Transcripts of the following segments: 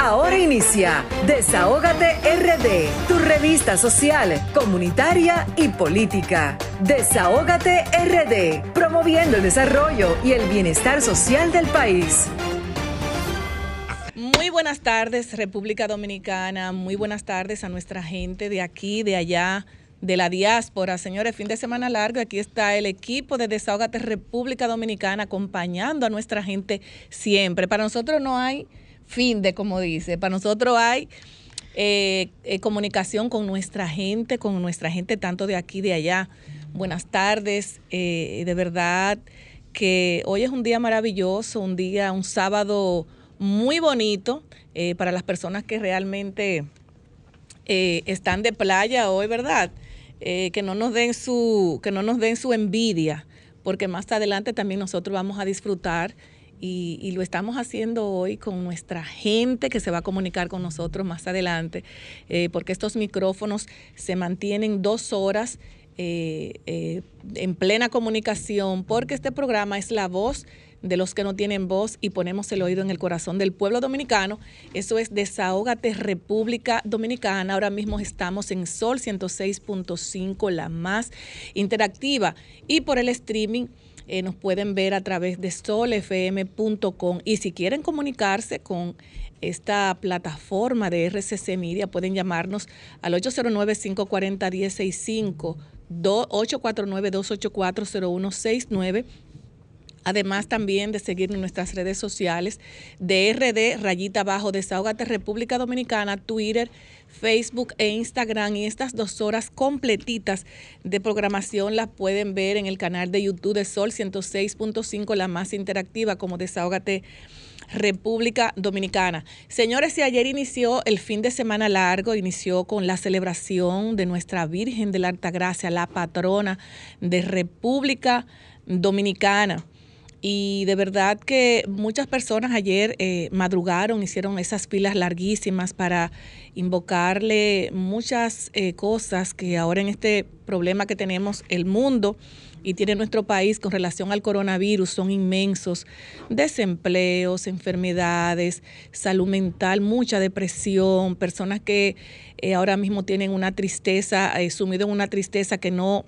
Ahora inicia Desahógate RD, tu revista social, comunitaria y política. Desahógate RD, promoviendo el desarrollo y el bienestar social del país. Muy buenas tardes, República Dominicana. Muy buenas tardes a nuestra gente de aquí, de allá, de la diáspora. Señores, fin de semana largo. Aquí está el equipo de Desahógate República Dominicana acompañando a nuestra gente siempre. Para nosotros no hay fin de, como dice. Para nosotros hay eh, eh, comunicación con nuestra gente, con nuestra gente tanto de aquí, de allá. Buenas tardes, eh, de verdad que hoy es un día maravilloso, un día, un sábado muy bonito para las personas que realmente están de playa hoy, ¿verdad? que no nos den su, que no nos den su envidia, porque más adelante también nosotros vamos a disfrutar y, lo estamos haciendo hoy con nuestra gente que se va a comunicar con nosotros más adelante, eh, porque estos micrófonos se mantienen dos horas eh, eh, en plena comunicación, porque este programa es la voz de los que no tienen voz y ponemos el oído en el corazón del pueblo dominicano. Eso es Desahógate República Dominicana. Ahora mismo estamos en Sol 106.5, la más interactiva, y por el streaming eh, nos pueden ver a través de solfm.com y si quieren comunicarse con esta plataforma de RCC Media, pueden llamarnos al 809-540-1065, 849-284-0169 Además también de seguir en nuestras redes sociales de RD, rayita abajo, Desahogate República Dominicana, Twitter, Facebook e Instagram. Y estas dos horas completitas de programación las pueden ver en el canal de YouTube de Sol 106.5, la más interactiva como Desahógate República Dominicana. Señores, si ayer inició el fin de semana largo, inició con la celebración de nuestra Virgen de la Altagracia, la patrona de República Dominicana. Y de verdad que muchas personas ayer eh, madrugaron, hicieron esas filas larguísimas para invocarle muchas eh, cosas que ahora en este problema que tenemos el mundo y tiene nuestro país con relación al coronavirus son inmensos. Desempleos, enfermedades, salud mental, mucha depresión, personas que eh, ahora mismo tienen una tristeza, sumido en una tristeza que no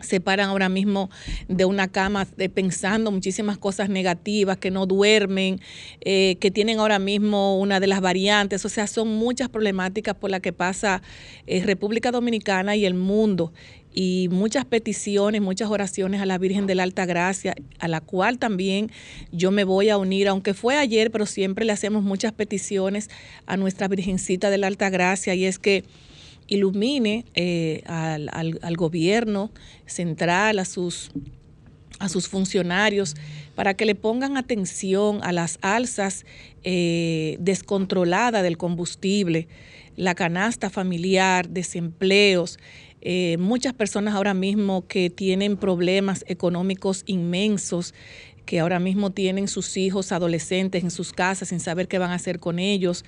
se paran ahora mismo de una cama pensando muchísimas cosas negativas, que no duermen, eh, que tienen ahora mismo una de las variantes. O sea, son muchas problemáticas por las que pasa eh, República Dominicana y el mundo. Y muchas peticiones, muchas oraciones a la Virgen de la Alta Gracia, a la cual también yo me voy a unir, aunque fue ayer, pero siempre le hacemos muchas peticiones a nuestra Virgencita de la Alta Gracia. Y es que ilumine eh, al, al, gobierno central, a sus, a sus funcionarios, para que le pongan atención a las alzas eh, descontroladas del combustible, la canasta familiar, desempleos, eh, muchas personas ahora mismo que tienen problemas económicos inmensos, que ahora mismo tienen sus hijos adolescentes en sus casas sin saber qué van a hacer con ellos,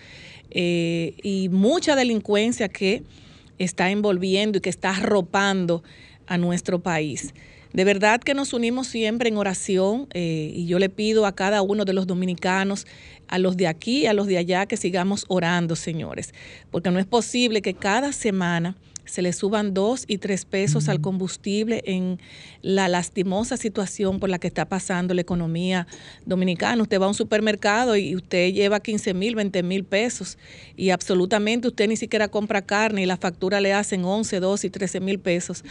y mucha delincuencia que está envolviendo y que está arropando a nuestro país. De verdad que nos unimos siempre en oración eh, y yo le pido a cada uno de los dominicanos, a los de aquí, a los de allá, que sigamos orando, señores, porque no es posible que cada semana se le suban dos y tres pesos al combustible en la lastimosa situación por la que está pasando la economía dominicana. Usted va a un supermercado y usted lleva 15 mil, 20 mil pesos y absolutamente usted ni siquiera compra carne y la factura le hacen 11, 12 y 13 mil pesos.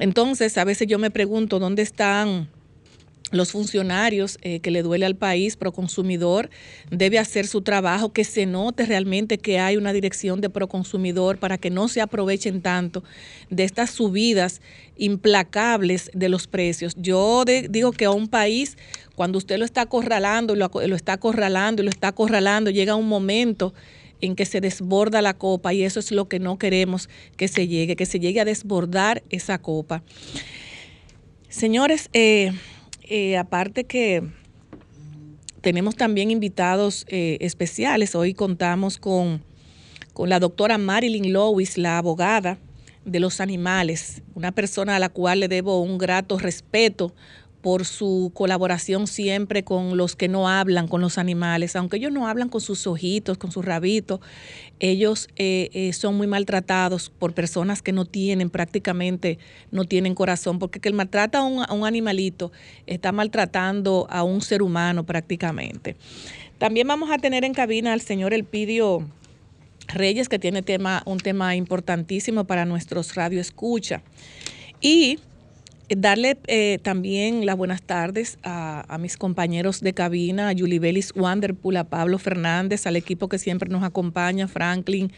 Entonces, a veces yo me pregunto dónde están los funcionarios eh, que le duele al país, Proconsumidor debe hacer su trabajo, que se note realmente que hay una dirección de Proconsumidor para que no se aprovechen tanto de estas subidas implacables de los precios. Yo digo que a un país, cuando usted lo está acorralando, lo, lo está acorralando y lo está acorralando, llega un momento en que se desborda la copa y eso es lo que no queremos que se llegue, que se llegue a desbordar esa copa. Señores, eh, eh, aparte que tenemos también invitados eh, especiales. Hoy contamos con, con la doctora Marilyn Lewis, la abogada de los animales, una persona a la cual le debo un grato respeto por su colaboración siempre con los que no hablan, con los animales. Aunque ellos no hablan con sus ojitos, con sus rabitos, ellos eh, eh, son muy maltratados por personas que no tienen prácticamente, no tienen corazón, porque que el maltrata a un, a un animalito está maltratando a un ser humano prácticamente. También vamos a tener en cabina al señor Elpidio Reyes, que tiene tema, un tema importantísimo para nuestros radio escucha. Y Darle eh, también las buenas tardes a, mis compañeros de cabina, a Julie Bellis Wanderpool, a Pablo Fernández, al equipo que siempre nos acompaña, Franklin,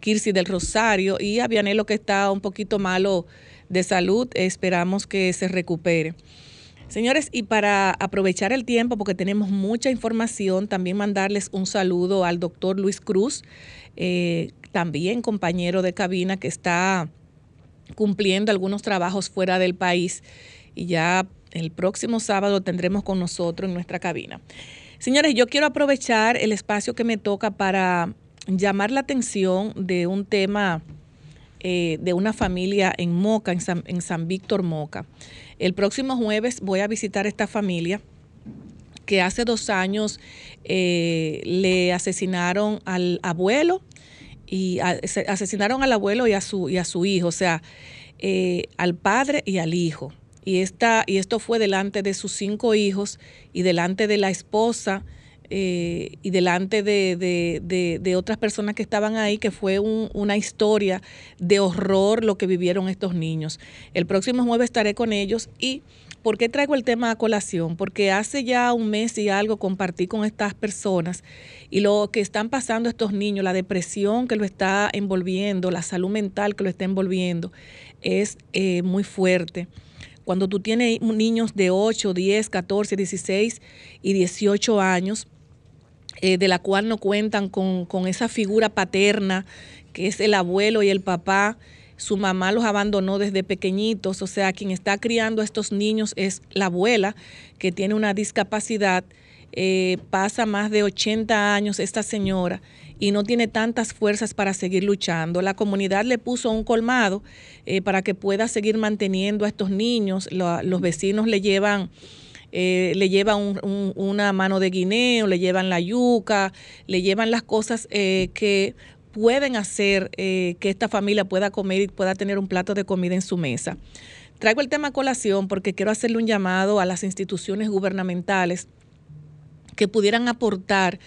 Kirsi del Rosario y a Vianelo que está un poquito malo de salud. Esperamos que se recupere. Señores, y para aprovechar el tiempo, porque tenemos mucha información, también mandarles un saludo al doctor Luis Cruz, eh, también compañero de cabina que está cumpliendo algunos trabajos fuera del país y ya el próximo sábado tendremos con nosotros en nuestra cabina. Señores, yo quiero aprovechar el espacio que me toca para llamar la atención de un tema eh, de una familia en Moca, en San, Víctor Moca. El próximo jueves voy a visitar esta familia que hace dos años eh, le asesinaron al abuelo y asesinaron al abuelo y a su, y a su hijo, o sea, eh, al padre y al hijo. Y, esta, y esto fue delante de sus cinco hijos y delante de la esposa eh, y delante de, otras personas que estaban ahí, que fue una historia de horror lo que vivieron estos niños. El próximo jueves estaré con ellos y ¿Por qué traigo el tema a colación? Porque hace ya un mes y algo compartí con estas personas y lo que están pasando estos niños, la depresión que lo está envolviendo, la salud mental que lo está envolviendo, es eh, muy fuerte. Cuando tú tienes niños de 8, 10, 14, 16 y 18 años, eh, de la cual no cuentan con, con esa figura paterna que es el abuelo y el papá, su mamá los abandonó desde pequeñitos, o sea, quien está criando a estos niños es la abuela, que tiene una discapacidad, eh, pasa más de 80 años esta señora y no tiene tantas fuerzas para seguir luchando. La comunidad le puso un colmado eh, para que pueda seguir manteniendo a estos niños, los vecinos le llevan... Eh, le llevan una mano de guineo, le llevan la yuca, le llevan las cosas que pueden hacer eh, que esta familia pueda comer y pueda tener un plato de comida en su mesa. Traigo el tema a colación porque quiero hacerle un llamado a las instituciones gubernamentales que pudieran aportar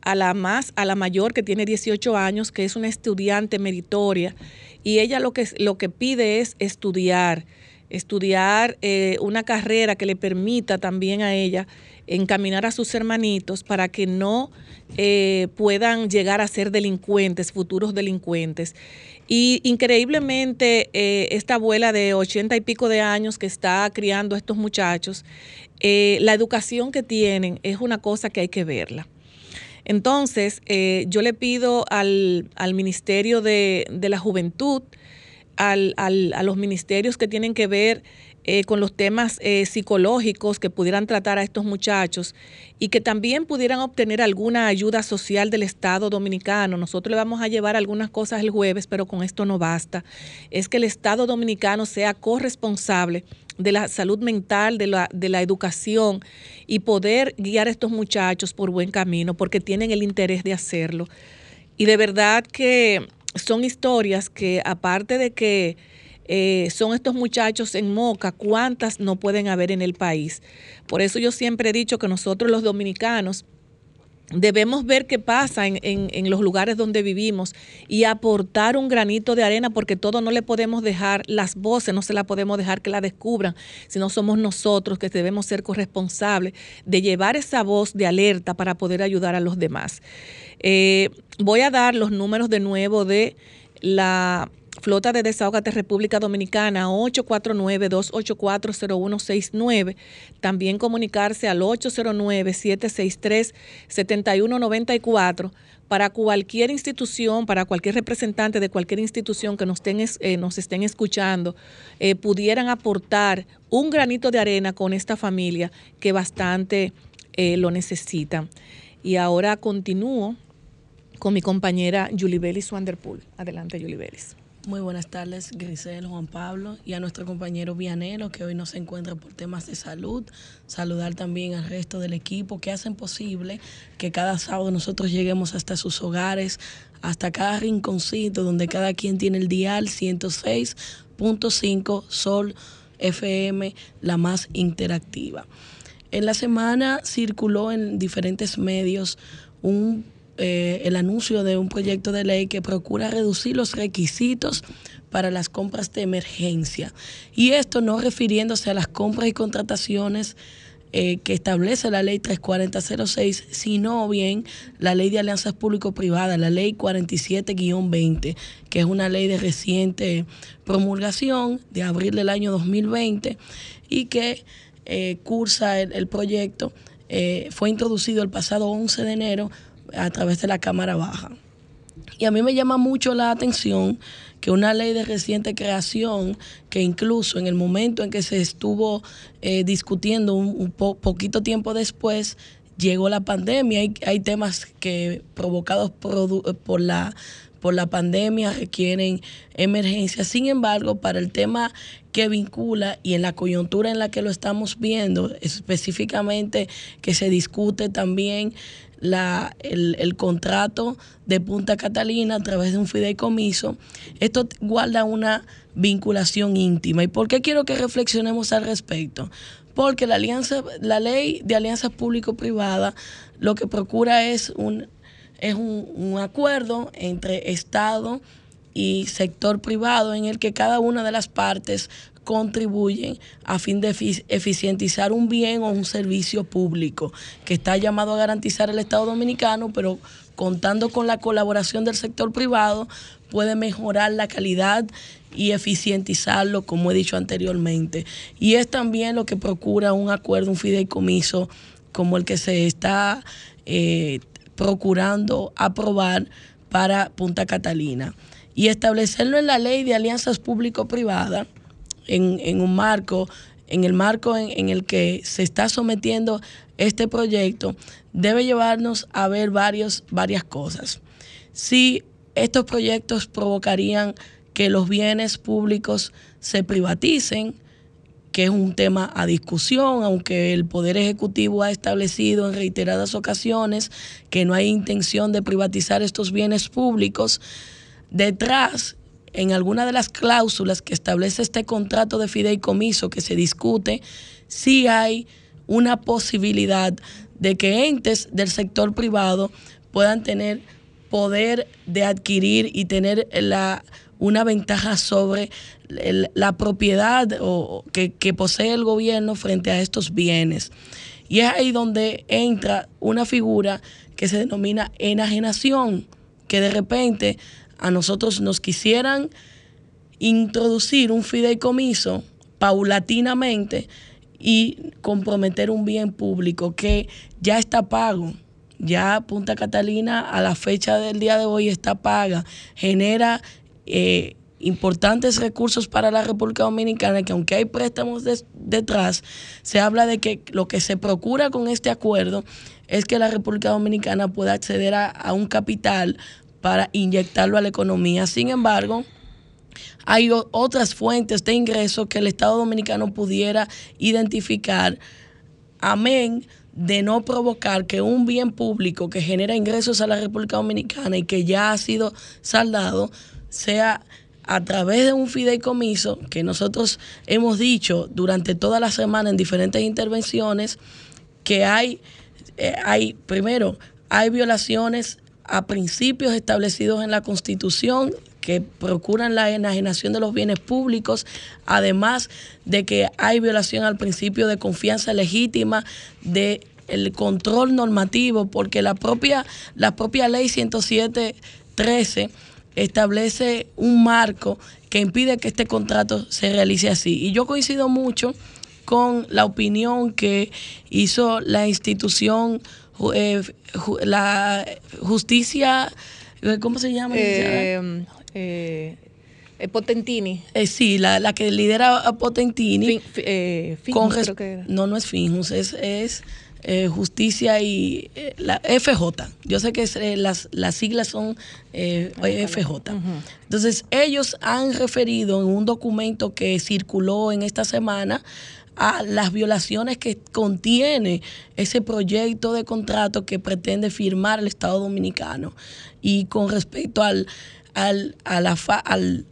a la más a la mayor que tiene 18 años, que es una estudiante meritoria y ella lo que lo que pide es estudiar, estudiar eh, una carrera que le permita también a ella encaminar a sus hermanitos para que no eh, puedan llegar a ser delincuentes, futuros delincuentes. Y increíblemente, eh, esta abuela de ochenta y pico de años que está criando a estos muchachos, eh, la educación que tienen es una cosa que hay que verla. Entonces, yo le pido al, Ministerio de, la Juventud, a los ministerios que tienen que ver eh, con los temas eh, psicológicos que pudieran tratar a estos muchachos y que también pudieran obtener alguna ayuda social del Estado dominicano. Nosotros le vamos a llevar algunas cosas el jueves, pero con esto no basta. Es que el Estado dominicano sea corresponsable de la salud mental, de la, de la educación y poder guiar a estos muchachos por buen camino, porque tienen el interés de hacerlo. Y de verdad que son historias que aparte de que eh, son estos muchachos en Moca, cuántas no pueden haber en el país. Por eso yo siempre he dicho que nosotros los dominicanos debemos ver qué pasa en, los lugares donde vivimos y aportar un granito de arena porque todo no le podemos dejar, las voces no se las podemos dejar que la descubran, sino somos nosotros que debemos ser corresponsables de llevar esa voz de alerta para poder ayudar a los demás. Eh, voy a dar los números de nuevo de la Flota de Desahogate República Dominicana 849-284-0169. También comunicarse al 809-763-7194 para cualquier institución, para cualquier representante de cualquier institución que nos estén, eh, nos estén escuchando, eh, pudieran aportar un granito de arena con esta familia que bastante eh, lo necesita. Y ahora continúo con mi compañera Julie Bellis Wanderpool. Adelante, Julie Bellis. Muy buenas tardes, Grisel, Juan Pablo, y a nuestro compañero Vianelo, que hoy no se encuentra por temas de salud. Saludar también al resto del equipo que hacen posible que cada sábado nosotros lleguemos hasta sus hogares, hasta cada rinconcito donde cada quien tiene el dial 106.5 Sol FM, la más interactiva. En la semana circuló en diferentes medios un eh, el anuncio de un proyecto de ley que procura reducir los requisitos para las compras de emergencia. Y esto no refiriéndose a las compras y contrataciones eh, que establece la ley 34006, sino bien la ley de alianzas público-privadas, la ley 47-20, que es una ley de reciente promulgación de abril del año 2020 y que eh, cursa el, proyecto. fue introducido el pasado 11 de enero a través de la Cámara Baja. Y a mí me llama mucho la atención que una ley de reciente creación, que incluso en el momento en que se estuvo eh, discutiendo un, poquito tiempo después, llegó la pandemia. Hay, temas que provocados por, la por la pandemia requieren emergencia. Sin embargo, para el tema que vincula y en la coyuntura en la que lo estamos viendo, específicamente que se discute también la, el, contrato de Punta Catalina a través de un fideicomiso, esto guarda una vinculación íntima. ¿Y por qué quiero que reflexionemos al respecto? Porque la alianza, la ley de alianzas público-privada lo que procura es un, es un, un acuerdo entre Estado y sector privado en el que cada una de las partes contribuyen a fin de eficientizar un bien o un servicio público que está llamado a garantizar el Estado dominicano, pero contando con la colaboración del sector privado puede mejorar la calidad y eficientizarlo, como he dicho anteriormente. Y es también lo que procura un acuerdo, un fideicomiso como el que se está eh, procurando aprobar para Punta Catalina. Y establecerlo en la ley de alianzas público-privadas en, un marco, en el marco en, el que se está sometiendo este proyecto, debe llevarnos a ver varios, varias cosas. Si estos proyectos provocarían que los bienes públicos se privaticen, que es un tema a discusión, aunque el Poder Ejecutivo ha establecido en reiteradas ocasiones que no hay intención de privatizar estos bienes públicos, detrás en alguna de las cláusulas que establece este contrato de fideicomiso que se discute, sí hay una posibilidad de que entes del sector privado puedan tener poder de adquirir y tener la, una ventaja sobre la propiedad o, que, que posee el gobierno frente a estos bienes. Y es ahí donde entra una figura que se denomina enajenación, que de repente a nosotros nos quisieran introducir un fideicomiso paulatinamente y comprometer un bien público que ya está pago. Ya Punta Catalina a la fecha del día de hoy está paga, genera eh, importantes recursos para la República Dominicana, que aunque hay préstamos detrás, se habla de que lo que se procura con este acuerdo es que la República Dominicana pueda acceder a un capital para inyectarlo a la economía. Sin embargo, hay otras fuentes de ingresos que el Estado Dominicano pudiera identificar, amén de no provocar que un bien público que genera ingresos a la República Dominicana y que ya ha sido saldado sea a través de un fideicomiso que nosotros hemos dicho durante toda la semana en diferentes intervenciones que hay, eh, hay primero, hay violaciones a principios establecidos en la Constitución que procuran la enajenación de los bienes públicos, además de que hay violación al principio de confianza legítima, de el control normativo, porque la propia, la propia ley 107.13 establece un marco que impide que este contrato se realice así. Y yo coincido mucho con la opinión que hizo la institución eh, la justicia, eh, ¿cómo se llama? Eh, Potentini. sí, la, que lidera a Potentini. No, no es Finjus, es, es eh, Justicia y eh, la FJ. Yo sé que las, las, siglas son FJ. Entonces, ellos han referido en un documento que circuló en esta semana a las violaciones que contiene ese proyecto de contrato que pretende firmar el Estado Dominicano. Y con respecto al, al, a, la, al,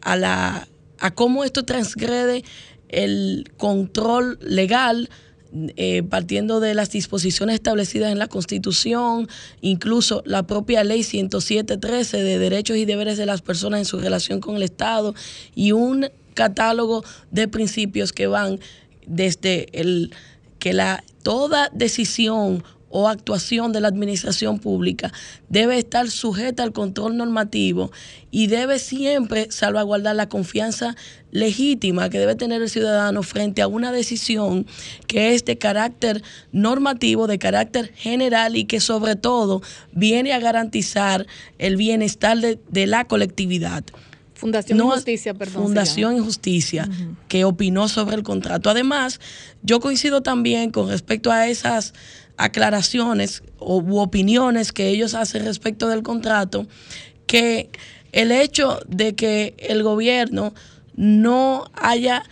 a, la, a cómo esto transgrede el control legal, eh, partiendo de las disposiciones establecidas en la Constitución, incluso la propia ley 107.13 de derechos y deberes de las personas en su relación con el Estado y un catálogo de principios que van desde el que la toda decisión o actuación de la administración pública debe estar sujeta al control normativo y debe siempre salvaguardar la confianza legítima que debe tener el ciudadano frente a una decisión que es de carácter normativo, de carácter general y que sobre todo viene a garantizar el bienestar de, la colectividad. Fundación Justicia, perdón. Fundación y Justicia, que opinó sobre el contrato. Además, yo coincido también con respecto a esas aclaraciones u opiniones que ellos hacen respecto del contrato, que el hecho de que el gobierno no haya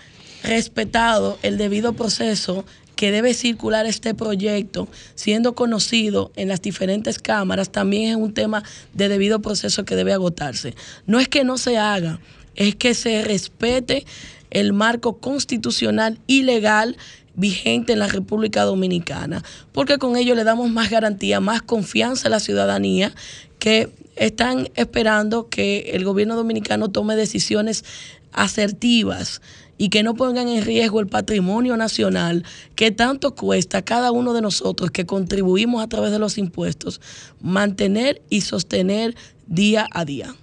respetado el debido proceso que debe circular este proyecto, siendo conocido en las diferentes cámaras, también es un tema de debido proceso que debe agotarse. No es que no se haga, es que se respete el marco constitucional y legal vigente en la República Dominicana, porque con ello le damos más garantía, más confianza a la ciudadanía que están esperando que el gobierno dominicano tome decisiones asertivas y que no pongan en riesgo el patrimonio nacional que tanto cuesta a cada uno de nosotros que contribuimos a través de los impuestos mantener y sostener día a día.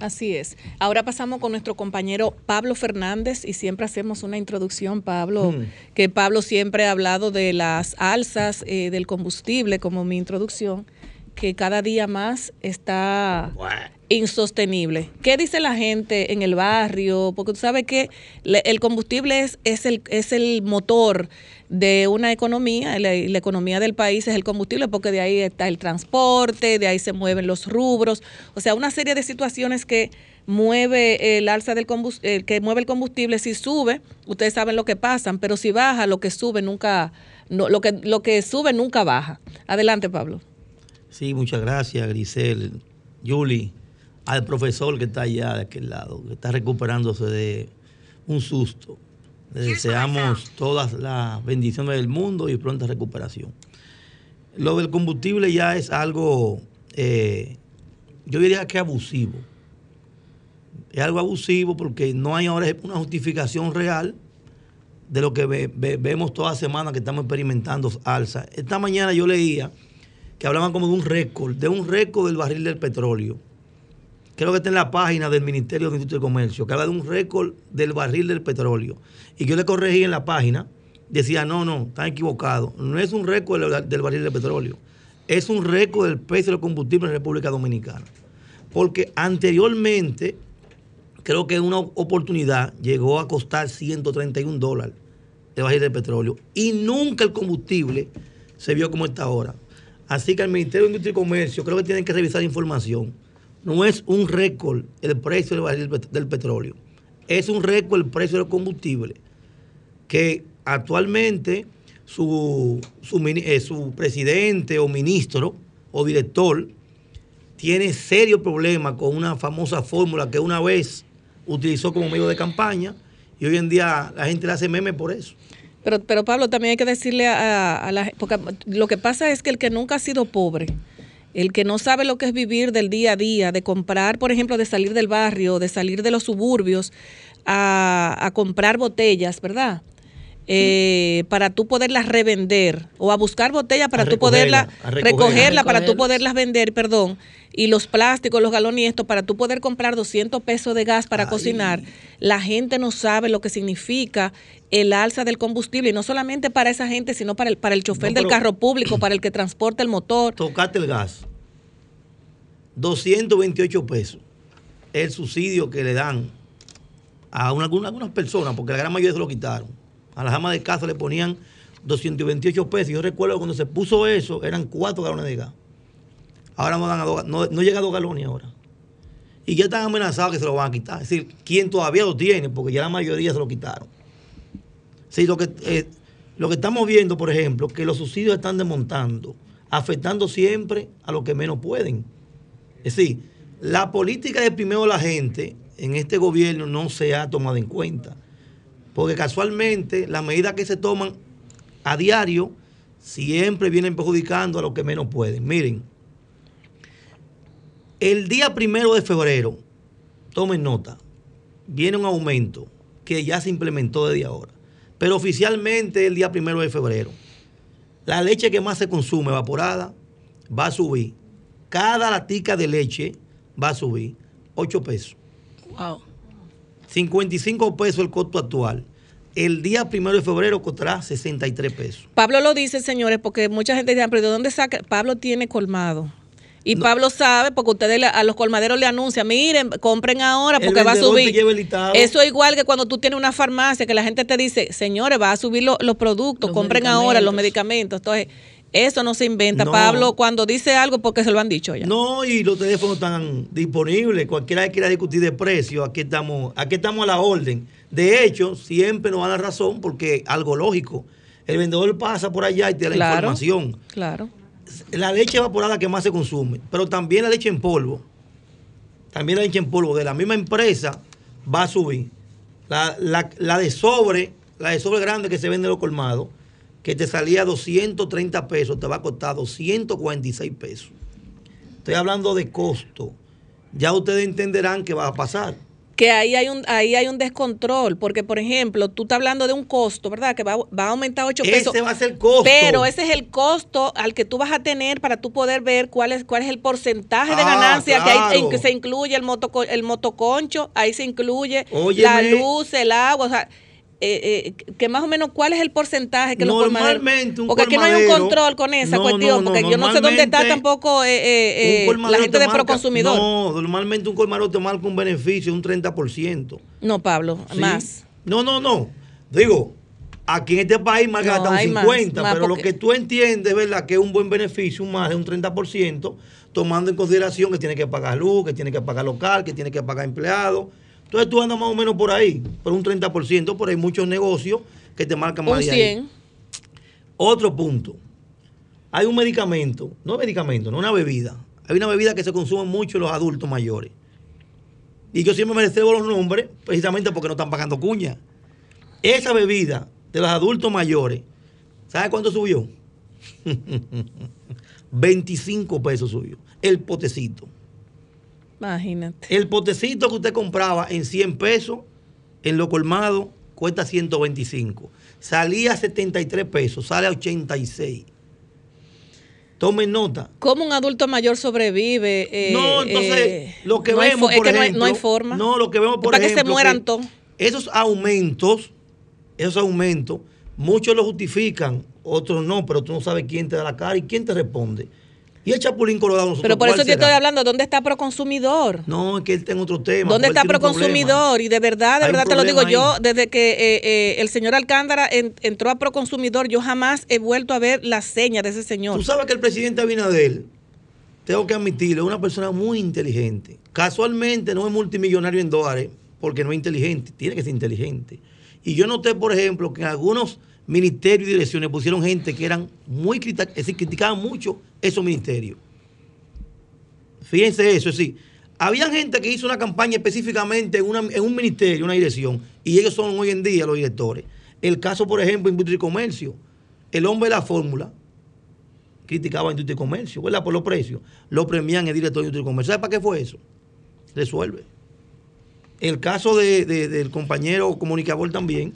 Así es. Ahora pasamos con nuestro compañero Pablo Fernández y siempre hacemos una introducción, Pablo, hmm. que Pablo siempre ha hablado de las alzas eh, del combustible como mi introducción, que cada día más está insostenible. ¿Qué dice la gente en el barrio? Porque tú sabes que el combustible es, es, el, es el motor de una economía, la, economía del país es el combustible porque de ahí está el transporte, de ahí se mueven los rubros, o sea, una serie de situaciones que mueve el alza del combustible, que mueve el combustible, si sube, ustedes saben lo que pasan, pero si baja, lo que sube nunca, lo, que, lo que sube nunca baja. Adelante, Pablo. Sí, muchas gracias, Grisel, Julie al profesor que está allá de aquel lado, que está recuperándose de un susto. Le deseamos todas las bendiciones del mundo y pronta recuperación. Lo del combustible ya es algo, eh, yo diría que abusivo. Es algo abusivo porque no hay ahora una justificación real de lo que vemos toda semana que estamos experimentando alza. Esta mañana yo leía que hablaban como de un récord, de un récord del barril del petróleo creo que está en la página del Ministerio de Industria y Comercio, que habla de un récord del barril del petróleo. Y yo le corregí en la página, decía, no, no, están equivocados. No es un récord del barril del petróleo, es un récord del precio del combustible en la República Dominicana. Porque anteriormente, creo que una oportunidad llegó a costar 131 dólares el barril del petróleo. Y nunca el combustible se vio como está ahora. Así que el Ministerio de Industria y Comercio creo que tienen que revisar información no es un récord el precio del petróleo, es un récord el precio del combustible, que actualmente su, eh, su, presidente o ministro o director tiene serio problema con una famosa fórmula que una vez utilizó como medio de campaña y hoy en día la gente le hace meme por eso. Pero, pero Pablo, también hay que decirle a, a la porque lo que pasa es que el que nunca ha sido pobre, el que no sabe lo que es vivir del día a día, de comprar, por ejemplo, de salir del barrio, de salir de los suburbios a, comprar botellas, ¿verdad? Eh, para tú poderlas revender o a buscar botellas para tú poderlas recogerla, para tú poderlas vender, perdón, y los plásticos, los galones y esto para tú poder comprar 200 pesos de gas para cocinar, la gente no sabe lo que significa el alza del combustible y no solamente para esa gente, sino para el para el chofer del carro público, para el que transporta el motor. Tocate el gas. 228 pesos. El subsidio que le dan a algunas personas, porque la gran mayoría se lo quitaron a las amas de casa le ponían 228 pesos. Yo recuerdo cuando se puso eso, eran 4 galones de gas. Ahora no, dan a dos- no, no llega a 2 galones ahora. Y ya están amenazados que se lo van a quitar. Es decir, quien todavía lo tiene, porque ya la mayoría se lo quitaron. Sí, lo que, eh, lo que estamos viendo, por ejemplo, que los subsidios están desmontando, afectando siempre a los que menos pueden. Es decir, la política de primero la gente en este gobierno no se ha tomado en cuenta. Porque casualmente las medidas que se toman a diario siempre vienen perjudicando a los que menos pueden. Miren, el día primero de febrero, tomen nota, viene un aumento que ya se implementó desde ahora. Pero oficialmente el día primero de febrero, la leche que más se consume evaporada va a subir. Cada latica de leche va a subir 8 pesos. Wow. 55 pesos el costo actual. El día primero de febrero costará 63 pesos. Pablo lo dice, señores, porque mucha gente dice, pero ¿de dónde saca? Pablo tiene colmado. Y Pablo sabe, porque ustedes le- a los colmaderos le anuncian, miren, compren ahora El porque va a subir. lleva el listado. Eso es igual que cuando tú tienes una farmacia, que la gente te dice, señores, va a subir lo- los productos, Los compren ahora los medicamentos. medicamentos. Entonces, eso no se inventa. No. Pablo, cuando dice algo, porque se lo han dicho ya. No, y los teléfonos están disponibles. Cualquiera que quiera discutir de precio, aquí estamos, aquí estamos a la orden. De hecho, siempre nos da la razón porque algo lógico. El vendedor pasa por allá y te da la Claro. información. Claro. La leche evaporada que más se consume, pero también la leche en polvo. También la leche en polvo de la misma empresa va a subir. La, la- la de sobre, la de sobre grande que se vende en los colmados, que te salía 230 pesos, te va a costar 246 pesos. Estoy hablando de costo. Ya ustedes entenderán qué va a pasar. que ahí hay un ahí hay un descontrol, porque por ejemplo, tú estás hablando de un costo, ¿verdad? Que va, va a aumentar 8 pesos. Ese va a ser el costo. Pero ese es el costo al que tú vas a tener para tú poder ver cuál es cuál es el porcentaje de Ah, ganancia que hay que se incluye el moto el motoconcho, ahí se incluye Óyeme. la luz, el agua, o sea, eh, eh, que más o menos cuál es el porcentaje que los colmaderos- Normalmente un porque aquí no hay un control con esa No, cuestión no, no, porque yo no sé dónde está normalmente tampoco eh, eh, la gente te de Proconsumidor no, No, normalmente un colmadero te marca un beneficio un 30%. Pablo ¿sí? más No, no, no. Digo, aquí en este país marca No, hasta un hay más, 50, más pero lo que tú entiendes, ¿verdad? Que es un buen beneficio, un más de un 30%, tomando en consideración que tiene que pagar luz, que tiene que pagar local, que tiene que pagar empleados. Entonces tú andas más o menos por ahí, por un 30%, pero hay muchos negocios que te marcan más un de ahí. 100 Otro punto. Hay un medicamento, no medicamento, no una bebida. Hay una bebida que se consume mucho en los adultos mayores. Y yo siempre me los nombres precisamente porque no están pagando cuña. Esa bebida de los adultos mayores, ¿sabe cuánto subió? 25 pesos subió. El potecito. Imagínate El potecito que usted compraba en 100 pesos, en lo colmado, cuesta 125. Salía a 73 pesos, sale a 86. Tomen nota. ¿Cómo un adulto mayor sobrevive? Eh, no, entonces, eh, lo que no vemos, es por que no hay- ejemplo, no hay, forma. No, lo que vemos, por para que se ejemplo, mueran todos. Esos aumentos, esos aumentos, muchos lo justifican, otros no, pero tú no sabes quién te da la cara y quién te responde. Y el Chapulín Colorado nosotros, Pero por ¿cuál eso será? estoy hablando, ¿dónde está Proconsumidor? No, es que él en otro tema. ¿Dónde está tiene. Proconsumidor? Y de verdad, de Hay verdad te lo digo yo, desde que eh, eh, el señor Alcántara en- entró a Proconsumidor, yo jamás he vuelto a ver la seña de ese señor. Tú sabes que el presidente Abinader, tengo que admitirlo, es una persona muy inteligente. Casualmente no es multimillonario en dólares porque no es inteligente, tiene que ser inteligente. Y yo noté, por ejemplo, que en algunos ministerios y direcciones pusieron gente que eran muy criticaban, es decir, criticaban mucho esos ministerios. Fíjense eso, es decir, había gente que hizo una campaña específicamente en, una- en un ministerio, una dirección, y ellos son hoy en día los directores. El caso, por ejemplo, Industria y Comercio. El hombre de la fórmula criticaba a Industria y Comercio, ¿verdad? Por los precios. Lo premian el director de Industria y Comercio. ¿Sabe para qué fue eso? Resuelve. El caso de- de- del compañero comunicador también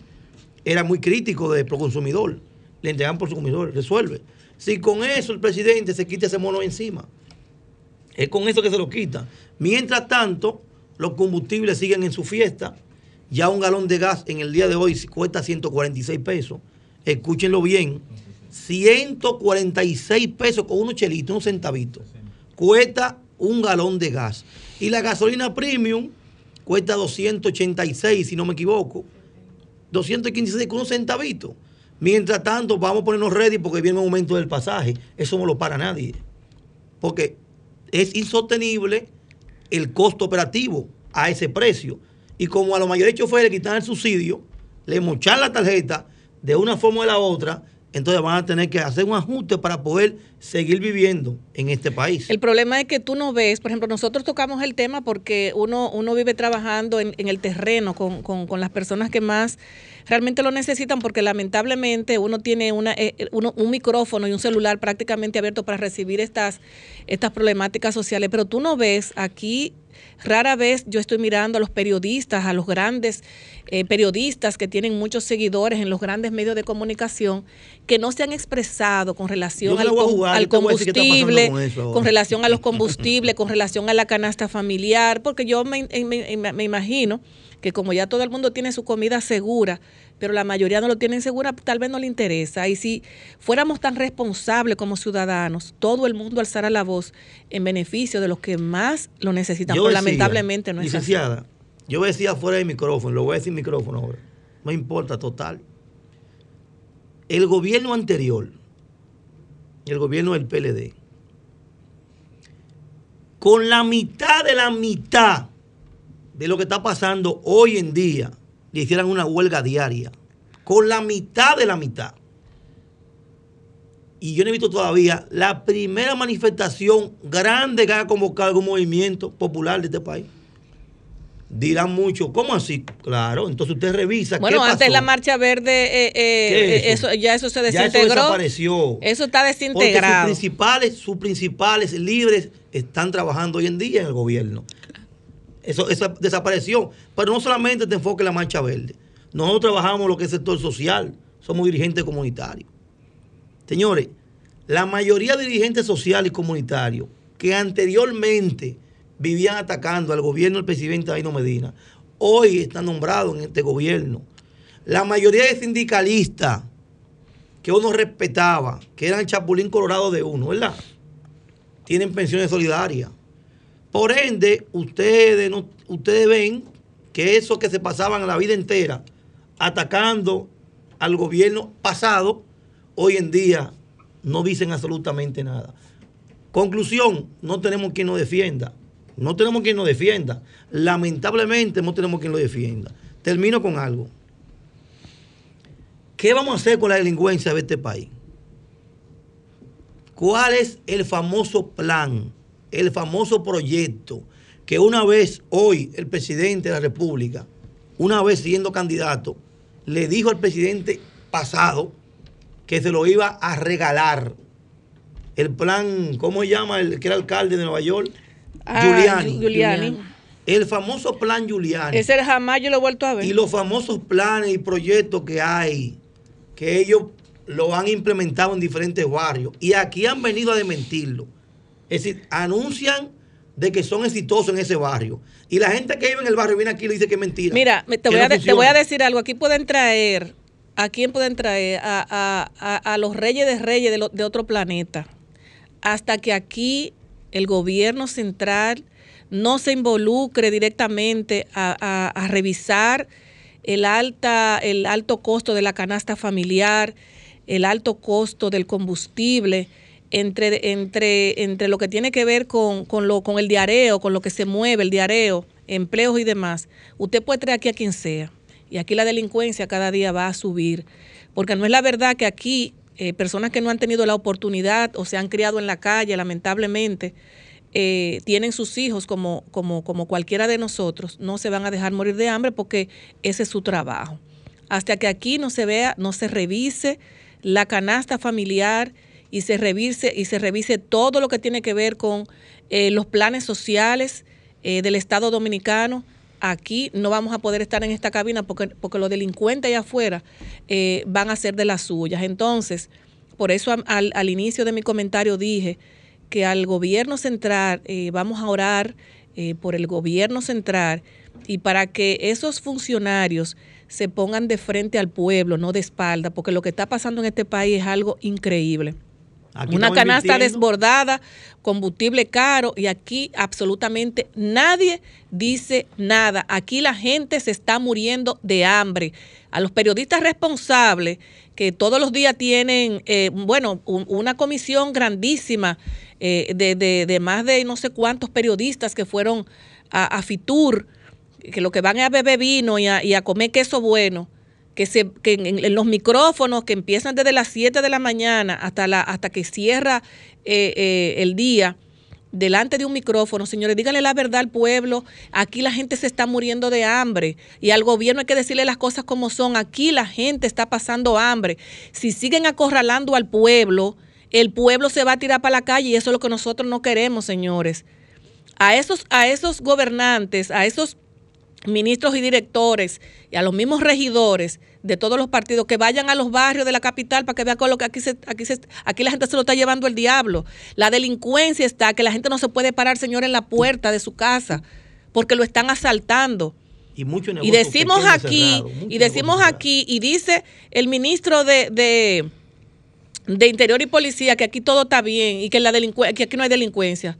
era muy crítico de Proconsumidor. Le entregan por su consumidor, resuelve. Si con eso el presidente se quita ese mono encima, es con eso que se lo quita. Mientras tanto, los combustibles siguen en su fiesta. Ya un galón de gas en el día de hoy cuesta 146 pesos. Escúchenlo bien. 146 pesos con unos chelitos, unos centavitos. Cuesta un galón de gas. Y la gasolina premium cuesta 286, si no me equivoco. 215 con unos centavitos. Mientras tanto, vamos a ponernos ready porque viene un aumento del pasaje. Eso no lo para nadie. Porque es insostenible el costo operativo a ese precio. Y como a los mayores choferes quitan el subsidio, le mochan la tarjeta de una forma o de la otra, entonces van a tener que hacer un ajuste para poder seguir viviendo en este país. El problema es que tú no ves, por ejemplo, nosotros tocamos el tema porque uno, uno vive trabajando en, el terreno con, con, las personas que más realmente lo necesitan porque lamentablemente uno tiene una, eh, un micrófono y un celular prácticamente abierto para recibir estas, estas problemáticas sociales, pero tú no ves aquí Rara vez yo estoy mirando a los periodistas, a los grandes eh, periodistas que tienen muchos seguidores en los grandes medios de comunicación, que no se han expresado con relación al, combustible, con relación a los combustibles, con relación a la canasta familiar, porque yo me, me imagino que como ya todo el mundo tiene su comida segura, pero la mayoría no lo tienen segura, tal vez no le interesa. Y si fuéramos tan responsables como ciudadanos, todo el mundo alzara la voz en beneficio de los que más lo necesitan, pero lamentablemente no es licenciada, Yo decía fuera del micrófono, lo voy a decir micrófono ahora, no importa, total. El gobierno anterior, el gobierno del PLD, con la mitad de la mitad de lo que está pasando hoy en día le hicieran una huelga diaria, con la mitad de la mitad. Y yo no he visto todavía la primera manifestación grande que haya convocado algún movimiento popular de este país. Dirán mucho, ¿cómo así? Claro, entonces usted revisa. Bueno, antes la marcha verde, eh, eh, eso? ya eso se desintegró. eso desapareció. Eso está desintegrado. sus principales, sus principales líderes están trabajando hoy en día en el gobierno. Eso, desapareció. Pero no solamente te enfoque en la marcha verde. Nosotros trabajamos lo que es el sector social. Somos dirigentes comunitarios. Señores, la mayoría de dirigentes sociales y comunitarios que anteriormente vivían atacando al gobierno del presidente Aino Medina, hoy están nombrados en este gobierno. La mayoría de sindicalistas que uno respetaba, que eran el chapulín colorado de uno, ¿verdad? Tienen pensiones solidarias. Por ende, ustedes, no, ustedes ven que eso que se pasaban la vida entera atacando al gobierno pasado, hoy en día no dicen absolutamente nada. Conclusión, no tenemos quien nos defienda. No tenemos quien nos defienda. Lamentablemente no tenemos quien lo defienda. Termino con algo. ¿Qué vamos a hacer con la delincuencia de este país? ¿Cuál es el famoso plan el famoso proyecto que una vez hoy el presidente de la República, una vez siendo candidato, le dijo al presidente pasado que se lo iba a regalar. El plan, ¿cómo se llama el que era alcalde de Nueva York? Ah, Giuliani. El famoso plan Giuliani. Ese jamás yo lo he vuelto a ver. Y los famosos planes y proyectos que hay, que ellos lo han implementado en diferentes barrios. Y aquí han venido a desmentirlo. Es decir, anuncian de que son exitosos en ese barrio. Y la gente que vive en el barrio viene aquí y le dice que es mentira. Mira, te voy, a, te voy a decir algo. Aquí pueden traer, ¿a quién pueden traer? A, los reyes de reyes de, de otro planeta. Hasta que aquí el gobierno central no se involucre directamente a, revisar el, alta, el alto costo de la canasta familiar, el alto costo del combustible entre, entre, entre lo que tiene que ver con, con, lo, con el diareo, con lo que se mueve, el diareo, empleos y demás, usted puede traer aquí a quien sea. Y aquí la delincuencia cada día va a subir. Porque no es la verdad que aquí eh, personas que no han tenido la oportunidad o se han criado en la calle, lamentablemente, eh, tienen sus hijos como, como, como cualquiera de nosotros, no se van a dejar morir de hambre porque ese es su trabajo. Hasta que aquí no se vea, no se revise la canasta familiar, y se revise, y se revise todo lo que tiene que ver con eh, los planes sociales eh, del Estado Dominicano. Aquí no vamos a poder estar en esta cabina porque, porque los delincuentes allá afuera eh, van a ser de las suyas. Entonces, por eso al, al, inicio de mi comentario dije que al gobierno central vamos a orar por el gobierno central y para que esos funcionarios se pongan de frente al pueblo, no de espalda, porque lo que está pasando en este país es algo increíble. Una canasta desbordada, combustible caro y aquí absolutamente nadie dice nada. Aquí la gente se está muriendo de hambre. A los periodistas responsables que todos los días tienen, eh, bueno, una comisión grandísima eh, de, más de no sé cuántos periodistas que fueron a, Fitur, que lo que van es a beber vino y a comer queso bueno que, se, que en, los micrófonos que empiezan desde las 7 de la mañana hasta, la, hasta que cierra eh, eh, el día, delante de un micrófono, señores, díganle la verdad al pueblo, aquí la gente se está muriendo de hambre y al gobierno hay que decirle las cosas como son, aquí la gente está pasando hambre. Si siguen acorralando al pueblo, el pueblo se va a tirar para la calle y eso es lo que nosotros no queremos, señores. A esos, a esos gobernantes, a esos ministros y directores y a los mismos regidores de todos los partidos que vayan a los barrios de la capital para que vean con lo que aquí se, aquí se, aquí la gente se lo está llevando el diablo. La delincuencia está que la gente no se puede parar, señor, en la puerta de su casa porque lo están asaltando. Y, mucho y decimos aquí, y decimos aquí, y dice el ministro de, de, de, Interior y Policía que aquí todo está bien y que, la que aquí no hay delincuencia.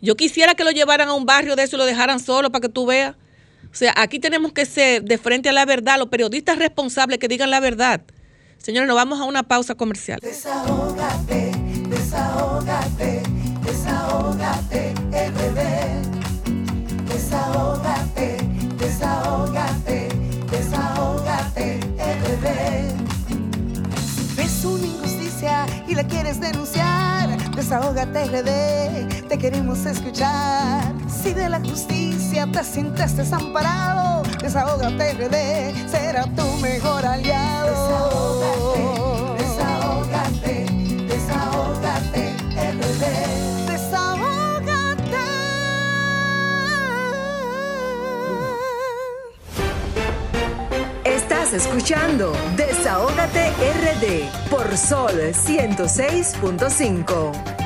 Yo quisiera que lo llevaran a un barrio de eso y lo dejaran solo para que tú veas. O sea, aquí tenemos que ser de frente a la verdad, los periodistas responsables que digan la verdad. Señores, nos vamos a una pausa comercial. Desahógate, desahógate, desahógate, RD. Desahógate, desahógate, desahógate, RD. ves una injusticia y la quieres denunciar, desahógate, RD. Te queremos escuchar. Si de la justicia te sientes desamparado, desahógate RD, será tu mejor aliado. Estás escuchando Desahógate RD por Sol 106.5.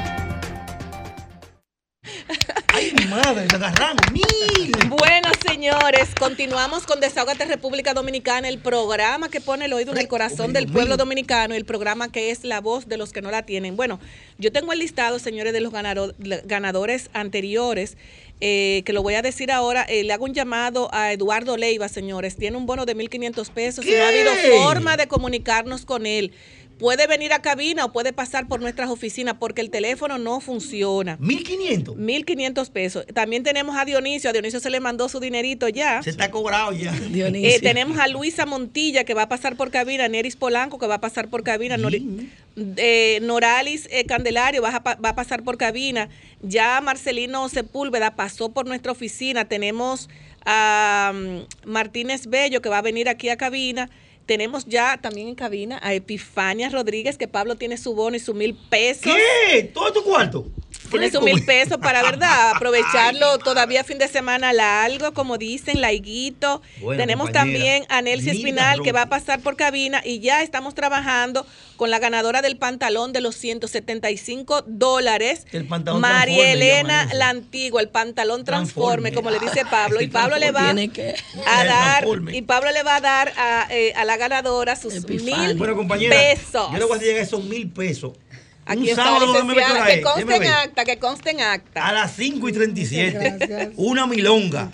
madre, agarramos mil. Bueno, señores, continuamos con Desahogate República Dominicana, el programa que pone el oído en el corazón del pueblo dominicano, el programa que es la voz de los que no la tienen. Bueno, yo tengo el listado, señores, de los ganadores anteriores. Eh, que lo voy a decir ahora, eh, le hago un llamado a Eduardo Leiva, señores. Tiene un bono de 1.500 pesos y no ha habido forma de comunicarnos con él puede venir a cabina o puede pasar por nuestras oficinas porque el teléfono no funciona. 1500. 1500 pesos. También tenemos a Dionisio. A Dionisio se le mandó su dinerito ya. Se está cobrado ya. Eh, tenemos a Luisa Montilla que va a pasar por cabina. Neris Polanco que va a pasar por cabina. Eh, Noralis eh, Candelario va a, va a pasar por cabina. Ya Marcelino Sepúlveda pasó por nuestra oficina. Tenemos a mm, Martínez Bello que va a venir aquí a cabina. Tenemos ya también en cabina a Epifania Rodríguez, que Pablo tiene su bono y su mil pesos. ¿Qué? ¿Todo tu cuarto? Tiene su mil pesos para, ¿verdad? Aprovecharlo todavía fin de semana largo, como dicen, laiguito. Tenemos también a Nelcy Espinal, que va a pasar por cabina y ya estamos trabajando con la ganadora del pantalón de los 175 dólares. El pantalón María Elena la antigua, el pantalón transforme, como le dice Pablo. y Pablo le va a dar, y Pablo le va a dar a, eh, la ganadora sus mil pesos. Yo le voy a llegar esos mil pesos Aquí un sábado, que conste en acta, que conste en acta. A las 5 y 37. Una milonga.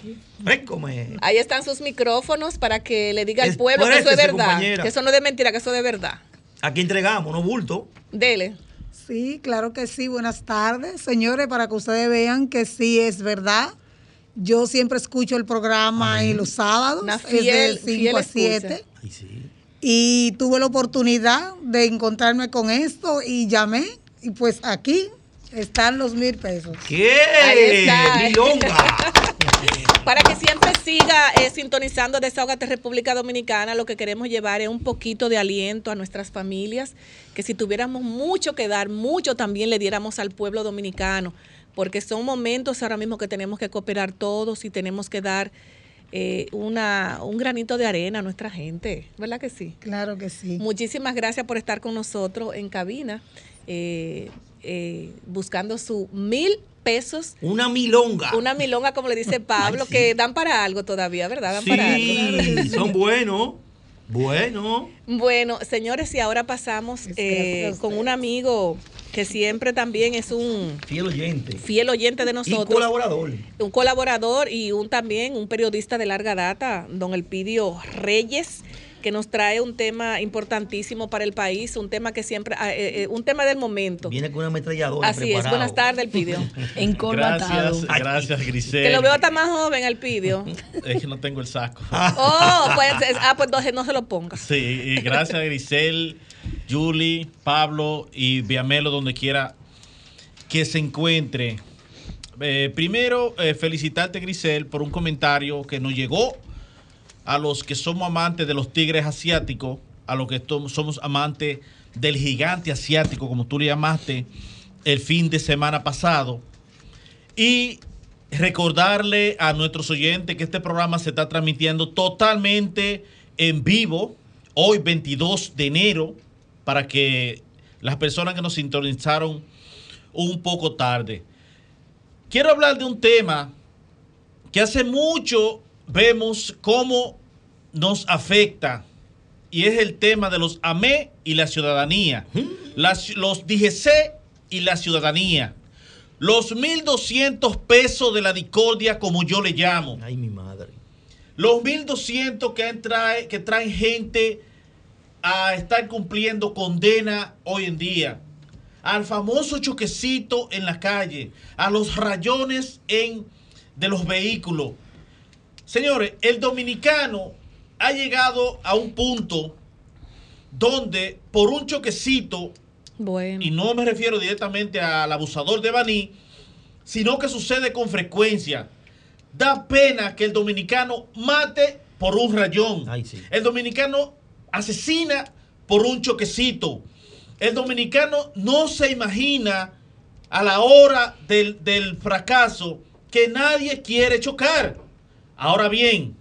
Ahí están sus micrófonos para que le diga al pueblo que eso es verdad. Que eso no es de mentira, que eso es de verdad. Aquí entregamos, no bulto. Dele. Sí, claro que sí. Buenas tardes, señores, para que ustedes vean que sí es verdad. Yo siempre escucho el programa en los sábados, es de 5 a 7. Ay, sí. Y tuve la oportunidad de encontrarme con esto y llamé y pues aquí están los mil pesos. ¿Qué? Ahí está. Para que siempre siga eh, sintonizando Desahogate República Dominicana, lo que queremos llevar es un poquito de aliento a nuestras familias, que si tuviéramos mucho que dar, mucho también le diéramos al pueblo dominicano, porque son momentos ahora mismo que tenemos que cooperar todos y tenemos que dar eh, una, un granito de arena a nuestra gente, ¿verdad que sí? Claro que sí. Muchísimas gracias por estar con nosotros en cabina, eh, eh, buscando su mil pesos. Una milonga. Una milonga, como le dice Pablo, que dan para algo todavía, ¿verdad? Dan para algo. son buenos. Bueno. Bueno, señores, y ahora pasamos con un amigo que siempre también es un fiel oyente. Fiel oyente de nosotros. Un colaborador. Un colaborador y un también un periodista de larga data, don Elpidio Reyes que nos trae un tema importantísimo para el país, un tema que siempre, ah, eh, eh, un tema del momento. Viene con una ametralladora. Así es, buenas tardes, Elpidio. Encorbatado. Gracias, gracias, Grisel. Que lo veo hasta más joven, Elpidio. Es que no tengo el saco. oh, pues, ah, pues entonces no se lo ponga. Sí, y gracias, Grisel, Julie, Pablo y Viamelo, donde quiera que se encuentre. Eh, primero, felicitarte, Grisel, por un comentario que nos llegó a los que somos amantes de los tigres asiáticos, a los que somos amantes del gigante asiático, como tú le llamaste, el fin de semana pasado. Y recordarle a nuestros oyentes que este programa se está transmitiendo totalmente en vivo, hoy 22 de enero, para que las personas que nos sintonizaron un poco tarde. Quiero hablar de un tema que hace mucho vemos cómo nos afecta y es el tema de los AME y la ciudadanía, los DGC y la ciudadanía, los 1.200 pesos de la discordia como yo le llamo. Ay, mi madre. Los 1.200 que, trae, que traen gente a estar cumpliendo condena hoy en día, al famoso choquecito en la calle, a los rayones en, de los vehículos, Señores, el dominicano ha llegado a un punto donde por un choquecito, y no me refiero directamente al abusador de Baní, sino que sucede con frecuencia. Da pena que el dominicano mate por un rayón. El dominicano asesina por un choquecito. El dominicano no se imagina a la hora del, del fracaso que nadie quiere chocar. Ahora bien,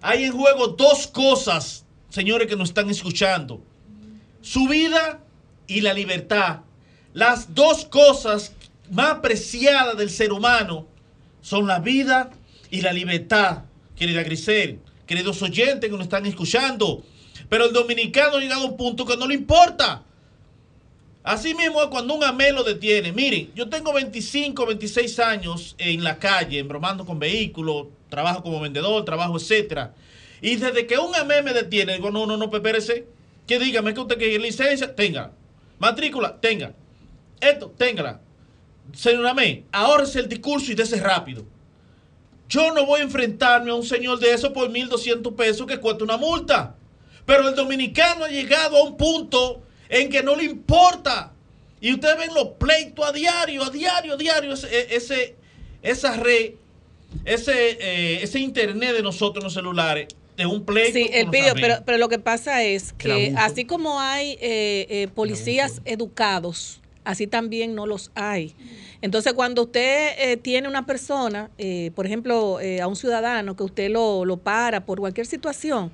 hay en juego dos cosas, señores que nos están escuchando. Su vida y la libertad. Las dos cosas más preciadas del ser humano son la vida y la libertad, querida Grisel, queridos oyentes que nos están escuchando. Pero el dominicano ha llegado a un punto que no le importa. Así mismo es cuando un AME lo detiene. Miren, yo tengo 25, 26 años en la calle, bromando con vehículos, trabajo como vendedor, trabajo, etcétera. Y desde que un AME me detiene, digo, no, no, no, espérese. Que dígame que usted quiere licencia, tenga. Matrícula, tenga. Esto, téngala. Señor AME, es el discurso y dese rápido. Yo no voy a enfrentarme a un señor de eso por 1.200 pesos que cuesta una multa. Pero el dominicano ha llegado a un punto en que no le importa. Y ustedes ven los pleitos a diario, a diario, a diario, ese, esa red, ese, eh, ese internet de nosotros en los celulares. De un pleito. Sí, el video, pero, pero lo que pasa es que así como hay eh, eh, policías educados, así también no los hay. Entonces, cuando usted tiene una persona, por ejemplo, a un ciudadano que usted lo, lo, para por cualquier situación,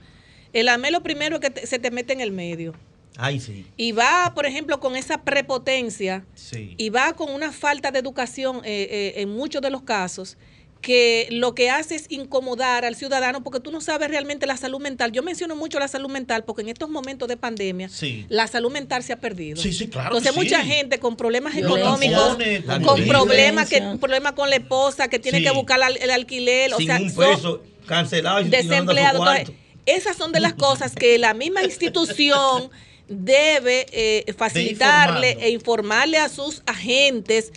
el AME lo primero es que se te mete en el medio. Ay, sí. Y va, por ejemplo, con esa prepotencia y va con una falta de educación eh, eh, en muchos de los casos que lo que hace es incomodar al ciudadano porque tú no sabes realmente la salud mental. Yo menciono mucho la salud mental porque en estos momentos de pandemia la salud mental se ha perdido. Sí, sí, claro. Entonces mucha gente con problemas económicos, con problemas que problemas con la esposa, que tiene que buscar el alquiler, o sea, un peso cancelado y desempleado. Esas son de las cosas que la misma institución debe eh, facilitarle e informarle a sus agentes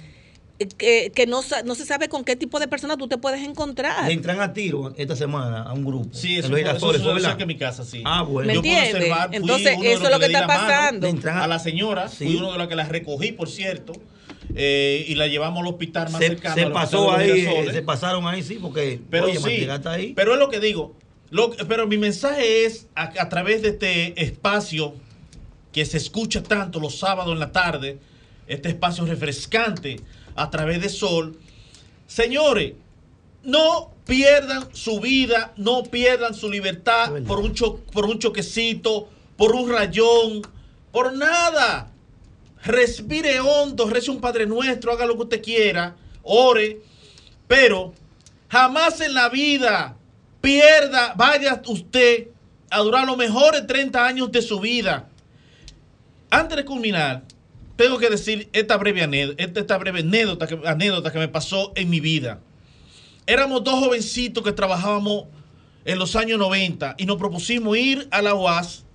eh, que, no, no, se sabe con qué tipo de persona tú te puedes encontrar. Le entran a tiro esta semana a un grupo. Sí, eso, eso, eso, que mi casa, sí. Ah, bueno. ¿Me entiendes? Entonces, eso es lo que está pasando. A, a, la señora, fui uno de los que la recogí, por cierto, eh, y la llevamos al hospital más cercano. Se pasó ahí, se pasaron ahí, sí, porque pero sí, ahí. Pero es lo que digo. Lo, pero mi mensaje es a través de este espacio que se escucha tanto los sábados en la tarde, este espacio refrescante a través de Sol. Señores, no pierdan su vida, no pierdan su libertad por un, por un choquecito, por un rayón, por nada. Respire hondo, rece un Padre Nuestro, haga lo que usted quiera, ore, pero jamás en la vida pierda, vaya usted a durar los mejores 30 años de su vida antes de culminar, tengo que decir esta breve anécdota, esta breve anécdota que, anécdota que me pasó en mi vida. Éramos dos jovencitos que trabajábamos en los años 90 y nos propusimos ir a la UAS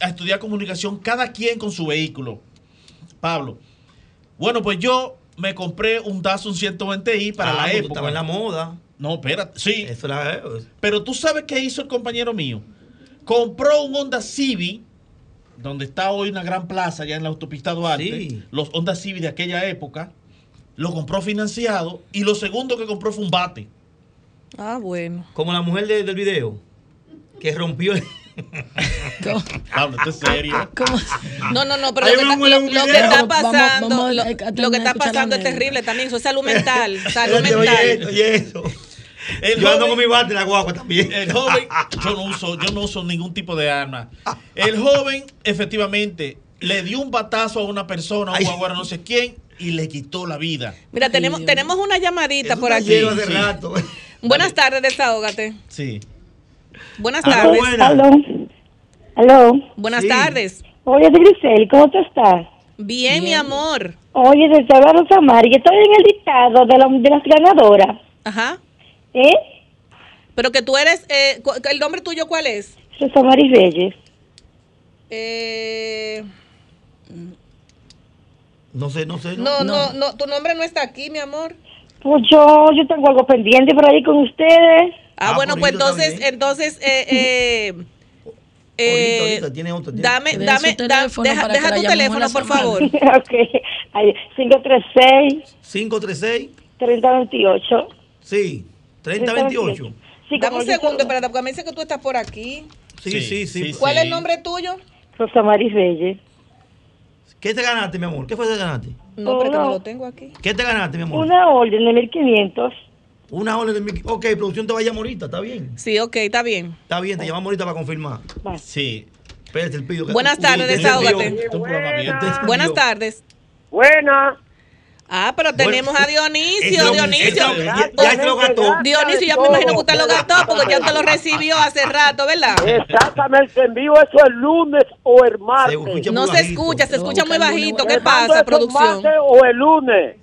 a estudiar comunicación, cada quien con su vehículo. Pablo. Bueno, pues yo me compré un Datsun 120i para la época. Estaba en la moda. No, espérate, sí. Pero tú sabes qué hizo el compañero mío. Compró un Honda Civic, donde está hoy una gran plaza, ya en la autopista Duarte. Los Honda Civic de aquella época. Lo compró financiado. Y lo segundo que compró fue un bate. Ah, bueno. Como la mujer del video, que rompió el... Pablo, ¿esto es serio? No, no, no, pero lo que, está, pasando, lo, que está pasando es terrible también. Eso es salud mental. Salud mental. Oye, eso. Yo ando con mi bate la guagua también. El joven, yo no uso, yo no uso ningún tipo de arma. El joven, efectivamente, le dio un batazo a una persona, a un guagua, no sé quién, y le quitó la vida. Mira, tenemos, tenemos una llamadita por aquí. Buenas tardes, desahógate. Sí. Buenas tardes. Aló. Buenas tardes. Oye, Grisel, ¿cómo tú estás? Bien, mi amor. Oye, de Rosa Mari, estoy en el dictado de, de las ganadoras. Ajá. ¿Eh? Pero que tú eres, eh, ¿el nombre tuyo cuál es? Rosa Mari Reyes. Eh... No sé, no sé. No, no, no, tu nombre no está aquí, mi amor. Pues yo, yo tengo algo pendiente por ahí con ustedes. Ah, ah bueno, pues entonces, entonces, eh, eh, eh, tiene otro, Dame, dame, deja, tu teléfono, por favor. ok, 536. 536. 3028. Sí, 3028. Sí, dame un segundo, espérate, porque me dice que tú estás por aquí. Sí, sí, sí. ¿Cuál es el nombre tuyo? Rosa Maris Reyes. ¿Qué te ganaste, mi amor? ¿Qué fue que ganaste? No, pero que no lo tengo aquí. ¿Qué te ganaste, mi amor? Una orden de 1500. Una orden de 1500. Ok, producción te va a llamar ahorita, ¿está bien? Sí, ok, está bien. Está bien, te llamamos ahorita para confirmar. Sí. Espérate, el pido. Buenas tardes, desahógate. Buenas tardes. Buenas. Ah, pero tenemos a Dionisio, Dionisio. ya, ya se lo gastó. Dionisio, ya me imagino que usted lo gastó porque ya usted lo recibió hace rato, ¿verdad? Exactamente, envío eso el lunes o el martes. no se escucha, se escucha muy bajito. ¿Qué pasa, producción? o el lunes.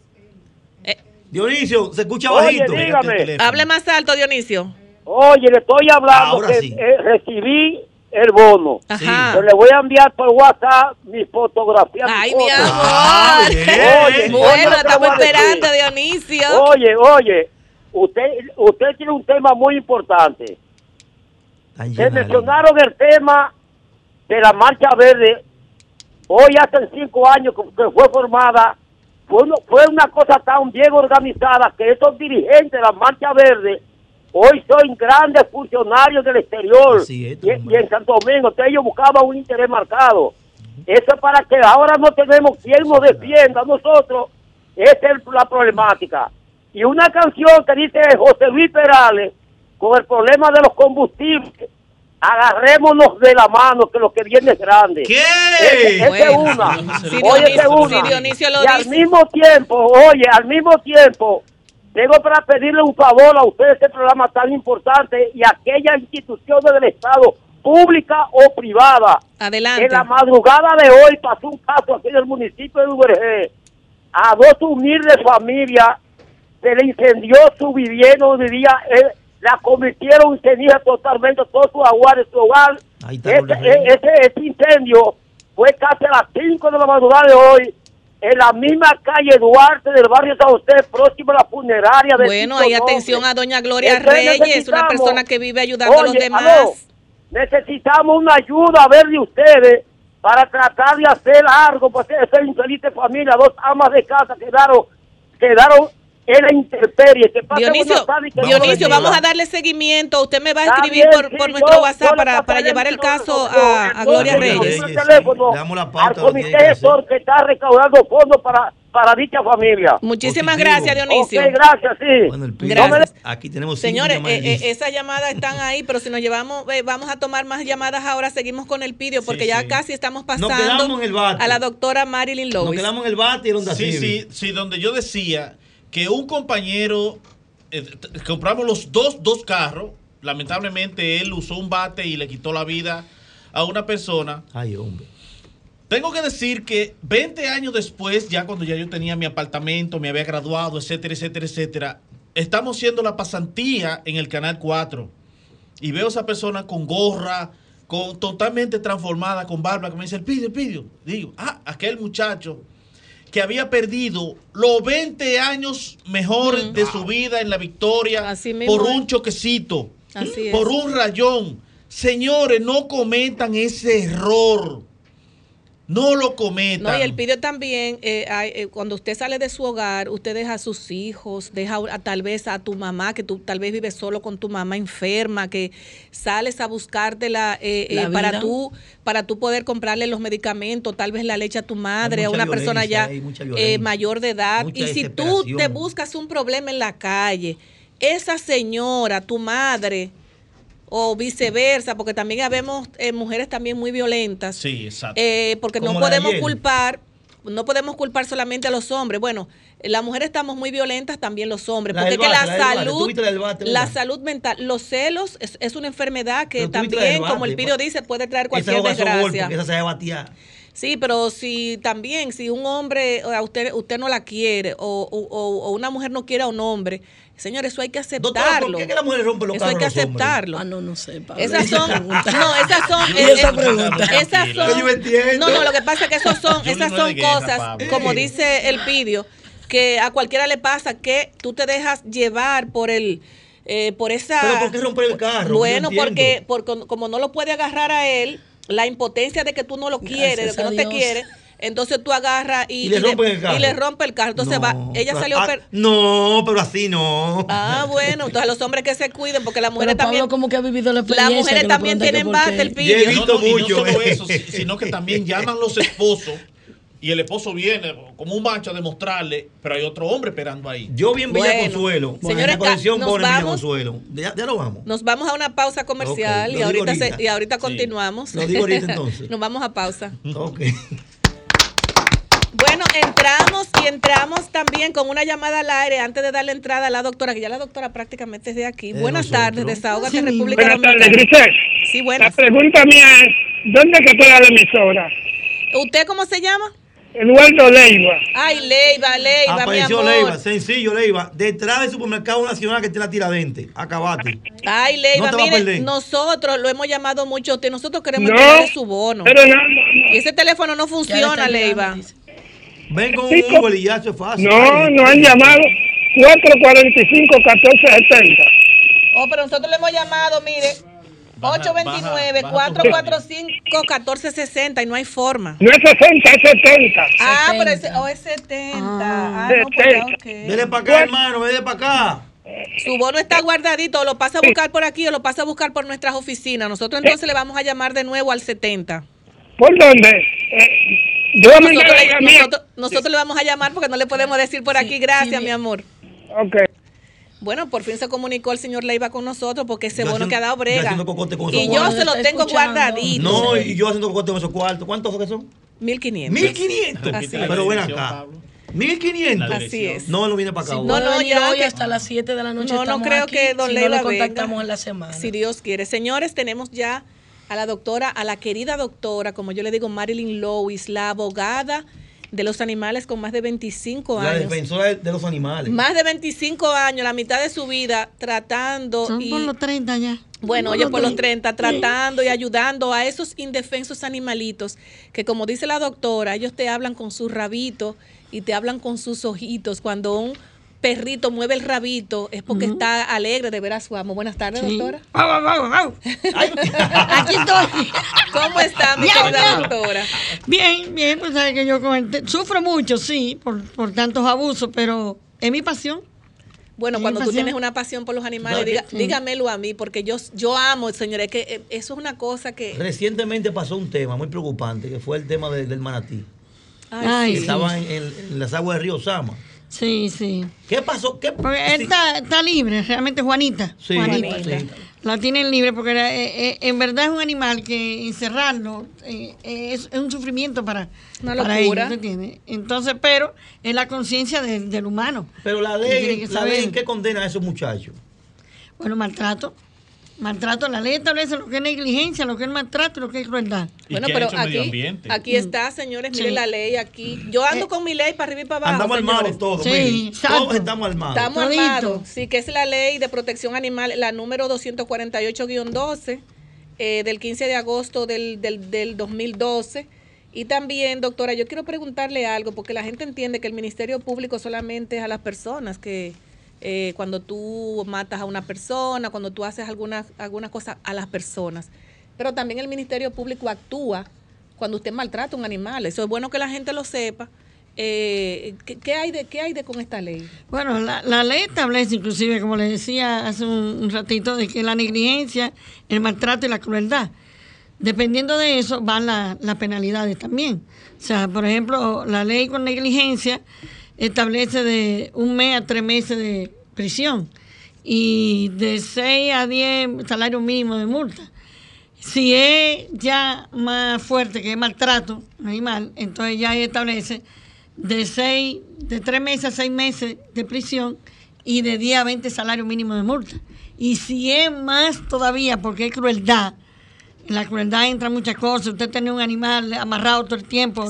Eh. Dionisio, se escucha bajito. dígame. Hable más alto, Dionisio. Oye, le estoy hablando que eh, recibí el bono. Ajá. Yo le voy a enviar por WhatsApp mis fotografías. Ay, mi amor. oye, bueno, estamos esperando, Dionisio. Oye, oye, usted, usted tiene un tema muy importante. Se mencionaron el tema de la Marcha Verde. Hoy hace cinco años que fue formada. Fue, fue una cosa tan bien organizada que esos dirigentes de la Marcha Verde Hoy son grandes funcionarios del exterior y, en Santo Domingo. Entonces ellos buscaban un interés marcado. Eso es para que ahora no tenemos quien nos defienda a nosotros. Esa es la problemática. Y una canción que dice José Luis Perales, con el problema de los combustibles, agarrémonos de la mano que lo que viene es grande. ¿Qué? Esa es una. oye, es una. y al mismo tiempo, oye, al mismo tiempo, tengo para pedirle un favor a usted este programa tan importante y a aquellas instituciones del Estado, pública o privada. Adelante. En la madrugada de hoy pasó un caso aquí en el municipio de Uberge. A dos humildes familias se le incendió su vivienda donde vivía, eh, la convirtieron en ceniza totalmente, todo su aguas su hogar. Ese, ese, ese, incendio fue casi a las 5 de la madrugada de hoy en la misma calle Duarte del barrio San José, próximo a la funeraria de Bueno, hay atención a doña Gloria Reyes, una persona que vive ayudando a los demás. necesitamos una ayuda a ver de ustedes para tratar de hacer algo, pues esa infeliz familia, dos amas de casa quedaron, quedaron en la intemperie. Dionisio, Dionisio vamos a darle seguimiento. Usted me va a escribir por, por nuestro WhatsApp para, para llevar el caso a, a Gloria Reyes. Damos la al comité gestor que está recaudando fondos para para dicha familia. Muchísimas gracias, Dionisio. Okay, gracias, sí. Bueno, el gracias. Aquí tenemos Señores, eh, eh, esas llamadas están ahí, pero si nos llevamos, eh, vamos a tomar más llamadas ahora, seguimos con el pidio, porque ya casi estamos pasando a la doctora Marilyn Lewis. Nos quedamos en el bate y donde Sí, sí, sí, donde yo decía que un compañero, eh, compramos los dos, dos carros, lamentablemente él usó un bate y le quitó la vida a una persona. Ay, hombre. Tengo que decir que 20 años después, ya cuando ya yo tenía mi apartamento, me había graduado, etcétera, etcétera, etcétera, estamos haciendo la pasantía en el Canal 4 y veo a esa persona con gorra, con, totalmente transformada, con barba, que me dice, el pidio, el pidio. Digo, ah, aquel muchacho que había perdido los 20 años mejores de su vida en la victoria por un choquecito, por un rayón. Señores, no cometan ese error. No lo cometan. No, y el pidió también, eh, eh, cuando usted sale de su hogar, usted deja a sus hijos, deja tal vez a tu mamá, que tú tal vez vives solo con tu mamá enferma, que sales a buscártela eh, eh para tú para tú poder comprarle los medicamentos, tal vez la leche a tu madre, a una persona ya mayor de edad. Y si tú te buscas un problema en la calle, esa señora, tu madre, o viceversa, porque también habemos eh, mujeres también muy violentas. Sí, exacto. Eh, porque no podemos culpar, no podemos culpar solamente a los hombres. Bueno, las mujeres estamos muy violentas, también los hombres, porque que la, salud, la, salud mental, los celos es, una enfermedad que también, como el pido dice, puede traer cualquier desgracia. Esa se Sí, pero si también, si un hombre, a usted, usted no la quiere, o, o, una mujer no quiere a un hombre, señores, eso hay que aceptarlo. ¿por qué la mujer rompe los Eso hay que aceptarlo. Ah, no, no sé. Esas son, no, esas son, esa pregunta. esas son, no, no, lo que pasa es que esos son, esas son cosas, como dice el pidio, que a cualquiera le pasa que tú te dejas llevar por el, eh, por esa. Pero ¿por qué romper el carro? Bueno, porque, porque como no lo puede agarrar a él la impotencia de que tú no lo quieres, de que no te quiere, entonces tú agarras y, y, le, rompe el carro. y le rompe el carro. Entonces va, ella salió. Ah, no, pero así no. Ah, bueno, entonces los hombres que se cuiden, porque las mujeres también. como que ha vivido la Las mujeres también tienen base el pillo. He visto mucho. no solo eso, sino que también llaman los esposos y el esposo viene como un macho a demostrarle, pero hay otro hombre esperando ahí. Yo vi en Villa Consuelo, señores, en la colección pone Villa Consuelo. Ya, ya, lo vamos. Nos vamos a una pausa comercial y, ahorita y ahorita continuamos. Lo digo ahorita entonces. nos vamos a pausa. Ok. Bueno, entramos y entramos también con una llamada al aire antes de darle entrada a la doctora, que ya la doctora prácticamente es de aquí. buenas tardes, desahogate sí, República buenas Dominicana. Buenas tardes, Grisel. Sí, buenas. La pregunta mía es, ¿dónde que queda la emisora? ¿Usted cómo se llama? Eduardo Leiva. Ay, Leiva, Leiva, Apareció mi amor. Leiva, sencillo, Leiva. Detrás del supermercado nacional que tiene la tiradente. Acabate. Ay, Leiva, mire, nosotros lo hemos llamado mucho a usted. Nosotros queremos no, su bono. Pero no, y ese teléfono no funciona, Leiva. Ven con un Uber y ya eso es fácil. No, no han llamado 445-1470. Oh, pero nosotros le hemos llamado, mire. 829-445-1460 y no hay forma. No es 60, es 70. Ah, pero es, oh, es 70. Ah, ah no, pues, okay. Dele para acá, hermano, vele para acá. Su bono está guardadito, lo pasa a buscar por aquí o lo pasa a buscar por nuestras oficinas. Nosotros entonces le vamos a llamar de nuevo al 70. ¿Por dónde? Eh, nosotros, le, nosotros, le vamos a llamar porque no le podemos decir por aquí. Gracias, mi amor. Ok. Bueno, por fin se comunicó el señor Leiva con nosotros porque ese bono que ha dado brega. Y yo se lo tengo guardadito. No, y yo haciendo cocote con esos cuartos. ¿Cuántos que son? 1500. 1500. Pero ven acá. 1500. Así es. No, no viene para acá. no, no, yo hoy hasta las 7 de la noche. No, no creo que don si Leiva no lo contactamos en la semana. Si Dios quiere. Señores, tenemos ya a la doctora, a la querida doctora, como yo le digo, Marilyn Lois, la abogada de los animales con más de 25 años. La defensora de los animales. Más de 25 años, la mitad de su vida tratando. Son por los 30 ya. Bueno, oye, por los 30, tratando y ayudando a esos indefensos animalitos que, como dice la doctora, ellos te hablan con su rabito y te hablan con sus ojitos. Cuando un perrito mueve el rabito es porque está alegre de ver a su amo. Buenas tardes, doctora. Aquí estoy. ¿Cómo está, mi querida doctora? Bien, bien, pues sabe que yo sufro mucho, sí, por, por tantos abusos, pero es mi pasión. Bueno, cuando tú tienes una pasión por los animales, dígamelo a mí, porque yo, yo amo, señores, que eh, eso es una cosa que... Recientemente pasó un tema muy preocupante, que fue el tema del manatí. Ay, Estaba en, en, las aguas del río Sama. Sí, sí. ¿Qué pasó? ¿Qué? Porque él está, está, libre, realmente Juanita. Sí, Juanita. La tienen libre porque eh, eh, en verdad es un animal que encerrarlo eh, es, es, un sufrimiento para, Una para ellos, Entonces, pero es la conciencia del humano. Pero la ley, la ley, ¿en qué condena a esos muchachos? Bueno, maltrato. Maltrato, la ley establece lo que es negligencia, lo que es maltrato y lo que es crueldad. Bueno, pero aquí, aquí está, señores, mire la ley aquí. Yo ando eh, con mi ley para arriba y para abajo. Andamos armados todos, sí, todos estamos armados. Estamos armados, sí, que es la ley de protección animal, la número 248-12 eh, del 15 de agosto del, del, del 2012. Y también, doctora, yo quiero preguntarle algo, porque la gente entiende que el Ministerio Público solamente es a las personas que eh, cuando tú matas a una persona, cuando tú haces algunas alguna cosa a las personas. Pero también el Ministerio Público actúa cuando usted maltrata a un animal. Eso es bueno que la gente lo sepa. Eh, ¿qué, hay de qué hay de con esta ley? Bueno, la, ley establece inclusive, como le decía hace un, ratito, de que la negligencia, el maltrato y la crueldad. Dependiendo de eso van las penalidades también. O sea, por ejemplo, la ley con negligencia establece de un mes a tres meses de prisión y de seis a diez salarios mínimos de multa. Si es ya más fuerte que es maltrato animal, entonces ya establece de seis, de tres meses a seis meses de prisión y de 10 a 20 salarios mínimos de multa. Y si es más todavía porque es crueldad, en la crueldad entra muchas cosas, usted tiene un animal amarrado todo el tiempo,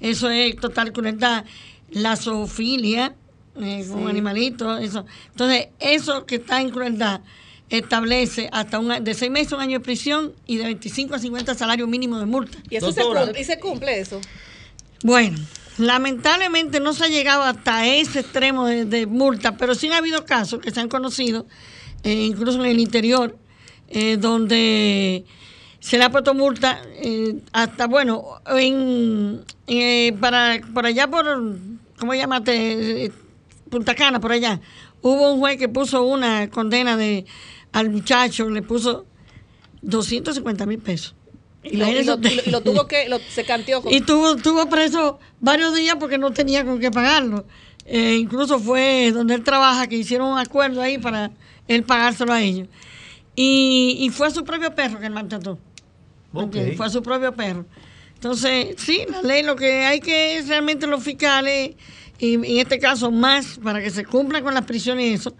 eso es total crueldad la zoofilia, eh, un animalito, eso. Entonces, eso que está en crueldad establece hasta un, de seis meses un año de prisión y de 25 a 50 salarios mínimos de multa. ¿Y eso se cumple, ¿y se cumple eso? Bueno, lamentablemente no se ha llegado hasta ese extremo de, multa, pero sí ha habido casos que se han conocido, eh, incluso en el interior, eh, donde se le ha puesto multa hasta, bueno, en, para, por allá por ¿cómo llamaste? Punta Cana, por allá. Hubo un juez que puso una condena de al muchacho, le puso 250 mil pesos. Y, lo, tuvo que, se canteó Y tuvo, tuvo preso varios días porque no tenía con qué pagarlo. Eh, incluso fue donde él trabaja, que hicieron un acuerdo ahí para él pagárselo a ellos. Y, y fue a su propio perro que él maltrató. Fue a su propio perro. Entonces, sí, la ley lo que hay que es realmente los fiscales, y en este caso más, para que se cumpla con las prisiones y eso,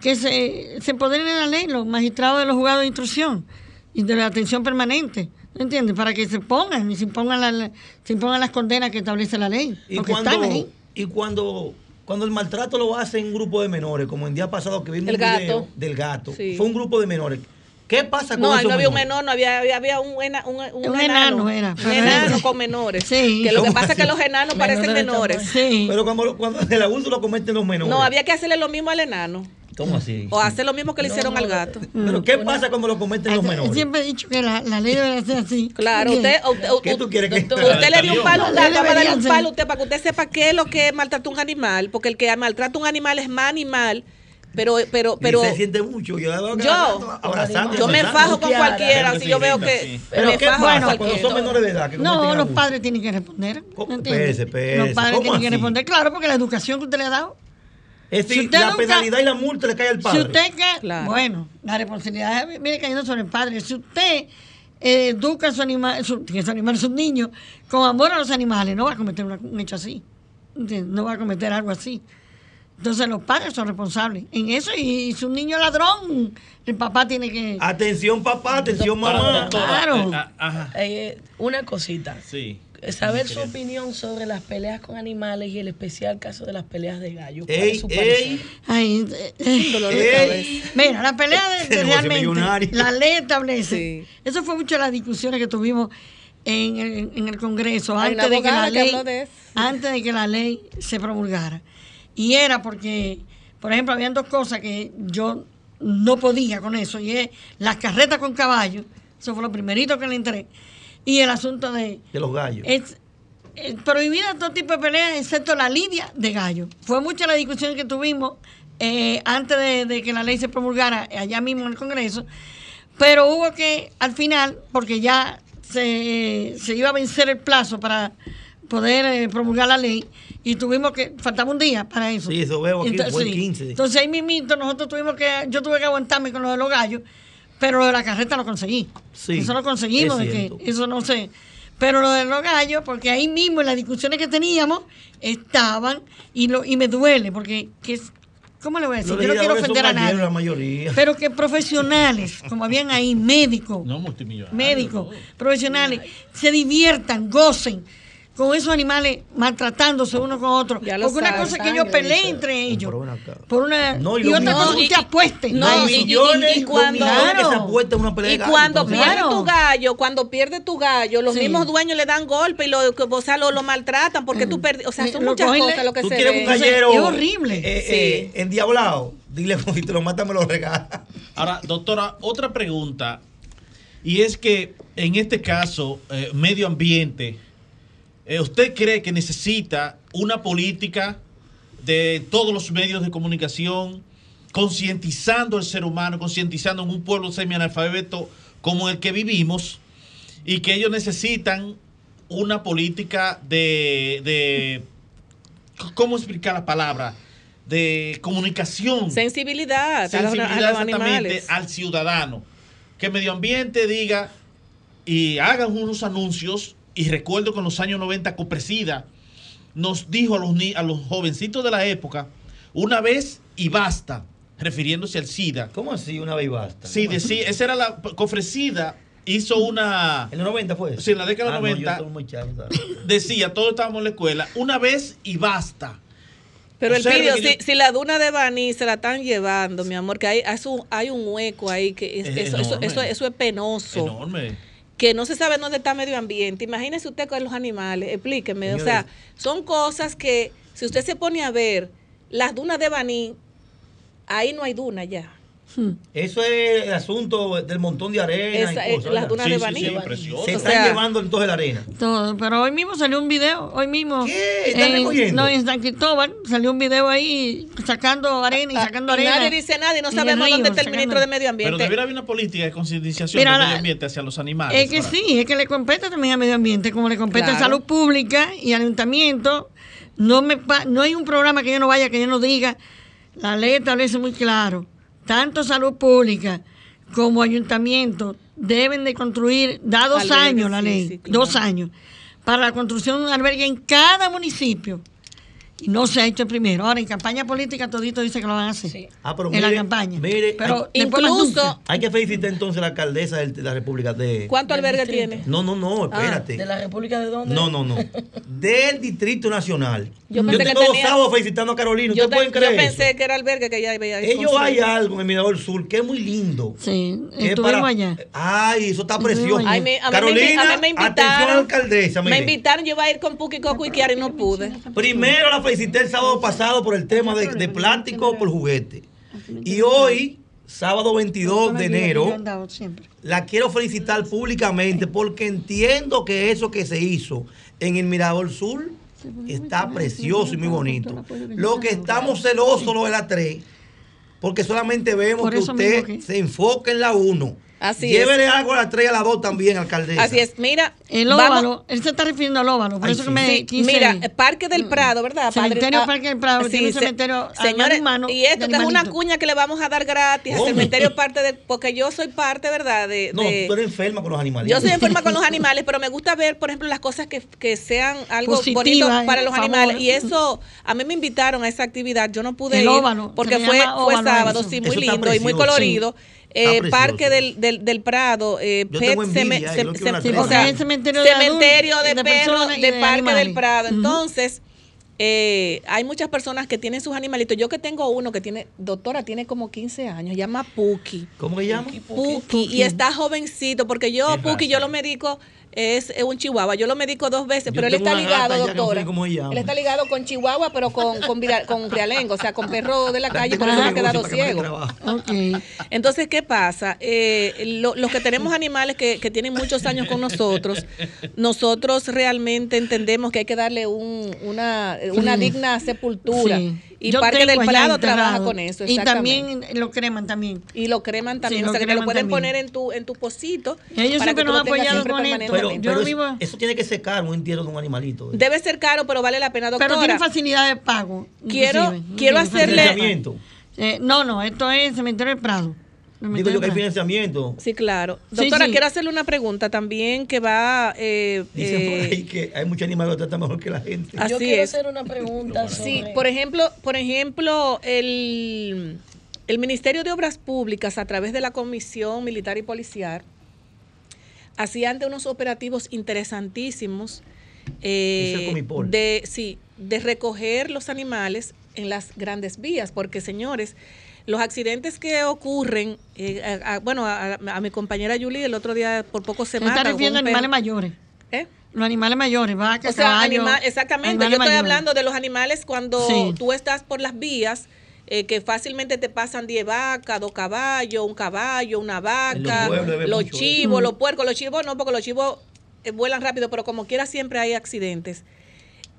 que se, se en la ley los magistrados de los juzgados de instrucción y de la atención permanente. ¿Entiendes? Para que se pongan y se impongan, la, se impongan las condenas que establece la ley. Y cuando, Y cuando, cuando el maltrato lo hace en un grupo de menores, como el día pasado que vimos el video del gato, fue un grupo de menores ¿Qué pasa con No, no había un menor, no había, había, un, un, enano. era. Un enano con menores. Sí. Que lo que pasa es que los enanos parecen menores. Sí. Pero cuando, cuando el abuso lo cometen los menores. No, había que hacerle lo mismo al enano. ¿Cómo así? O hacer lo mismo que le hicieron al gato. Pero ¿qué pasa cuando lo cometen los menores? Siempre he dicho que la, la ley debe ser así. Claro, usted, usted, ¿Qué tú quieres que Usted le dio un palo a un gato, para darle un palo a usted para que usted sepa qué es lo que maltrata un animal, porque el que maltrata un animal es más animal pero, pero, pero. se siente mucho. Yo, yo, me fajo con cualquiera. Si yo veo que. Pero me fajo bueno, cuando son menores de edad. Que no, los padres tienen que responder. Pese, pese. Los padres tienen que responder. Claro, porque la educación que usted le ha dado. Es decir, la penalidad y la multa le cae al padre. Si usted que, bueno, la responsabilidad viene cayendo sobre el padre. Si usted eh, educa a su animal, su, su animal, sus niños, con amor a los animales, no va a cometer un hecho así. No va a cometer algo así. Entonces los padres son responsables en eso y si un niño ladrón, el papá tiene que... Atención papá, atención mamá. Claro. Eh, una cosita. Sí. Saber su opinión sobre las peleas con animales y el especial caso de las peleas de gallo. Ey, Ay, Mira, la pelea de, realmente la ley establece. Eso fue mucho de las discusiones que tuvimos en el, en el Congreso antes de que la ley antes de que la ley se promulgara. Y era porque, por ejemplo, habían dos cosas que yo no podía con eso, y es las carretas con caballos, eso fue lo primerito que le entré, y el asunto de... De los gallos. Es, prohibida todo tipo de peleas, excepto la lidia de gallos. Fue mucha la discusión que tuvimos eh, antes de, que la ley se promulgara allá mismo en el Congreso, pero hubo que, al final, porque ya se, se iba a vencer el plazo para poder eh, promulgar la ley, y tuvimos que, faltaba un día para eso. Sí, eso veo aquí, entonces, fue el 15. Entonces ahí mismito nosotros tuvimos que, yo tuve que aguantarme con lo de los gallos, pero lo de la carreta lo conseguí. Sí, eso lo conseguimos, de que eso no sé. Pero lo de los gallos, porque ahí mismo en las discusiones que teníamos estaban, y lo y me duele, porque que ¿cómo le voy a decir? Yo no quiero ofender a nadie. La mayoría. Pero que profesionales, como habían ahí, médicos, no multimillonarios, médicos, profesionales, se diviertan, gocen con esos animales maltratándose uno con otro. Porque una cosa es que ellos peleen entre ellos. Por una, y, otra cosa que usted apueste. No, y, y, cuando, se una pelea y cuando pierde tu gallo, cuando pierde tu gallo, los mismos dueños le dan golpe y lo, o sea, lo, lo maltratan porque tú mm. perdiste. O sea, son muchas cosas lo que tú se quieres un gallero es horrible. Eh, eh, endiablado. Dile, si te lo mata, me lo regala. Ahora, doctora, otra pregunta. Y es que en este caso, eh, medio ambiente eh, ¿usted cree que necesita una política de todos los medios de comunicación concientizando al ser humano, concientizando en un pueblo semi-analfabeto como el que vivimos y que ellos necesitan una política de, de ¿cómo explicar la palabra? de comunicación. Sensibilidad, sensibilidad exactamente al ciudadano. Que medio ambiente diga y hagan unos anuncios y recuerdo que en los años 90 Copresida nos dijo a los, a los jovencitos de la época, una vez y basta, refiriéndose al SIDA. ¿Cómo así, una vez y basta? Sí, decía, esa era la Cofresida hizo una... ¿En los 90 fue? Sí, en la década de los 90. decía, todos estábamos en la escuela, una vez y basta. Pero el pidió, si, la duna de Baní se la están llevando, mi amor, que hay, hay, un, hueco ahí, que eso, eso, eso, eso, es penoso. Enorme que no se sabe dónde está medio ambiente. Imagínese usted con los animales, explíqueme. O sea, son cosas que si usted se pone a ver las dunas de Baní, ahí no hay duna ya. Hmm. Eso es el asunto del montón de arena. y cosas, las dunas de Baní. se están llevando entonces la arena. Todo, pero hoy mismo salió un video, hoy mismo. ¿Qué? ¿Están recogiendo? No, en San Cristóbal salió un video ahí sacando arena y ah, sacando arena. Nadie dice nada y no sabemos dónde está el ministro de Medio Ambiente. Pero debería haber una política de concientización del medio ambiente hacia los animales. Es que sí, es que le compete también al medio ambiente, como le compete a salud pública y al ayuntamiento. No, me, no hay un programa que yo no vaya, que yo no diga. La ley establece muy claro tanto salud pública como ayuntamiento deben de construir, da dos años la ley, dos años, para la construcción de un albergue en cada municipio no se ha hecho primero. Ahora, en campaña política, todito dice que lo van a hacer. Ah, pero en la campaña. Mire, pero incluso. Hay que felicitar entonces a la alcaldesa de la República de. ¿Cuánto albergue tiene? No, no, no, ah, espérate. ¿De la República de dónde? No, no, no. Del Distrito Nacional. Yo, yo tengo dos sábados felicitando a Carolina. ¿Ustedes pueden creer? Yo pensé que era albergue que ya veía. Ellos hay algo en el Mirador Sur que es muy lindo. Sí, estuvimos para... allá. Ay, eso está precioso. Ay, me, a Carolina, a mí me invitaron. Atención a la alcaldesa. Me invitaron, yo iba a ir con Puki Coco y Kiara y no pude. Primero la felicité el sábado pasado por el tema de, de plástico por juguete. Y hoy, sábado 22 de enero, la quiero felicitar públicamente porque entiendo que eso que se hizo en el Mirador Sur está precioso y muy bonito. Lo que estamos celosos lo de la 3, porque solamente vemos que usted se enfoca en la 1 Así Llévele algo a la 3 y a la 2 también, alcaldesa. Así es. Mira, el óvalo, él se está refiriendo al óvalo, por eso que me Mira, Parque del Prado, ¿verdad? Cementerio ah, Parque del Prado, tiene un cementerio señores, humano. Y esto es una cuña que le vamos a dar gratis al cementerio parte de porque yo soy parte, ¿verdad? De, no, tú eres enferma con los animales. Yo soy enferma con los animales, pero me gusta ver, por ejemplo, las cosas que, que sean algo bonito para los animales y eso a mí me invitaron a esa actividad, yo no pude ir porque fue fue sábado, sí, muy lindo y muy colorido eh, Parque del, del, del, Prado, eh, pet, cementerio, de, perros de, Parque del Prado. Entonces, eh, hay muchas personas que tienen sus animalitos. Yo que tengo uno que tiene, doctora, tiene como 15 años, llama Puki. ¿Cómo se llama? Puki. Y está jovencito, porque yo, Puki, yo lo medico es un chihuahua. Yo lo medico dos veces, pero él está ligado, doctora. él está ligado con chihuahua, pero con, con, con o sea, con perro de la calle, por eso ha quedado ciego. Entonces, ¿qué pasa? Eh, los que tenemos animales que, que, tienen muchos años con nosotros, nosotros realmente entendemos que hay que darle un, una, una digna sepultura. Y Parque del Prado trabaja con eso. Y también lo creman también. Y lo creman también. o sea, que te lo pueden poner en tu, en tu pocito. Ellos siempre nos han apoyado con esto. Pero, yo vivo... eso tiene que ser caro, un entierro de un animalito. ¿eh? Debe ser caro, pero vale la pena, doctora. Pero tiene facilidad de pago. Quiero, quiero hacerle... Eh, no, no, esto es Cementerio del Prado. Digo yo que hay financiamiento. Sí, claro. Doctora, quiero hacerle una pregunta también que va... Eh, Dicen por eh, ahí que hay muchos animales que tratan mejor que la gente. Así yo quiero hacer una pregunta Sí, por ejemplo, por ejemplo el, el Ministerio de Obras Públicas, a través de la Comisión Militar y Policial, hacía ante unos operativos interesantísimos eh, de, sí, de recoger los animales en las grandes vías, porque señores, los accidentes que ocurren, eh, bueno, a, mi compañera Julie el otro día por poco se mata. está refiriendo a animales mayores. ¿Eh? Los animales mayores, vacas, o sea, exactamente. Yo estoy hablando de los animales cuando tú estás por las vías. Eh, que fácilmente te pasan 10 vacas, dos caballos, un caballo, una vaca, los, chivos, los puercos, los chivos no, porque los chivos eh, vuelan rápido, pero como quiera siempre hay accidentes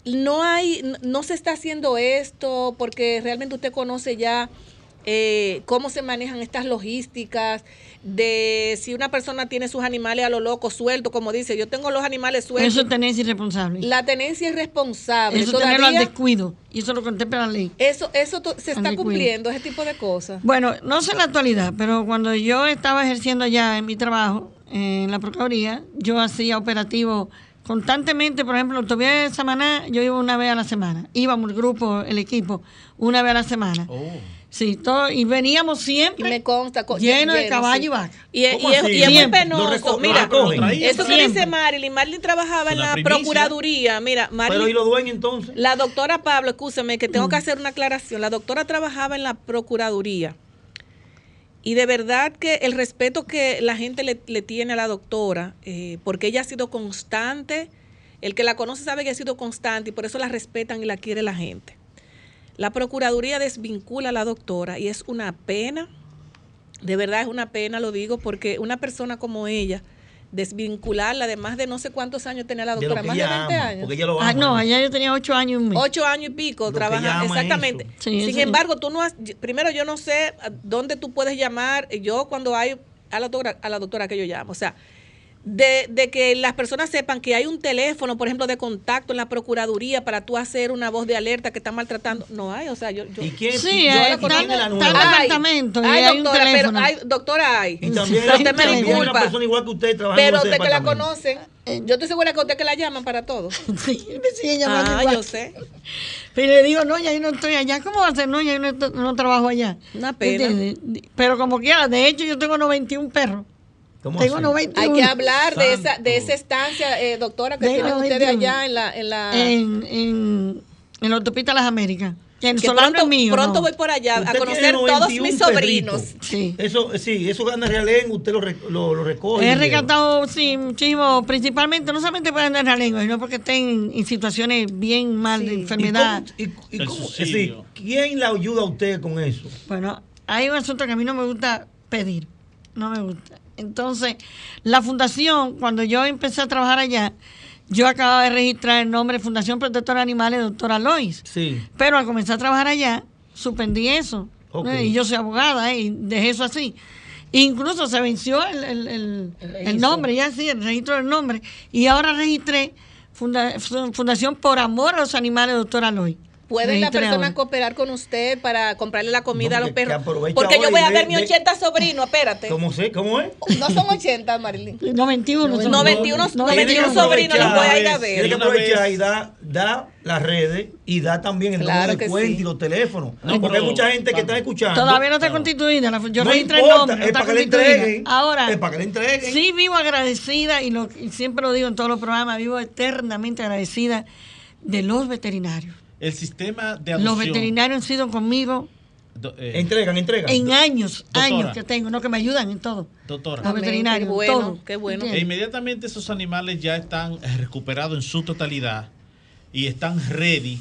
no hay, no se está haciendo esto porque realmente usted conoce ya eh, cómo se manejan estas logísticas, de si una persona tiene sus animales a lo loco sueltos, como dice, yo tengo los animales sueltos. Eso es tenencia irresponsable. La tenencia irresponsable. Eso es tenerlo al descuido. Y eso lo contempla la ley. Eso, eso se está cumpliendo, ese tipo de cosas. Bueno, no sé en la actualidad, pero cuando yo estaba ejerciendo ya en mi trabajo, en la Procuraduría, yo hacía operativos constantemente, por ejemplo, todavía de Samaná, yo iba una vez a la semana. Íbamos el grupo, el equipo, una vez a la semana. Oh. Sí, todo, y veníamos siempre me consta, lleno, de caballo y vaca. Y, es, muy penoso. Mira, eso que dice Marilyn, Marilyn trabajaba en la Procuraduría. Mira, Marilyn, Pero ¿y lo dueños entonces? La doctora Pablo, escúchame, que tengo que hacer una aclaración. La doctora trabajaba en la Procuraduría. Y de verdad que el respeto que la gente le, tiene a la doctora, eh, porque ella ha sido constante, el que la conoce sabe que ha sido constante y por eso la respetan y la quiere la gente. La Procuraduría desvincula a la doctora y es una pena, de verdad es una pena, lo digo, porque una persona como ella, desvincularla de más de no sé cuántos años tenía la doctora, más de 20 años. ah, no, allá yo tenía 8 años y 8 años y pico trabajando, exactamente. Sin embargo, tú no has, primero yo no sé dónde tú puedes llamar, yo cuando hay a la doctora, a la doctora que yo llamo, o sea, de, de, que las personas sepan que hay un teléfono, por ejemplo, de contacto en la Procuraduría para tú hacer una voz de alerta que están maltratando. No hay, o sea, yo... yo ¿Y quién, sí, hay, está, en el departamento hay, hay, doctora, pero hay, doctora hay. Y también usted me disculpa. una persona igual que usted Pero de que la conocen, yo estoy segura que usted que la llaman para todo. sí, me siguen llamando ah, yo sé. Pero le digo, no, ya yo no estoy allá. ¿Cómo va a ser? No, ya yo no, no trabajo allá. Una pena. Pero como quiera, de hecho yo tengo 91 perros. Hay que hablar de esa, de esa estancia, eh, doctora, que tienen ustedes allá en la... En, la... en, en, en la autopista Las Américas. Que pronto, mío, pronto voy por allá a conocer todos mis sobrinos. Sí. Eso, sí, eso gana realengo, usted lo, lo, lo recoge. He rescatado, sí, muchísimo, principalmente, no solamente para ganar realengo, sino porque estén en situaciones bien mal de enfermedad. ¿Y cómo, y, cómo, sí, ¿Quién la ayuda a usted con eso? Bueno, hay un asunto que a mí no me gusta pedir, no me gusta. Entonces, la fundación, cuando yo empecé a trabajar allá, yo acababa de registrar el nombre Fundación Protectora de Animales, doctora Lois. Sí. Pero al comenzar a trabajar allá, suspendí eso. Y yo soy abogada ¿eh? y dejé eso así. Incluso se venció el, nombre, ya sí, el registro del nombre. Y ahora registré Fundación por Amor a los Animales, doctora Lois. ¿Puede la persona cooperar con usted para comprarle la comida a los perros? Porque yo voy a ver mi 80 sobrino, espérate. ¿Cómo sé? ¿Cómo es? No son 80, Marilyn. 91. 91, 91 sobrinos los voy a ir a ver. Tiene que aprovechar y da, da las redes y da también el número de cuenta y los teléfonos. porque hay mucha gente que está escuchando. Todavía no está constituida. Yo registré el nombre. Es para que le entreguen. Ahora, es para que le entreguen. Sí, vivo agradecida y, lo, y siempre lo digo en todos los programas, vivo eternamente agradecida de los veterinarios el sistema de adopción. Los veterinarios han sido conmigo. Eh, entregan, entregan. En años, años que tengo, no que me ayudan en todo. Doctora. Los veterinarios, qué bueno, Qué bueno. E inmediatamente esos animales ya están recuperados en su totalidad y están ready.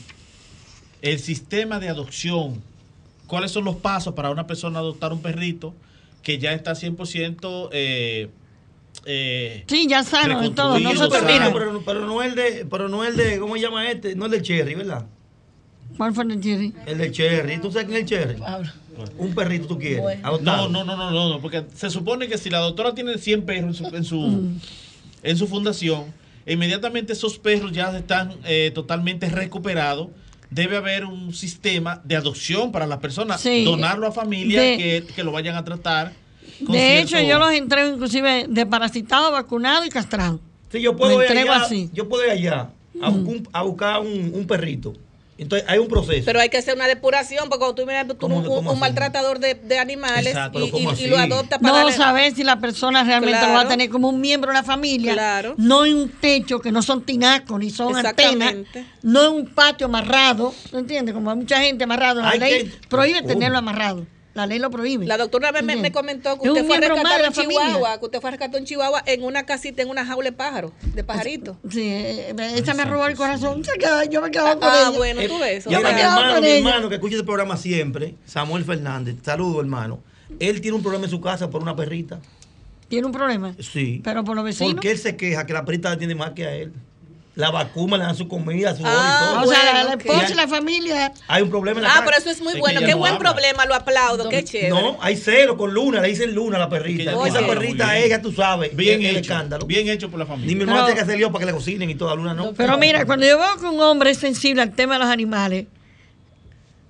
El sistema de adopción, ¿cuáles son los pasos para una persona adoptar un perrito que ya está 100% eh, eh, sí, ya saben todo. Nosotros, mira. Pero, pero, no el de, pero no el de, ¿cómo se llama este? No el de Cherry, ¿verdad? ¿Cuál fue el Cherry? El de Cherry. ¿Tú sabes quién es el Cherry? Un perrito tú quieres. No, no, no, no, no, porque se supone que si la doctora tiene 100 perros en su, mm. en su, fundación, inmediatamente esos perros ya están eh, totalmente recuperados. Debe haber un sistema de adopción para las personas, donarlo a familias que, que, lo vayan a tratar De hecho, yo los entrego inclusive de parasitado, vacunado y castrado. Sí, yo puedo ir allá, Yo puedo ir allá a, buscar un perrito entonces hay un proceso. Pero hay que hacer una depuración, porque cuando tú miras tú un, maltratador de, de animales y, lo adopta para. No saber si la persona realmente lo va a tener como un miembro de la familia. Claro. No en un techo, que no son tinacos ni son antenas. No en un patio amarrado. ¿Entiendes? Como hay mucha gente amarrado. La ley prohíbe tenerlo amarrado. La ley lo prohíbe. La doctora me, me, comentó que usted fue a rescatar en Chihuahua, que usted fue a rescatar en Chihuahua en una casita, en una jaula de pájaros, de pajaritos. Sí, eh, esa me robó el corazón. yo me quedaba con ah, bueno, tú ves. Y ahora mi hermano, mi hermano que escucha este programa siempre, Samuel Fernández, saludo hermano. Él tiene un problema en su casa por una perrita. ¿Tiene un problema? Sí. Pero por los vecinos. Porque él se queja que la perrita la tiene más que a él la vacuna, le dan su comida, su ah, y todo. O sea, la esposa y la familia. Hay un problema en la Ah, pero eso es muy bueno. Qué buen problema, lo aplaudo, qué chévere. No, hay cero con Luna, le dicen Luna a la perrita. Esa perrita es, ya tú sabes, bien el escándalo. Bien hecho por la familia. Ni mi hermano tiene que hacer lío para que le cocinen y toda Luna no. Pero mira, cuando yo veo que un hombre es sensible al tema de los animales,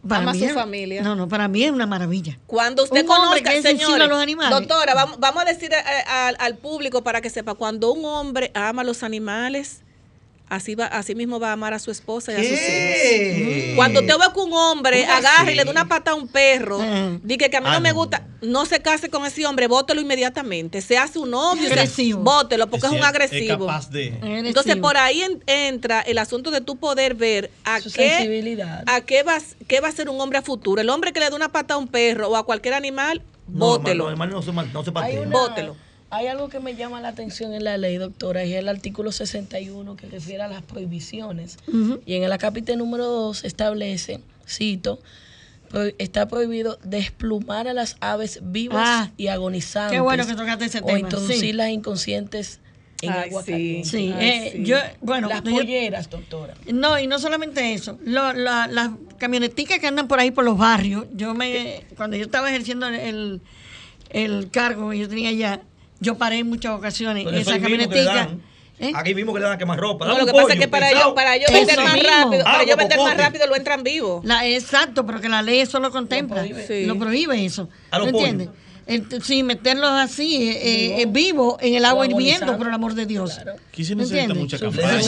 para Ama mí su familia. No, no, para mí es una maravilla. Cuando usted conozca, señor, los animales. doctora, vamos, vamos a decir al público para que sepa, cuando un hombre ama a los animales, así va, así mismo va a amar a su esposa y a sus hijos. Cuando te ve que un hombre agarra y le da una pata a un perro, dice que a mí no, me gusta, no se case con ese hombre, bótelo inmediatamente. Se hace un novio, bótelo porque es, un agresivo. Entonces por ahí entra el asunto de tu poder ver a qué a qué va, qué va a ser un hombre a futuro. El hombre que le da una pata a un perro o a cualquier animal, bótelo. No, no, se, no se Bótelo. Hay algo que me llama la atención en la ley, doctora, y es el artículo 61 que refiere a las prohibiciones. Y en el capítulo número 2 establece, cito, está prohibido desplumar a las aves vivas ah, y agonizantes. Qué bueno que tocaste ese tema. O introducirlas inconscientes en agua caliente. Sí, eh, Yo, bueno, las polleras, doctora. No, y no solamente eso. las camioneticas que andan por ahí por los barrios, yo me, cuando yo estaba ejerciendo el, el cargo que yo tenía ya, yo paré en muchas ocasiones en esa camionetica. ¿Eh? Aquí mismo que le dan que más ropa. No, lo que pasa es que para yo, para yo vender más rápido, para yo vender más rápido lo entran vivo. La, exacto, pero que la ley eso lo contempla. Lo prohíbe, lo prohíbe eso. ¿No entiendes? sí, meterlos así, eh, eh, vivo en el agua hirviendo, por el amor de Dios. Aquí se necesita mucha campaña.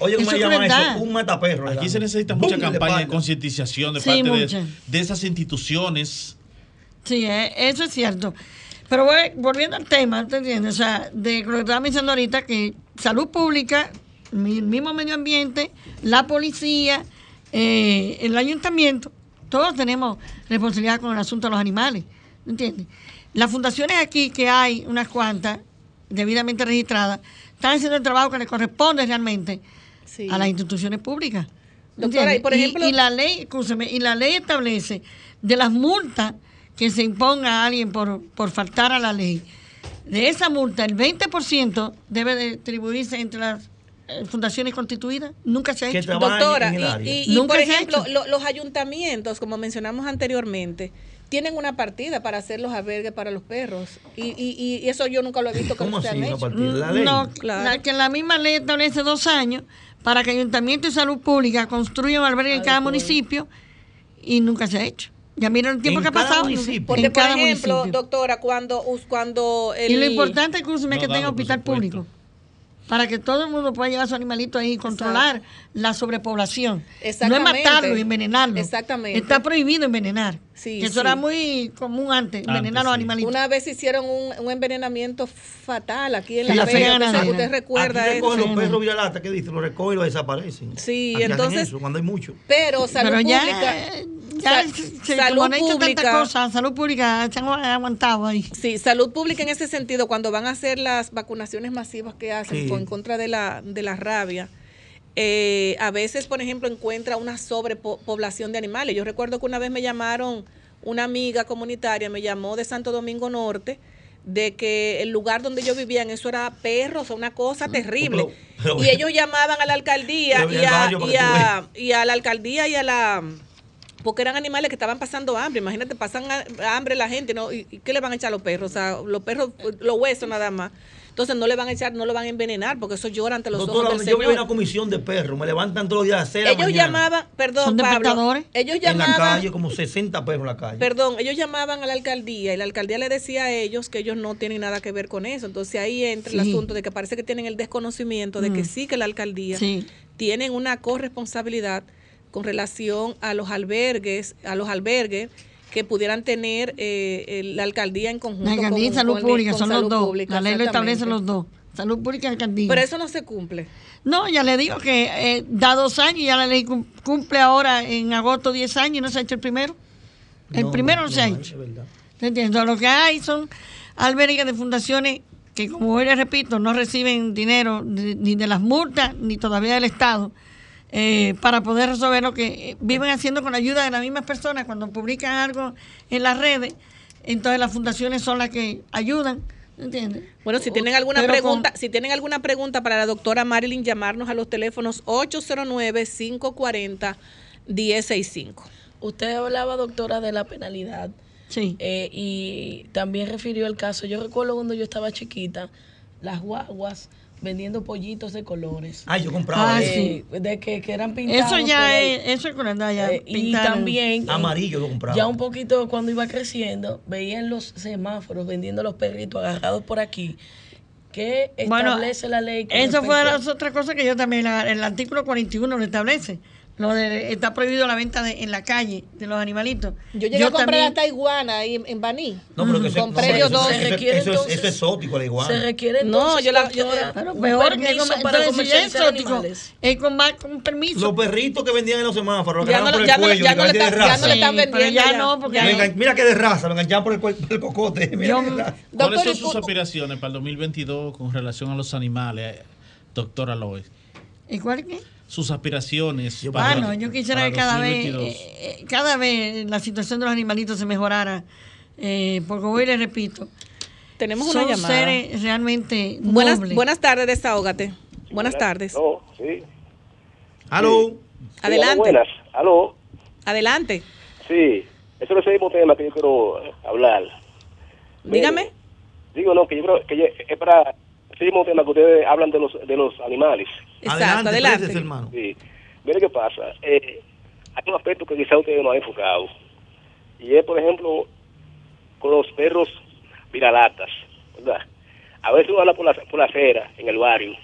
Oye, ¿cómo se llama eso? Un mataperro. Aquí se necesita mucha campaña de concientización de parte de, de, esas instituciones. Sí, eso es cierto. Pero volviendo al tema, ¿te entiendes? O sea, de lo que estaba mencionando ahorita, que salud pública, el mismo medio ambiente, la policía, eh, el ayuntamiento, todos tenemos responsabilidad con el asunto de los animales, ¿entiendes? Las fundaciones aquí, que hay unas cuantas, debidamente registradas, están haciendo el trabajo que les corresponde realmente a las instituciones públicas. Doctora, y, por ejemplo, y, la ley, y la ley establece de las multas que se imponga a alguien por, por faltar a la ley, de esa multa el 20% debe distribuirse entre las eh, fundaciones constituidas. Nunca se ha hecho. Doctora, y, por ejemplo, los ayuntamientos, como mencionamos anteriormente, tienen una partida para hacer los albergues para los perros. Y, y, eso yo nunca lo he visto que se han hecho. ¿La ley? No, claro. que la misma ley establece dos años para que Ayuntamiento y Salud Pública construyan un albergue en cada municipio y nunca se ha hecho. Ya miren el tiempo que ha pasado. Porque, por ejemplo, doctora, cuando, cuando Y lo importante es que tenga hospital público. Para que todo el mundo pueda llevar su animalito ahí y controlar la sobrepoblación. No es matarlo y envenenarlo. Exactamente. Está prohibido envenenar. Sí, eso era muy común antes, envenenar a los animalitos. Una vez hicieron un, envenenamiento fatal aquí en la, feria. Usted recuerda aquí eso. los perros viralata, ¿qué dice? Los recogen y los desaparecen. Sí, entonces. cuando hay mucho. Pero salud pero ya, pública ya, salud pública. salud pública se han aguantado ahí. Sí, salud pública en ese sentido, cuando van a hacer las vacunaciones masivas que hacen en contra de la, de la rabia, eh, a veces, por ejemplo, encuentra una sobrepoblación de animales. Yo recuerdo que una vez me llamaron, una amiga comunitaria me llamó de Santo Domingo Norte, de que el lugar donde yo vivía, eso era perros, una cosa terrible. y ellos llamaban a la alcaldía y a, y a la alcaldía y a la porque eran animales que estaban pasando hambre. Imagínate, pasan hambre la gente, ¿no? ¿Y, qué le van a echar a los perros? O sea, los perros, los huesos nada más. Entonces no le van a echar, no lo van a envenenar porque eso llora ante los ojos del yo veo una comisión de perros, me levantan todos los días a hacer Ellos llamaban, perdón, Pablo, ellos llamaban en la calle como 60 perros en la calle. Perdón, ellos llamaban a la alcaldía y la alcaldía le decía a ellos que ellos no tienen nada que ver con eso. Entonces ahí entra el asunto de que parece que tienen el desconocimiento de que mm. sí que la alcaldía tienen una corresponsabilidad con relación a los albergues, a los albergues que pudieran tener eh, la alcaldía en conjunto. La alcaldía y salud pública son los dos. la ley lo establece los dos. Salud pública y alcaldía. Pero eso no se cumple. No, ya le digo que eh, da dos años, y ya la ley cumple ahora en agosto 10 años y no se ha hecho el primero. El primero no, se ha hecho. Entiendo. Lo que hay son albergues de fundaciones que, como hoy les repito, no reciben dinero ni de las multas ni todavía del Estado eh, para poder resolver lo que eh, viven haciendo con la ayuda de las mismas personas cuando publican algo en las redes. Entonces las fundaciones son las que ayudan. ¿Entiendes? Bueno, si tienen alguna pregunta, si tienen alguna pregunta para la doctora Marilyn, llamarnos a los teléfonos 809 540 1065. Usted hablaba, doctora, de la penalidad. Sí. Eh, y también refirió el caso. Yo recuerdo cuando yo estaba chiquita, las guaguas vendiendo pollitos de colores. Ah, yo compraba ah, sí. de que, que, eran pintados. Eso ya es, eso es con ya eh, Y también amarillo lo compraba. Ya un poquito cuando iba creciendo, veía en los semáforos vendiendo los perritos agarrados por aquí. ¿Qué establece la ley? Eso fue otra cosa que yo también, el artículo 41 lo establece lo de, está prohibido la venta de, en la calle de los animalitos. Yo llegué a comprar hasta iguana ahí en, Baní. No, pero que se, compré yo dos. Se requiere eso, es, eso, es exótico, la iguana. Se requiere No, yo la. Yo, pero mejor que para comercializar es exótico. Es con, con permiso. Los perritos que vendían en los semáforos, ya no, por el ya cuello, ya no, ya no le están vendiendo. ya, no, porque. mira que de raza, lo enganchaban por el, por el cocote. ¿Cuáles son sus aspiraciones para el 2022 con relación a los animales, doctora Lois? ¿Y cuál qué? Sus aspiraciones. bueno, yo quisiera que cada vez, eh, eh, cada vez la situación de los animalitos se mejorara, eh, porque hoy les repito, tenemos una llamada. seres realmente buenas, buenas tardes, desahógate. buenas, tardes. No, sí. Aló. Adelante. buenas. Aló. Adelante. Sí, eso es el mismo tema que yo quiero hablar. Dígame. digo, no, que yo creo que es para el mismo tema que ustedes hablan de los, de los animales. Exacto, adelante. hermano. Sí. Mire qué pasa. Eh, hay un aspecto que quizá ustedes no han enfocado. Y es, por ejemplo, con los perros viralatas. ¿verdad? A veces uno habla por la, por la acera, en el barrio,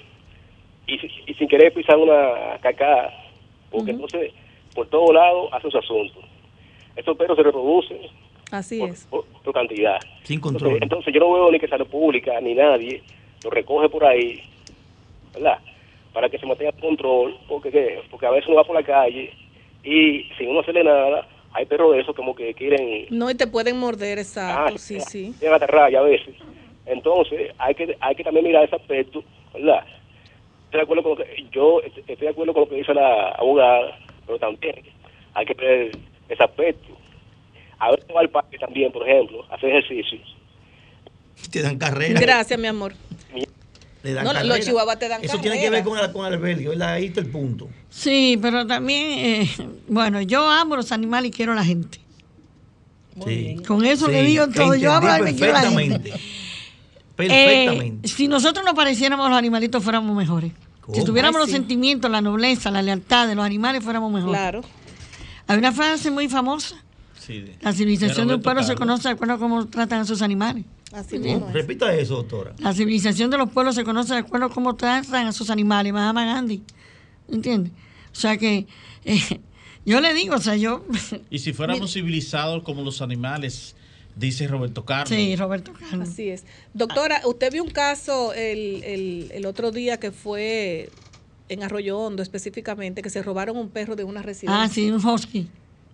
y, y sin querer pisar una caca, porque entonces por todos lados hace su asunto. Estos perros se reproducen. Así es. Por, cantidad. Sin control. Entonces, entonces, yo no veo ni que salud pública ni nadie lo recoge por ahí, ¿verdad? Para que se mantenga control, porque porque a veces uno va por la calle y sin uno hacerle nada, hay perros de esos como que quieren... No, y te pueden morder, exacto, ah, sí, sí. Llegan a aterrar a veces. Entonces, hay que hay que también mirar ese aspecto, ¿verdad? Estoy de acuerdo con lo que, yo estoy de acuerdo con lo que dice la abogada, pero también hay que ver ese aspecto. A ver, va al parque también, por ejemplo, hacer ejercicio. Te dan carrera. Gracias, mi amor no, los chihuahuas te dan Eso tiene que ver con el, con el albergue, ahí está el punto. Sí, pero también, eh, bueno, yo amo los animales y quiero a la gente. Sí. Con eso le digo todo. Yo hablo y quiero a la gente. Perfectamente. Eh, si nosotros nos pareciéramos los animalitos, fuéramos mejores. Si tuviéramos los sentimientos, la nobleza, la lealtad de los animales, fuéramos mejores. Claro. Hay una frase muy famosa. Sí, la civilización de un pueblo se conoce de acuerdo a cómo tratan a sus animales. Repita eso, doctora. La civilización de los pueblos se conoce de acuerdo a cómo tratan a sus animales, Mahama Gandhi. ¿Entiendes? O sea que eh, yo le digo, o sea, yo... Y si fuéramos civilizados como los animales, dice Roberto Carlos. Sí, Roberto Carlos. Así es. Doctora, usted vio un caso el, el, el otro día que fue en Arroyo Hondo específicamente, que se robaron un perro de una residencia. Ah, sí, un husky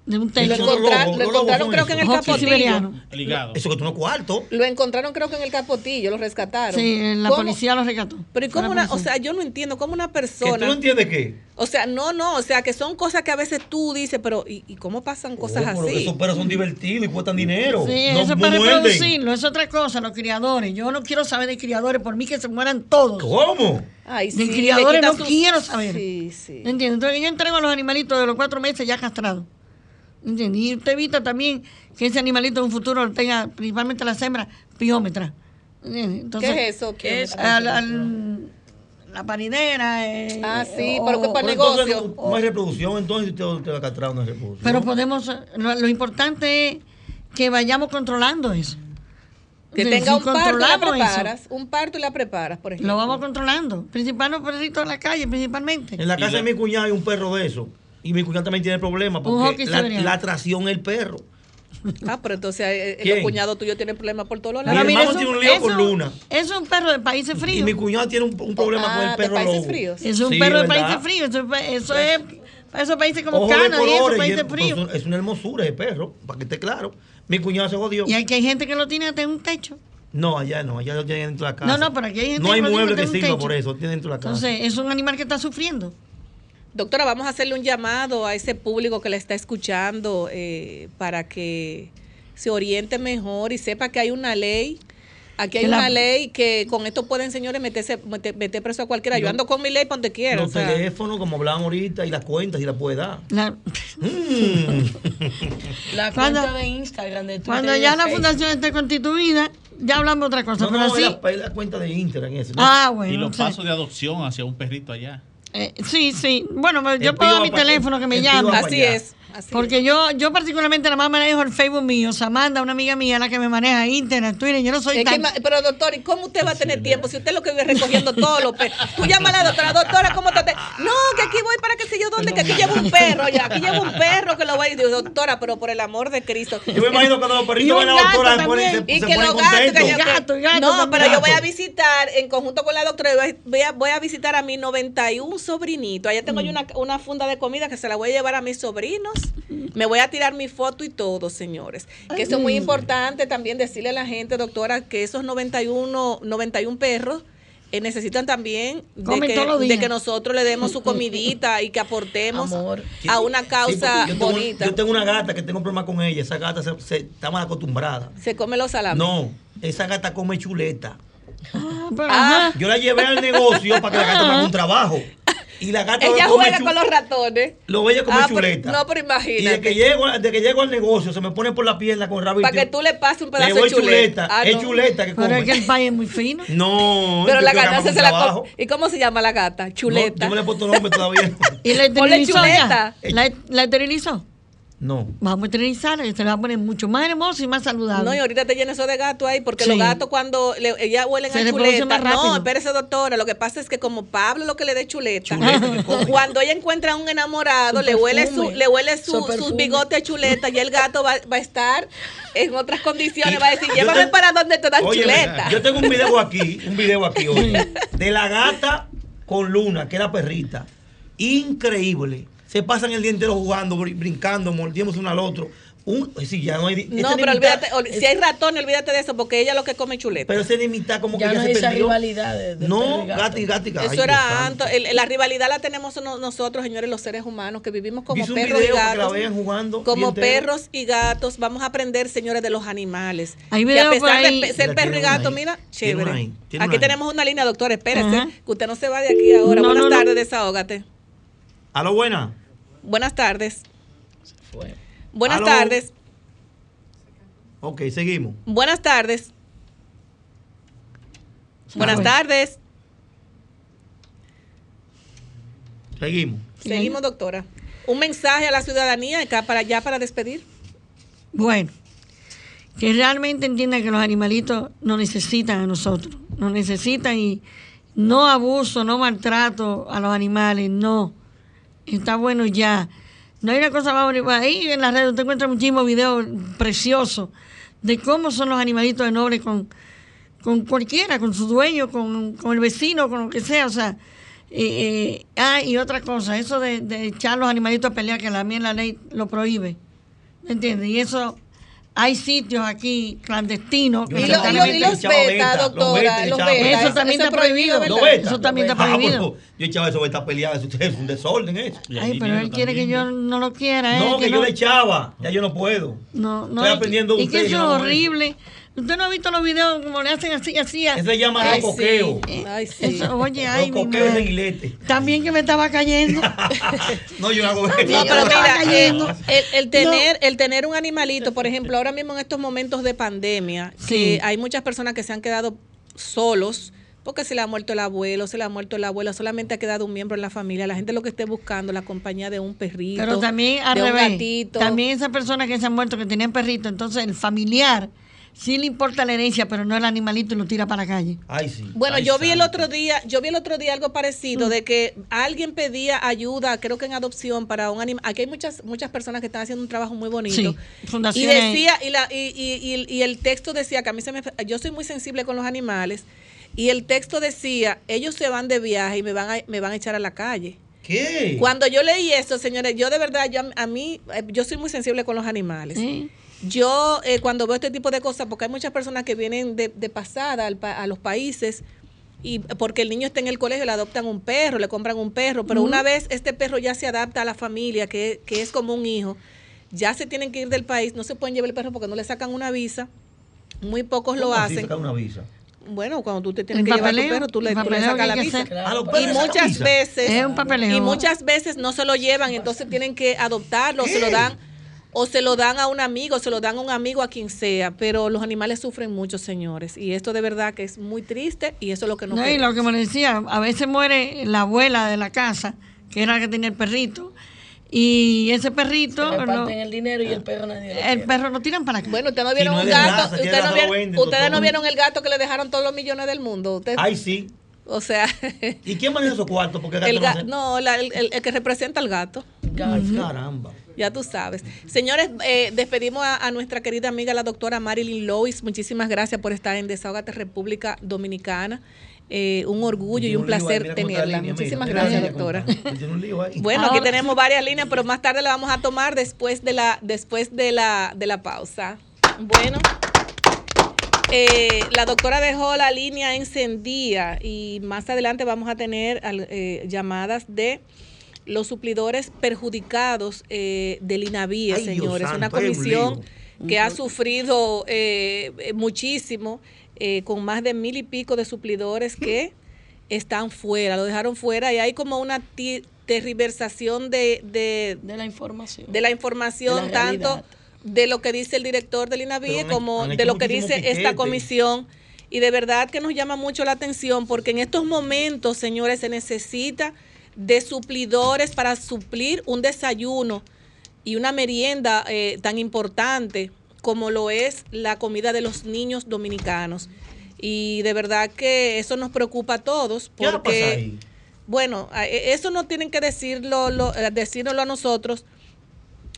de un techo. Lo, lo encontraron creo que en el capotillo. Eso que tú no cuarto. Lo encontraron creo que en el capotillo, lo rescataron. Sí, la policía lo rescató. Pero ¿y cómo una, o sea, yo no entiendo cómo una persona... ¿Que tú no entiendes qué? O sea, no, no, o sea, que son cosas que a veces tú dices, pero ¿y, y cómo pasan cosas oh, así? Esos perros son divertidos y cuestan dinero. Sí, eso es para reproducirlo, es otra cosa, los criadores. Yo no quiero saber de criadores, por mí que se mueran todos. ¿Cómo? Ay, de criadores no quiero saber. Sí, sí. ¿Entiendes? Entonces yo entrego a los animalitos de los cuatro meses ya castrados. Y usted evita también que ese animalito en un futuro tenga, principalmente las hembras, piómetras. Entonces, ¿Qué es eso? ¿Qué es? la paridera. Eh, ah, sí, pero que para el negocio. no hay reproducción, entonces usted, va a castrar una reproducción. Pero podemos, lo, importante es que vayamos controlando eso. Que tenga un parto, la preparas, un parto y la preparas, por ejemplo. Lo vamos controlando, principalmente los perritos en la calle, principalmente. En la casa de mi cuñado hay un perro de eso, y mi cuñado también tiene problemas, porque la, la atracción es el perro. Ah, pero entonces eh, el cuñado tuyo tiene problemas por todos los lados. Mi hermano tiene un lío con Luna. Es un perro de países fríos. Y mi cuñado tiene un, problema con el ah, perro de países fríos. Es un perro de países fríos. Eso, eso es esos países como Canadá y esos países fríos. Es una hermosura ese perro, para que esté claro. Mi cuñado se jodió. Y hay que hay gente que lo tiene hasta en un techo. No, allá no, allá lo tienen dentro de la casa. No, no, pero aquí hay gente No hay mueble que sirva por eso, lo tienen dentro de la casa. Entonces, es un animal que está sufriendo. Doctora, vamos a hacerle un llamado a ese público que le está escuchando eh, para que se oriente mejor y sepa que hay una ley. Aquí hay una ley que con esto pueden, señores, meterse, meter, preso a cualquiera. Yo, ando con mi ley para donde quiera. Los teléfonos, como hablaban ahorita, y las cuentas, y las puede dar. La, mm. la cuenta de Instagram, de Cuando ya la fundación esté constituida, ya hablamos otra cosa. No, pero no, así, la, cuenta de Instagram. Eso, Ah, bueno. Y los pasos de adopción hacia un perrito allá. Eh, sí, sí. Bueno, yo puedo dar mi teléfono que me llame. Así es. Porque yo, yo particularmente la más manejo el Facebook mío, Samanda, una amiga mía, la que me maneja Internet, Twitter, yo no soy tan... pero doctor, ¿y cómo usted va a tener tiempo si usted lo que vive recogiendo todos los perros? Tú llamas a la doctora, doctora, ¿cómo te...? No, que aquí voy para que sé yo dónde, que aquí llevo un perro, ya, aquí llevo un perro que lo voy a decir, doctora, pero por el amor de Cristo. Yo me imagino cuando los perritos van a la doctora se ponen, y que los gatos, No, pero yo voy a visitar, en conjunto con la doctora, voy a, voy a visitar a mi 91 sobrinito. Allá tengo yo mm. una, una funda de comida que se la voy a llevar a mis sobrinos. Me voy a tirar mi foto y todo, señores. Que eso es muy importante también decirle a la gente, doctora, que esos 91, 91 perros eh, necesitan también de que, nosotros le demos su comidita y que aportemos a una causa bonita. yo tengo una gata que tengo problema con ella. Esa gata se, está mal acostumbrada. ¿Se come los salames? No, esa gata come chuleta. Ah, ah. Yo la llevé al negocio para que la gata haga un trabajo. Y la gata Ella juega con los ratones. Lo veía como ah, chuleta. no, pero imagínate. Y de que, llego, de que llego al negocio, se me pone por la pierna con rabo Para que tú le pases un pedazo de chuleta. Ah, es chuleta que come. Pero es que el país es muy fino. No. Pero la gata se, la come. ¿Y cómo se llama la gata? Chuleta. No, yo me le he puesto nombre todavía. ¿Y la esterilizó chuleta. ¿La, la esterilizó? No. Vamos a esterilizar, se le va a poner mucho más hermoso y más saludable. No, y ahorita te llenas eso de gato ahí, porque los gatos cuando le, ella huelen a chuleta. No, espérese, doctora. Lo que pasa es que como Pablo lo que le dé chuleta, cuando ella encuentra a un enamorado, le huele su, le huele su, sus bigotes a chuleta y el gato va, va, a estar en otras condiciones, va a decir, llévame para donde te dan chuleta. Yo tengo un video aquí, un video aquí hoy, de la gata con Luna, que era perrita. Increíble se pasan el día entero jugando, brincando, mordiéndose uno al otro. Un, si ya no, hay, no pero olvídate, si hay ratones, olvídate de eso, porque ella lo que come chuleta. Pero se limita como ya que no ya hay se esa rivalidad de, No, gati, gati, Eso era antes. la rivalidad la tenemos nosotros, señores, los seres humanos, que vivimos como perros y gatos. jugando como perros y gatos. Vamos a aprender, señores, de los animales. Hay y a pesar de ser perro y gato, mira, chévere. aquí tenemos una línea, doctor, espérese, que usted no se va de aquí ahora. Buenas tardes, desahógate. A lo buena. Buenas tardes. Buenas tardes. Ok, seguimos. Buenas tardes. Buenas tardes. Seguimos. Seguimos, doctora. Un mensaje a la ciudadanía acá para allá para despedir. Bueno, que realmente entiendan que los animalitos nos necesitan a nosotros, nos necesitan y no abuso, no maltrato a los animales, no está bueno ya. No hay una cosa más bonita. Ahí en la red usted encuentra muchísimos videos preciosos de cómo son los animalitos de noble con, con cualquiera, con su dueño, con, el vecino, con lo que sea. O sea, eh, eh, ah, y otra cosa, eso de, de, echar los animalitos a pelear, que la mía la ley lo prohíbe. ¿Me entiendes? Y eso hay sitios aquí clandestinos. Y, los beta, doctora, los beta. Eso también está prohibido. Eso también está prohibido. Yo echaba eso beta pelear, eso es un desorden eso. Ay, pero él quiere que yo no lo quiera. No, que yo le echaba, ya yo no puedo. No, no. Estoy aprendiendo Y que eso es horrible Usted no ha visto los videos como le hacen así, así. Eso se llama ay, rocoqueo. Ay, sí. oye, ay, rocoqueo de guilete. También que me estaba cayendo. no, yo hago No, pero mira, el, el, tener, el tener un animalito, por ejemplo, ahora mismo en estos momentos de pandemia, sí. hay muchas personas que se han quedado solos porque se le ha muerto el abuelo, se le ha muerto la abuela, solamente ha quedado un miembro en la familia. La gente lo que esté buscando la compañía de un perrito, Pero también al de un gatito. También esas personas que se han muerto que tenían perrito, entonces el familiar sí le importa la herencia, pero no el animalito y lo tira para la calle. Ay, sí. Bueno, yo vi el otro día, yo vi el otro día algo parecido mm. de que alguien pedía ayuda, creo que en adopción para un animal. Aquí hay muchas muchas personas que están haciendo un trabajo muy bonito. Sí, y decía y, la, y, y, y, el texto decía que a mí se me yo soy muy sensible con los animales y el texto decía, ellos se van de viaje y me van a, me van a echar a la calle. ¿Qué? Cuando yo leí esto, señores, yo de verdad, yo a mí, eh, yo soy muy sensible con los animales. Yo eh, cuando veo este tipo de cosas, porque hay muchas personas que vienen de, pasada a los países y porque el niño está en el colegio, le adoptan un perro, le compran un perro, pero una vez este perro ya se adapta a la familia, que, que es como un hijo, ya se tienen que ir del país, no se pueden llevar el perro porque no le sacan una visa, muy pocos lo hacen. una visa? Bueno, cuando tú te tienes que llevar tu perro, tú le, sacas la visa. Y muchas veces, y muchas veces no se lo llevan, entonces tienen que adoptarlo, se lo dan o se lo dan a un amigo, se lo dan a un amigo a quien sea, pero los animales sufren mucho, señores, y esto de verdad que es muy triste y eso es lo que nos No, y lo que me decía, a veces muere la abuela de la casa, que era la que tenía el perrito, y ese perrito. Se no, el dinero y el perro nadie El perro lo tiran para acá. Bueno, ustedes no vieron un gato. ustedes no, vieron, usted no vieron el gato que le dejaron todos los millones del mundo. Ay, sí. O sea. ¿Y quién maneja esos cuartos? Porque el gato no, el, el, que representa al gato. Caramba. Ya tú sabes. Señores, eh, despedimos a, a, nuestra querida amiga, la doctora Marilyn Lois. Muchísimas gracias por estar en Desahogate República Dominicana. Eh, un orgullo y un placer tenerla. Muchísimas gracias, doctora. bueno, aquí tenemos varias líneas, pero más tarde la vamos a tomar después de la, después de la, de la pausa. Bueno. Eh, la doctora dejó la línea encendida y más adelante vamos a tener eh, llamadas de los suplidores perjudicados del INAVIE, señores. Una comisión que ha sufrido muchísimo eh, con más de mil y pico de suplidores que están fuera, lo dejaron fuera y hay como una tergiversación de, de, la información. De la información, tanto de lo que dice el director del INAVIE como de lo que dice esta comisión. Y de verdad que nos llama mucho la atención porque en estos momentos, señores, se necesita de suplidores para suplir un desayuno y una merienda eh, tan importante como lo es la comida de los niños dominicanos. Y de verdad que eso nos preocupa a todos porque, bueno, e, eso no tienen que decirlo, lo, eh, decirlo a nosotros,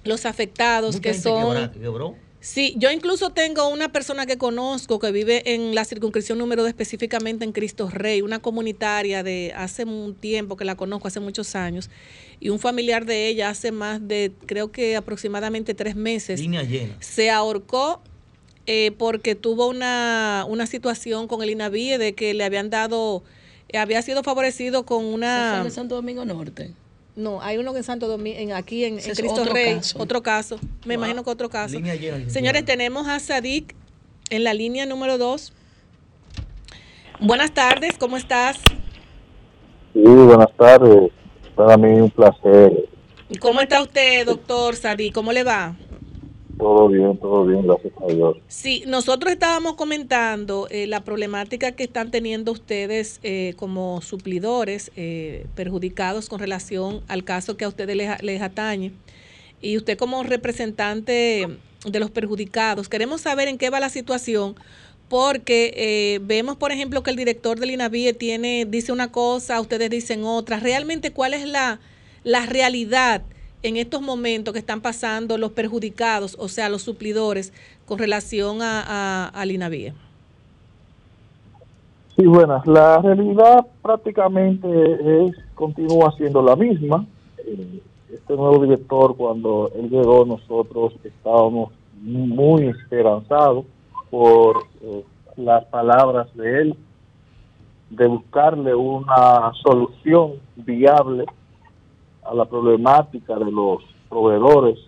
los afectados que son... Sí, yo incluso tengo una persona que conozco que vive en la circunscripción número 2, específicamente en Cristo Rey, una comunitaria de hace un tiempo que la conozco, hace muchos años, y un familiar de ella hace más de, creo que aproximadamente tres meses, se ahorcó eh, porque tuvo una, una situación con el INAVIE de que le habían dado, había sido favorecido con una... de Santo Domingo Norte? No, hay uno en Santo Domingo, aquí en, Cristo Rey, otro caso. Me imagino que otro caso. Señores, tenemos a Sadik en la línea número dos. Buenas tardes, ¿cómo estás? Sí, buenas tardes. Para mí un placer. ¿Cómo está usted, doctor Sadik? ¿Cómo le va? Todo bien, todo bien, gracias a Dios. Sí, nosotros estábamos comentando eh, la problemática que están teniendo ustedes eh, como suplidores eh, perjudicados con relación al caso que a ustedes les, les, atañe. Y usted como representante de los perjudicados, queremos saber en qué va la situación, porque vemos, por ejemplo, que el director del INAVIE tiene, dice una cosa, ustedes dicen otra. Realmente, ¿cuál es la, la realidad? En estos momentos que están pasando los perjudicados, o sea, los suplidores, con relación a, al INAVIE? Sí, bueno, la realidad prácticamente es, continúa siendo la misma. Eh, este nuevo director, cuando él llegó, nosotros estábamos muy esperanzados por eh, las palabras de él, de buscarle una solución viable a la problemática de los proveedores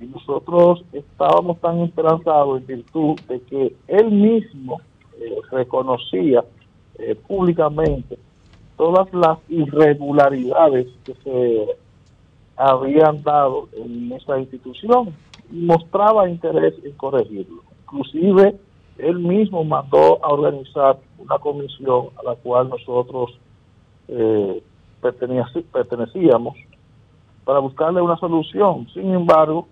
y nosotros estábamos tan esperanzados en virtud de que él mismo eh, reconocía eh, públicamente todas las irregularidades que se habían dado en esa institución y mostraba interés en corregirlo. Inclusive él mismo mandó a organizar una comisión a la cual nosotros eh, pertenecíamos para buscarle una solución. Sin embargo,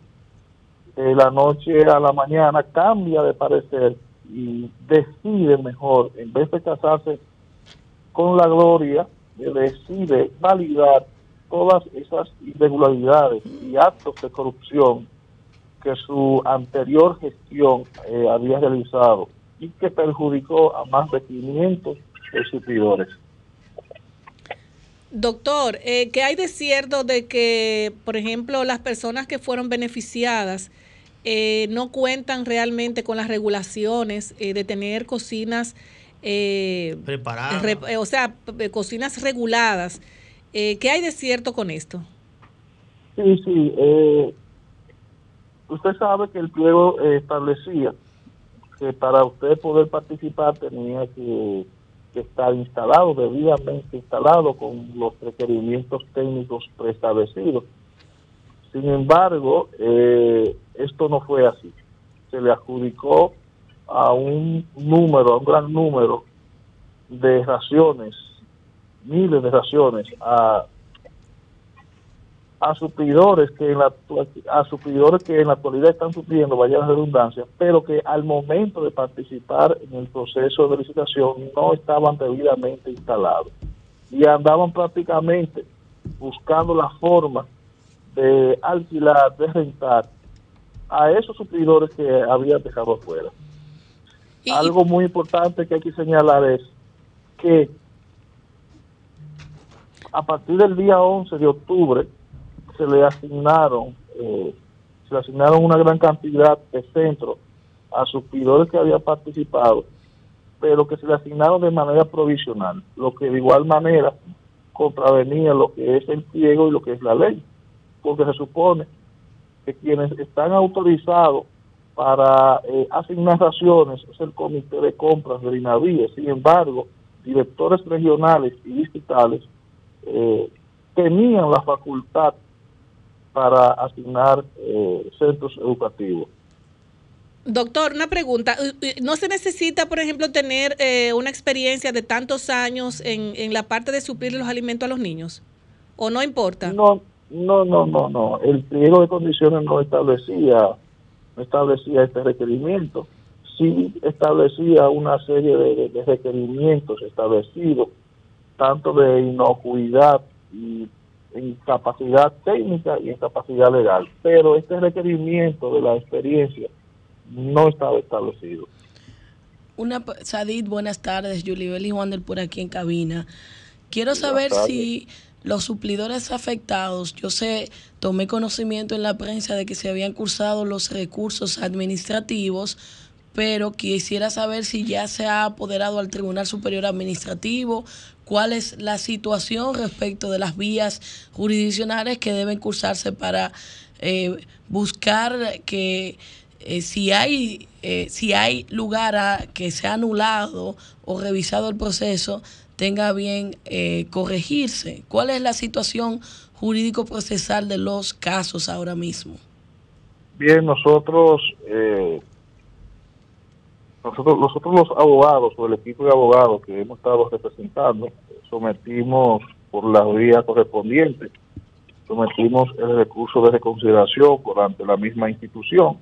de la noche a la mañana cambia de parecer y decide mejor, en vez de casarse con la gloria, decide validar todas esas irregularidades y actos de corrupción que su anterior gestión eh, había realizado y que perjudicó a más de 500 suplidores. Doctor, eh, ¿qué hay de cierto de que, por ejemplo, las personas que fueron beneficiadas eh, no cuentan realmente con las regulaciones eh, de tener cocinas preparadas? o sea, cocinas reguladas? ¿Qué hay de cierto con esto? Sí, sí. usted sabe que el pliego establecía que para usted poder participar tenía que que estar instalado, debidamente instalado con los requerimientos técnicos preestablecidos. Sin embargo, eh, esto no fue así. Se le adjudicó a un número, a un gran número de raciones, miles de raciones, a a suplidores que en la a suplidores que en la actualidad están supliendo, vaya la redundancia, pero que al momento de participar en el proceso de licitación no estaban debidamente instalados y andaban prácticamente buscando la forma de alquilar, de rentar a esos suplidores que habían dejado afuera. Algo muy importante que hay que señalar es que a partir del día 11 de octubre se le asignaron, eh, se le asignaron una gran cantidad de centros a suplidores que habían participado, pero que se le asignaron de manera provisional, lo que de igual manera contravenía lo que es el pliego y lo que es la ley, porque se supone que quienes están autorizados para eh, asignar raciones es el comité de compras del INAVIE, sin embargo, directores regionales y distritales eh, tenían la facultad para asignar eh, centros educativos. Doctor, una pregunta. ¿No se necesita, por ejemplo, tener eh, una experiencia de tantos años en, en la parte de suplir los alimentos a los niños? ¿O no importa? No, no, no, no, no. El pliego de condiciones no establecía, no establecía este requerimiento. Sí establecía una serie de, de requerimientos establecidos, tanto de inocuidad y en capacidad técnica y en capacidad legal, pero este requerimiento de la experiencia no estaba establecido. Una, Sadid, buenas tardes, Julibel y Wander por aquí en cabina. Quiero saber si los suplidores afectados, yo sé, tomé conocimiento en la prensa de que se habían cursado los recursos administrativos, pero quisiera saber si ya se ha apoderado al Tribunal Superior Administrativo, cuál es la situación respecto de las vías jurisdiccionales que deben cursarse para eh, buscar que eh, si hay eh, si hay lugar a que se ha anulado o revisado el proceso tenga bien corregirse. ¿Cuál es la situación jurídico procesal de los casos ahora mismo? Bien, nosotros nosotros, nosotros los abogados o el equipo de abogados que hemos estado representando sometimos por la vía correspondiente, sometimos el recurso de reconsideración por ante la misma institución.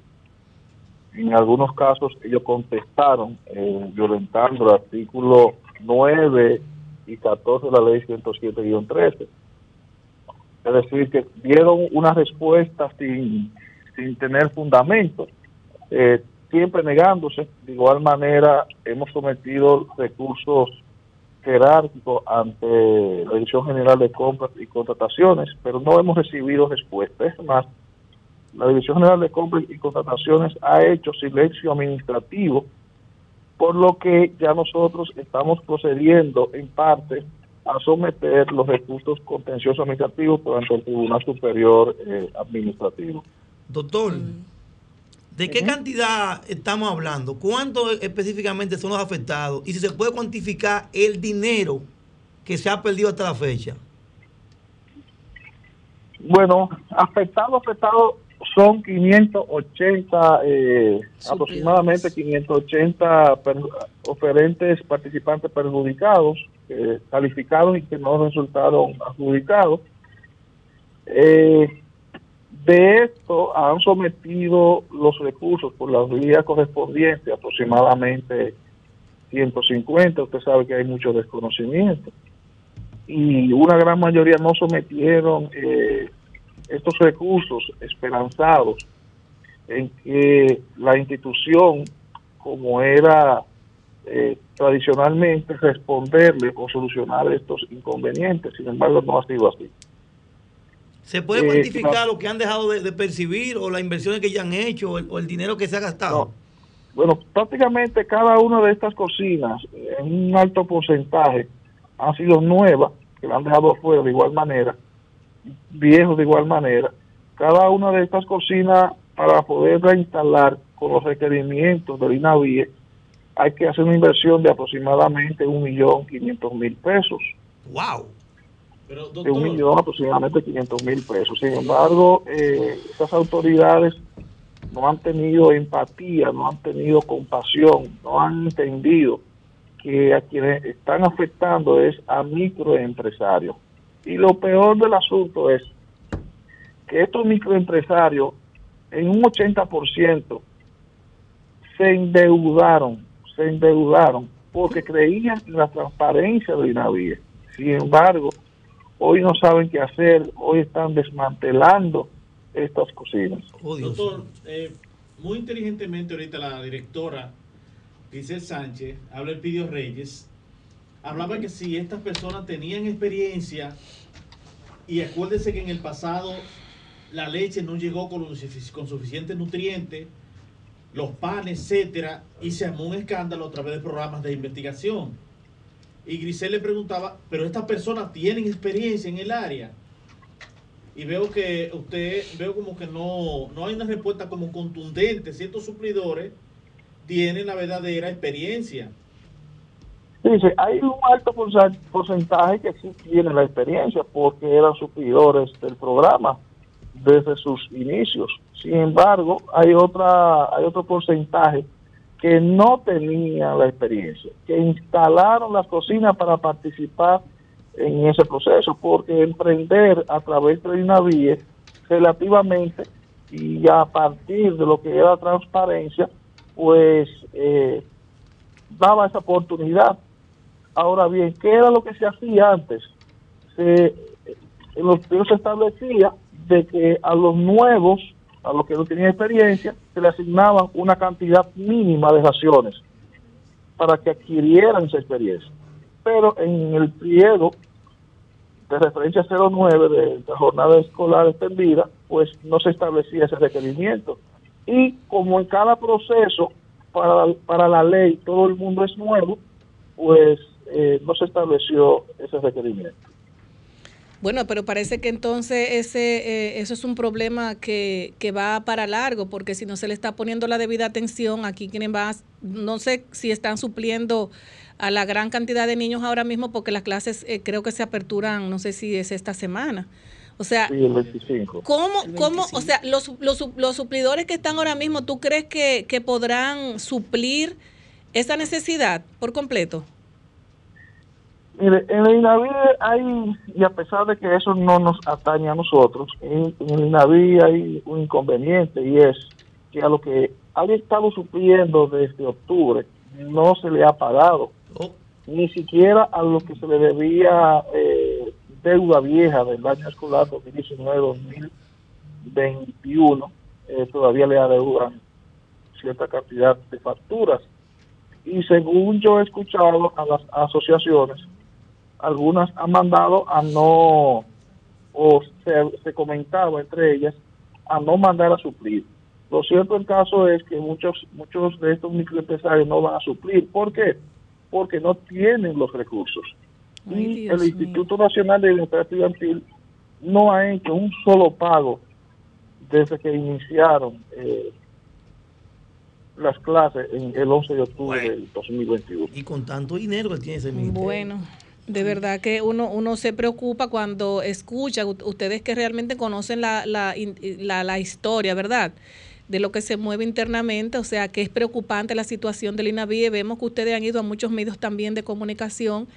En algunos casos ellos contestaron eh, violentando el artículo 9 y 14 de la ley 107-13. Es decir, que dieron una respuesta sin, sin tener fundamento. Eh, siempre negándose. De igual manera, hemos sometido recursos jerárquicos ante la Dirección General de Compras y Contrataciones, pero no hemos recibido respuesta. Es más, la Dirección General de Compras y Contrataciones ha hecho silencio administrativo, por lo que ya nosotros estamos procediendo en parte a someter los recursos contenciosos administrativos ante el Tribunal Superior eh, Administrativo. Doctor, ¿de qué cantidad estamos hablando? ¿Cuántos específicamente son los afectados? Y si se puede cuantificar el dinero que se ha perdido hasta la fecha. Bueno, afectados, afectados son 580, eh, aproximadamente 580 oferentes participantes perjudicados, calificados y que no resultaron adjudicados. Eh, de esto han sometido los recursos por la vía correspondiente, aproximadamente 150. Usted sabe que hay mucho desconocimiento. Y una gran mayoría no sometieron eh, estos recursos esperanzados en que la institución, como era eh, tradicionalmente, responderle o solucionar estos inconvenientes. Sin embargo, no ha sido así. ¿Se puede eh, cuantificar lo que han dejado de, percibir o las inversiones que ya han hecho o el, dinero que se ha gastado? Bueno, prácticamente cada una de estas cocinas, en un alto porcentaje, han sido nuevas, que la han dejado fuera de igual manera, viejos de igual manera. Cada una de estas cocinas, para poder reinstalar con los requerimientos del INAVIE, hay que hacer una inversión de aproximadamente un millón quinientos mil pesos. ¡Wow! De un millón aproximadamente 500 mil pesos. Sin embargo, eh, estas autoridades no han tenido empatía, no han tenido compasión, no han entendido que a quienes están afectando es a microempresarios. Y lo peor del asunto es que estos microempresarios en un 80% se endeudaron, se endeudaron porque creían en la transparencia de INAVIE. Sin embargo, hoy no saben qué hacer, hoy están desmantelando estas cocinas. Oh, Doctor, eh, muy inteligentemente ahorita la directora Giselle Sánchez, habla el Pidio Reyes, hablaba que si estas personas tenían experiencia, y acuérdense que en el pasado la leche no llegó con, con suficientes nutrientes, los panes, etcétera, y se armó un escándalo a través de programas de investigación y Grisel le preguntaba, pero estas personas tienen experiencia en el área. Y veo que usted, veo como que no, no hay una respuesta como contundente. Ciertos suplidores tienen la verdadera experiencia. Dice, hay un alto porcentaje que sí tiene la experiencia porque eran suplidores del programa desde sus inicios. Sin embargo, hay otra hay otro porcentaje que no tenían la experiencia, que instalaron las cocinas para participar en ese proceso, porque emprender a través de una vía relativamente y a partir de lo que era transparencia, pues eh, daba esa oportunidad. Ahora bien, ¿qué era lo que se hacía antes? Se, en los se establecía de que a los nuevos a los que no tenían experiencia, se le asignaban una cantidad mínima de raciones para que adquirieran esa experiencia. Pero en el pliego de referencia 09 de la jornada escolar extendida, pues no se establecía ese requerimiento. Y como en cada proceso para, para la ley todo el mundo es nuevo, pues eh, no se estableció ese requerimiento. Bueno, pero parece que entonces ese eh, eso es un problema que, que, va para largo, porque si no se le está poniendo la debida atención, aquí quienes va, no sé si están supliendo a la gran cantidad de niños ahora mismo, porque las clases eh, creo que se aperturan, no sé si es esta semana. O sea, ¿cómo, ¿cómo, o sea, los, los, los, suplidores que están ahora mismo, ¿tú crees que, que podrán suplir esa necesidad por completo? Mire, en el INAVI hay, y a pesar de que eso no nos atañe a nosotros, en, el INAVI hay un inconveniente y es que a lo que ha estado supliendo desde octubre no se le ha pagado, oh. ni siquiera a lo que se le debía eh, deuda vieja del año escolar 2019-2021, eh, todavía le adeudan cierta cantidad de facturas. Y según yo he escuchado a las asociaciones, algunas han mandado a no, o se, comentaba entre ellas, a no mandar a suplir. Lo cierto el caso es que muchos muchos de estos microempresarios no van a suplir. ¿Por qué? Porque no tienen los recursos. y el Instituto Nacional de Bienestar Estudiantil no ha hecho un solo pago desde que iniciaron eh, las clases en el 11 de octubre del 2021. Y con tanto dinero que tiene ese ministerio. Bueno. De verdad que uno, uno se preocupa cuando escucha, ustedes que realmente conocen la, la, la, la historia, ¿verdad? de lo que se mueve internamente, o sea que es preocupante la situación del INAVIE. Vemos que ustedes han ido a muchos medios también de comunicación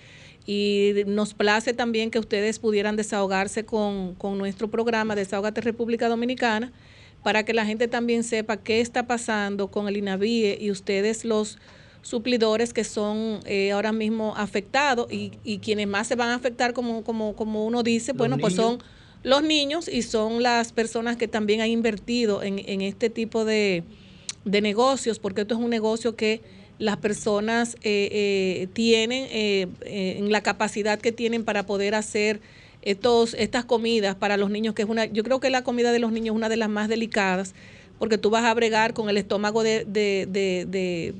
y nos place también que ustedes pudieran desahogarse con, con nuestro programa Desahogate República Dominicana para que la gente también sepa qué está pasando con el INAVIE y ustedes los suplidores que son eh, ahora mismo afectados y, y, quienes más se van a afectar, como, como, como uno dice, bueno, pues son los niños y son las personas que también han invertido en, en este tipo de, de, negocios, porque esto es un negocio que las personas eh, eh, tienen en la capacidad que tienen para poder hacer estos, estas comidas para los niños, que es una, yo creo que la comida de los niños es una de las más delicadas, porque tú vas a bregar con el estómago de, de, de, de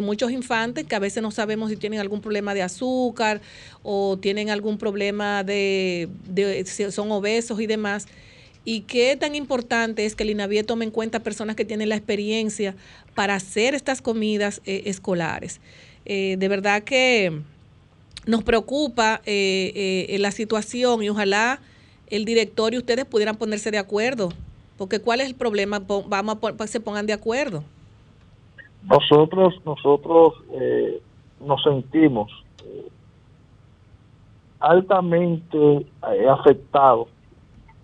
muchos infantes que a veces no sabemos si tienen algún problema de azúcar o tienen algún problema de, si son obesos y demás. Y qué tan importante es que el INAVIE tome en cuenta personas que tienen la experiencia para hacer estas comidas eh, escolares. Eh, de verdad que nos preocupa eh, la situación y ojalá el director y ustedes pudieran ponerse de acuerdo. Porque ¿cuál es el problema? Vamos a se pongan de acuerdo. Nosotros, nosotros eh, nos sentimos eh, altamente eh, afectados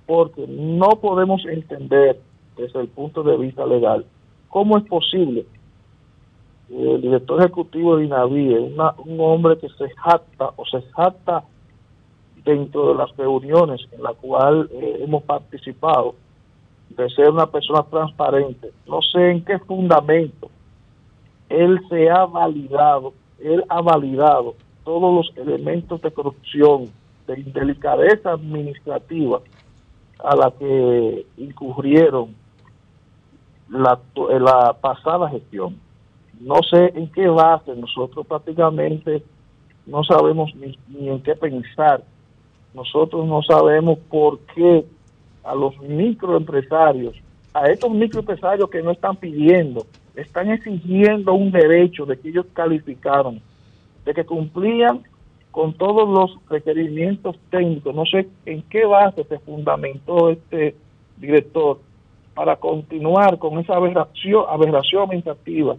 porque no podemos entender desde el punto de vista legal cómo es posible el director ejecutivo de INAVIE, un hombre que se jacta o se jacta dentro de las reuniones en las cuales hemos participado, de ser una persona transparente. No sé en qué fundamento él se ha validado, él ha validado todos los elementos de corrupción, de indelicadeza administrativa a la que incurrieron la, la pasada gestión. No sé en qué base, nosotros prácticamente no sabemos ni, ni en qué pensar. Nosotros no sabemos por qué a los microempresarios, a estos microempresarios que no están pidiendo están exigiendo un derecho de que ellos calificaron, de que cumplían con todos los requerimientos técnicos. No sé en qué base se fundamentó este director para continuar con esa aberración, aberración administrativa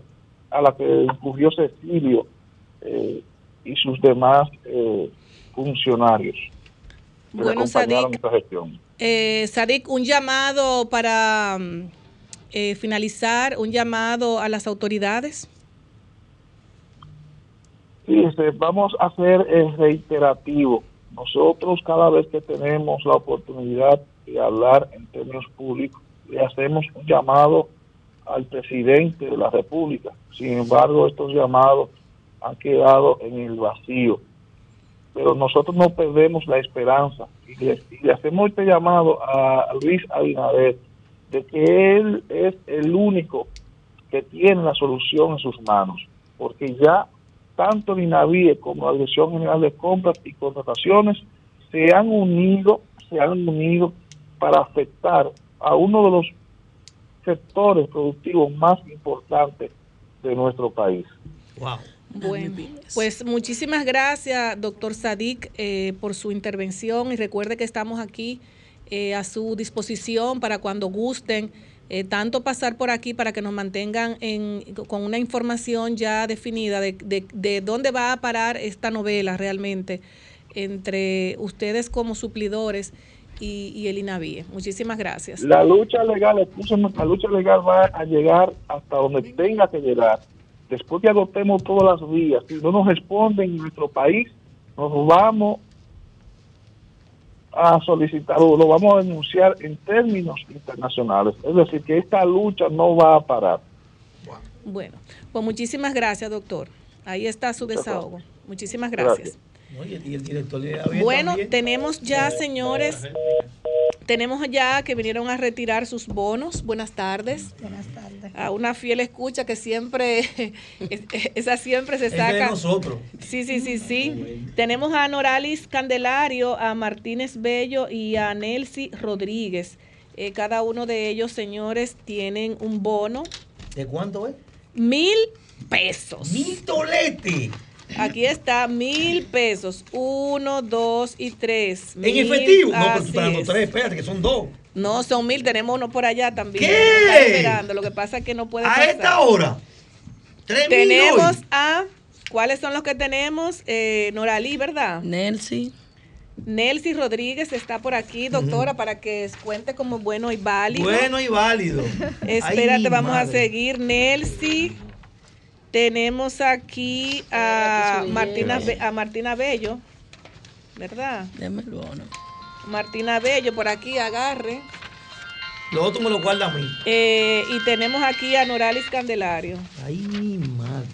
a la que incurrió Cecilio eh, y sus demás eh, funcionarios. bueno, Sadik, eh, Sadik, un llamado para mm, eh, finalizar, un llamado a las autoridades. Sí, este, vamos a ser eh, reiterativo. Nosotros cada vez que tenemos la oportunidad de hablar en términos públicos, le hacemos un llamado al presidente de la República. Sin embargo, estos llamados han quedado en el vacío. Pero nosotros no perdemos la esperanza y le, hacemos este llamado a Luis Abinader de que él es el único que tiene la solución en sus manos, porque ya tanto INAVIE como la Dirección General de Compras y Contrataciones se han unido, se han unido para afectar a uno de los sectores productivos más importantes de nuestro país. Wow. Bueno, pues muchísimas gracias, doctor Sadik, eh, por su intervención y recuerde que estamos aquí eh, a su disposición para cuando gusten. Eh, tanto pasar por aquí para que nos mantengan en, con una información ya definida de, de, dónde va a parar esta novela realmente entre ustedes como suplidores y, el INAVIE. Muchísimas gracias. La lucha legal, la lucha legal va a llegar hasta donde tenga que llegar. Después que agotemos todas las vías, si no nos responden en nuestro país, nos vamos a solicitar lo vamos a denunciar en términos internacionales. Es decir, que esta lucha no va a parar. Bueno, pues muchísimas gracias, doctor. Ahí está su desahogo. Muchísimas gracias. bueno, tenemos ya, tenemos ya, señores, tenemos ya que vinieron a retirar sus bonos. Buenas tardes. Buenas tardes. A una fiel escucha que siempre, esa siempre se saca. Es de nosotros. Sí, sí, sí, sí. Tenemos a Noralis Candelario, a Martínez Bello y a Nelcy Rodríguez. Eh, cada uno de ellos, señores, tienen un bono. ¿De cuánto es? Mil pesos. Mil toletes. Aquí está, mil pesos. Uno, dos y tres. ¿En efectivo? No, pero tú estás dando tres, espérate, que son dos. No, son mil, tenemos uno por allá también. ¿Qué? Esperando, lo que pasa es que no puede ¿A esta hora? ¿Tres tenemos a, ¿cuáles son los que tenemos? Eh, Noralí, ¿verdad? Nelsi. Nelsi Rodríguez está por aquí, doctora, para que cuente como bueno y válido. Bueno y válido. Espérate, vamos a seguir. Nelsi. Tenemos aquí a Martina, a Martina Bello, ¿verdad? Déjame el bono. Martina Bello, por aquí, agarre. Lo otro me lo guarda a mí. Eh, y tenemos aquí a Noralis Candelario. Ay, madre.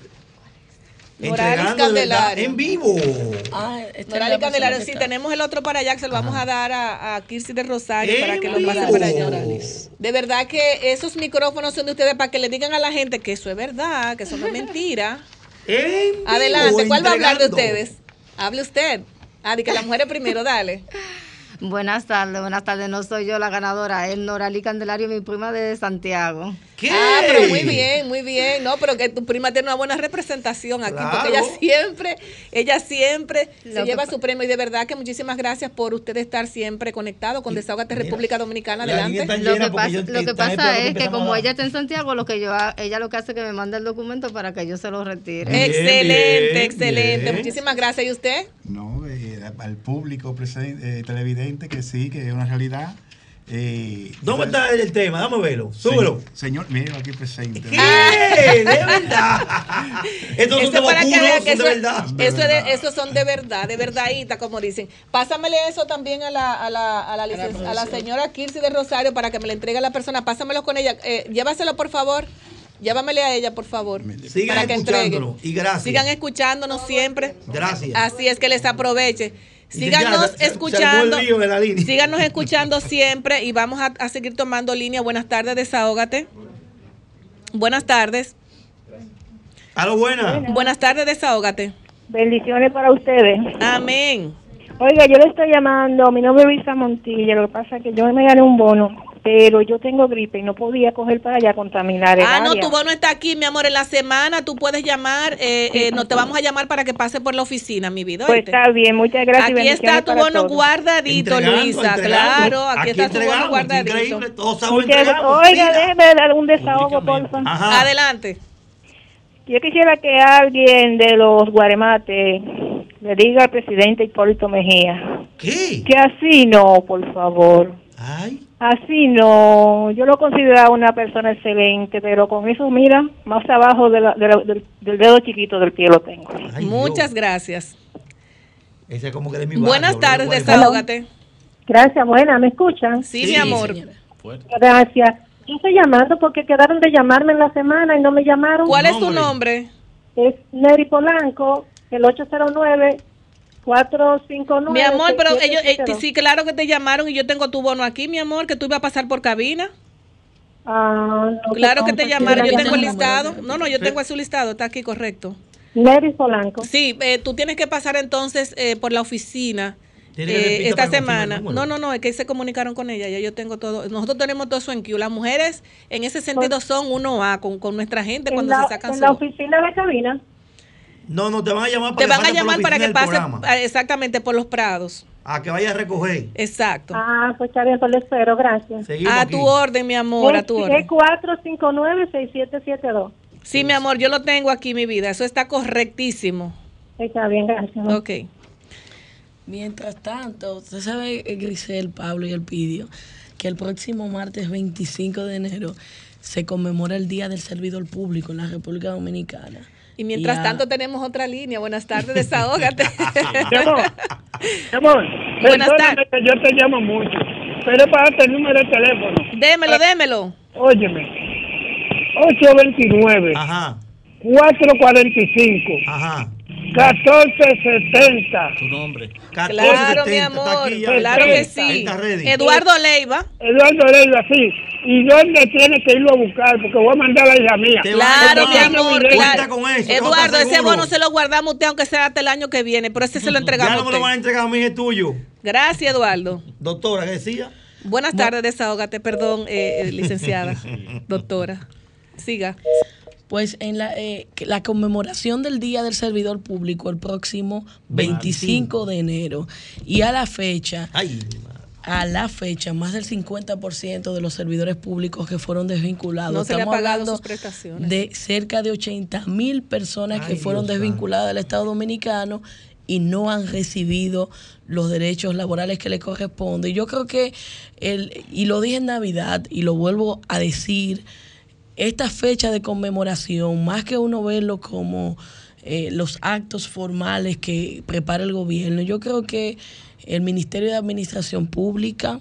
Noralis Candelario. En vivo. Ah, Noralis Candelario. Sí, tenemos el otro para allá que se lo vamos a dar a, a Kirsi de Rosario para que lo pase para allá. De verdad que esos micrófonos son de ustedes para que le digan a la gente que eso es verdad, que eso no es mentira. Adelante, ¿cuál va a hablar de ustedes? Hable usted. Ah, de que la mujer primero, dale. Buenas tardes, buenas tardes. No soy yo la ganadora, es Norali Candelario, mi prima de Santiago. ¿Qué? Ah, pero muy bien, muy bien. No, pero que tu prima tiene una buena representación aquí, porque ella siempre, ella siempre se lleva su premio. Y de verdad que muchísimas gracias por usted estar siempre conectado con Desahogate República Dominicana. Adelante. Lo que, pasa, lo que pasa es que como ella está en Santiago, lo que yo ella lo que hace es que me manda el documento para que yo se lo retire. excelente, excelente. Muchísimas gracias. ¿Y usted? No, eh, al público presente, eh, televidente que sí, que es una realidad. Eh, ¿Dónde está el tema? Dame verlo. Súbelo. Señor, mire aquí presente. ¿Qué? ¿De verdad? Estos son, de, de verdad. Eso, esos son de verdad, de verdadita, como dicen. Pásamele eso también a la, a la, a la, a la señora Kirsi de Rosario para que me le entregue a la persona. Pásamelo con ella. Eh, llévaselo, por favor. Llévamele a ella, por favor. Sigan para que escuchándolo. Y gracias. Sigan escuchándonos siempre. Gracias. Así es que les aproveche. Síganos escuchando. síganos escuchando siempre y vamos a, seguir tomando línea. Buenas tardes, desahógate. Buenas tardes. A lo buena. Buenas tardes, desahógate. Bendiciones para ustedes. Amén. Oiga, yo le estoy llamando, mi nombre es Luisa Montilla, lo que pasa es que yo me gané un bono pero yo tengo gripe y no podía coger para allá contaminar el Ah, no, tu bono está aquí, mi amor, en la semana tú puedes llamar, eh, eh, no te vamos a llamar para que pase por la oficina, mi vida. Pues está bien, muchas gracias. Aquí está tu bono guardadito, Luisa, claro, aquí, está tu bono guardadito. Increíble, todos Oiga, déjeme dar un desahogo, por favor. Adelante. Yo quisiera que alguien de los guaremates le diga al presidente Hipólito Mejía. ¿Qué? Que así no, por favor. Ay. Así no, yo lo consideraba una persona excelente, pero con eso, mira, más abajo del, dedo chiquito del pie lo tengo. Muchas gracias. Ese como que de mi Buenas tardes, desahógate. Gracias, buena, ¿me escuchan? Sí, mi amor. Gracias. Yo estoy llamando porque quedaron de llamarme en la semana y no me llamaron. ¿Cuál es tu nombre? Es Neri Polanco, el 809 459. Mi amor, pero ellos, eh, sí, claro que te llamaron y yo tengo tu bono aquí, mi amor, que tú ibas a pasar por cabina. Ah, claro que te llamaron, yo tengo el listado. No, no, yo tengo su listado, está aquí correcto. Mary Polanco. Sí, eh, tú tienes que pasar entonces eh, por la oficina. esta semana. No, no, no, es que se comunicaron con ella, ya yo tengo todo. Nosotros tenemos todo eso en Q. Las mujeres en ese sentido pues son uno A con, con nuestra gente cuando se sacan En la oficina de cabina. No, no, te van a llamar para, te van a llamar para que pase exactamente por los prados. A que vaya a recoger. Exacto. Ah, pues está bien, pues le espero, gracias. a tu orden, mi amor, a tu orden. 459-6772. Sí, mi amor, yo lo tengo aquí, mi vida. Eso está correctísimo. Está bien, gracias. Ok. Mientras tanto, usted sabe, eh, Grisel, Pablo y Elpidio, que el próximo martes 25 de enero se conmemora el Día del Servidor Público en la República Dominicana. Y mientras tanto tenemos otra línea. Buenas tardes, desahógate. amor, Buenas tardes. yo te llamo mucho, pero para el número de teléfono. Démelo, démelo. Óyeme. 829. Ajá. 445. Ajá. 1470. Tu nombre. claro, mi amor. claro que sí. Eduardo Leiva. Eduardo Leiva, sí. ¿Y dónde tiene que irlo a buscar? Porque voy a mandar a la hija mía. Claro, mi amor. Claro. Con eso, Eduardo, ese bono se lo guardamos usted, aunque sea hasta el año que viene, pero ese se lo entregamos. Ya no me lo van a entregar a mí, es tuyo. Gracias, Eduardo. Doctora, ¿qué decía? Buenas tardes, desahógate, perdón, eh, eh licenciada, doctora. Siga. Pues en la, eh, la conmemoración del Día del Servidor Público el próximo 25 de enero y a la fecha, a la fecha, más del 50% de los servidores públicos que fueron desvinculados. No se Estamos hablando sus prestaciones. de cerca de 80 mil personas que fueron desvinculadas del Estado Dominicano y no han recibido los derechos laborales que les corresponden. Yo creo que, el, y lo dije en Navidad y lo vuelvo a decir, esta fecha de conmemoración, más que uno verlo como eh, los actos formales que prepara el gobierno, yo creo que el Ministerio de Administración Pública,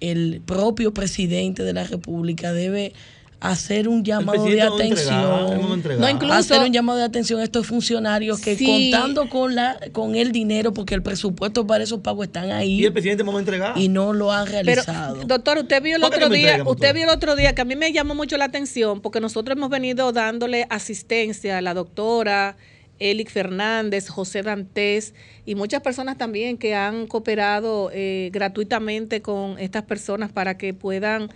el propio presidente de la República debe hacer un llamado de atención. No, incluso hacer un llamado de atención a estos funcionarios que contando con la con el dinero, porque el presupuesto para esos pagos están ahí. Y el presidente me va a entregar. Y no lo han realizado. doctor, usted vio el otro día, usted vio el otro día que a mí me llamó mucho la atención, porque nosotros hemos venido dándole asistencia a la doctora. Elic Fernández, José Dantes y muchas personas también que han cooperado eh, gratuitamente con estas personas para que puedan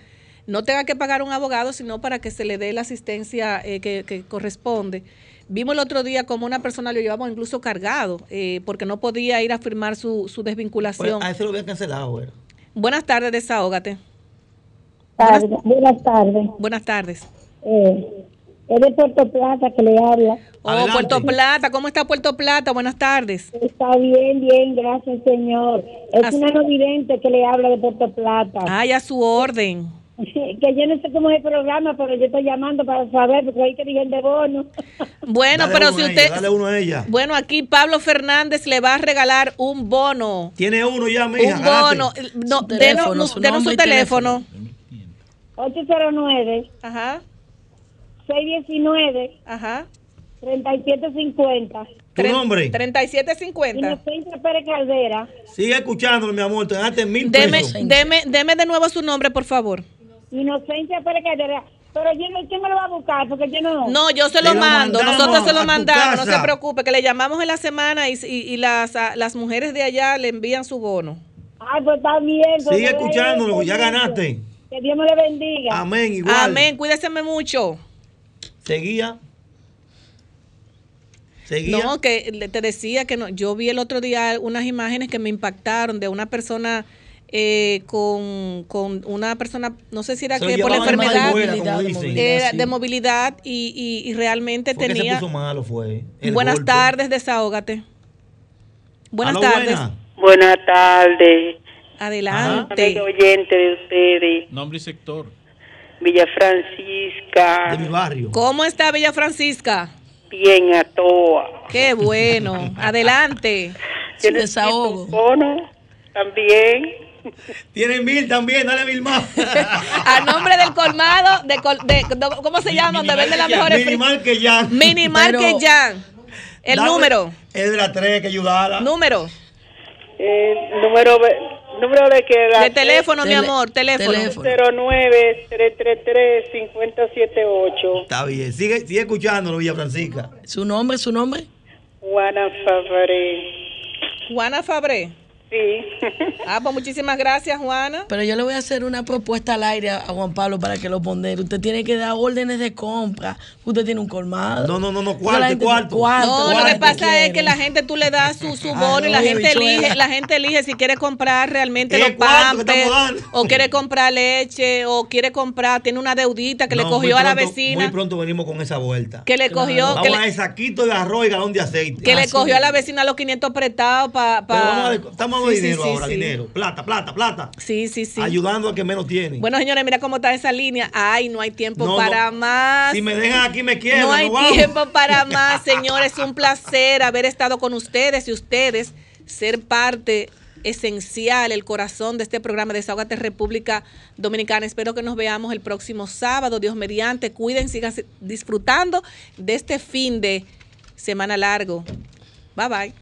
no tenga que pagar un abogado, sino para que se le dé la asistencia eh, que, corresponde. Vimos el otro día como una persona lo llevaba incluso cargado, eh, porque no podía ir a firmar su, su desvinculación. Pues, a eso lo había cancelado, güey. Buenas tardes, desahógate. Buenas, tardes. Buenas tardes. Eh, es de Puerto Plata que le habla. Oh, Puerto Plata, ¿cómo está Puerto Plata? Buenas tardes. Está bien, bien, gracias, señor. Es una no que le habla de Puerto Plata. Ay, a su orden. Que yo no sé cómo es el programa, pero yo estoy llamando para saber, porque hay que digan de bono. Bueno, pero si usted. dale uno a ella. Bueno, aquí Pablo Fernández le va a regalar un bono. Tiene uno ya, mija. Un bono. No, denos, su, denos su teléfono. 809. Ajá. 619. Ajá. 3750. ¿Tu nombre? 3750. Inocencia Pérez Caldera. Sigue escuchándolo, mi amor. Te ganaste mil deme, Deme, deme de nuevo su nombre, por favor. Inocencia Pérez Caldera. Pero yo no, ¿quién me lo va a buscar? Porque yo no. No, yo se lo mando. Nosotros se lo mandamos. No se preocupe, que le llamamos en la semana y, y, las, las mujeres de allá le envían su bono. Ay, pues está bien. Pues Sigue escuchándolo, ya ganaste. Que Dios me le bendiga. Amén, igual. Amén, cuídese mucho. Seguía. No, que te decía que no, yo vi el otro día unas imágenes que me impactaron de una persona eh, con, una persona, no sé si era que por la enfermedad de movilidad, y, realmente tenía... fue. Buenas tardes, desahógate. Buenas tardes. Buenas tardes. Adelante. oyente de ustedes. Nombre y sector. Villa Francisca. De mi barrio. ¿Cómo está Villa Francisca? bien a toa. Qué bueno. Adelante. Tiene desahogo. Bono también. Tiene mil también, dale mil más. a nombre del colmado, de, ¿cómo se llama? Donde vende las mejores Minimal que ya. Minimal que ya. El número. Es de la tres que ayudara. Número. Eh, número Número de que De teléfono, mi amor, teléfono. teléfono. 09-333-5078. Está bien, sigue, sigue escuchándolo, Villa Francisca. ¿Su nombre, su nombre? Juana Fabré. Juana Fabré. Sí. Ah, pues muchísimas gracias, Juana. Pero yo le voy a hacer una propuesta al aire a Juan Pablo para que lo pondere. Usted tiene que dar órdenes de compra. Usted tiene un colmado. No, no, no, no, cuarto, cuarto. No, lo que pasa es que la gente tú le das su, su bono y la gente elige, la gente elige si quiere comprar realmente los pampers o quiere comprar leche o quiere comprar, tiene una deudita que le cogió a la vecina. Muy pronto venimos con esa vuelta. Que le cogió. Vamos a saquito de arroz y galón de aceite. Que le cogió a la vecina los 500 prestados para. Pa, estamos dinero ahora, dinero. Plata, plata, plata. Sí, sí, sí. Ayudando a que menos tienen. Bueno, señores, mira cómo está esa línea. Ay, no hay tiempo para más. Si me dejan aquí, me quiero. No hay tiempo para más, señores. Un placer haber estado con ustedes y ustedes ser parte esencial, el corazón de este programa de Desahogate República Dominicana. Espero que nos veamos el próximo sábado, Dios mediante. Cuiden, sigan disfrutando de este fin de semana largo. Bye bye.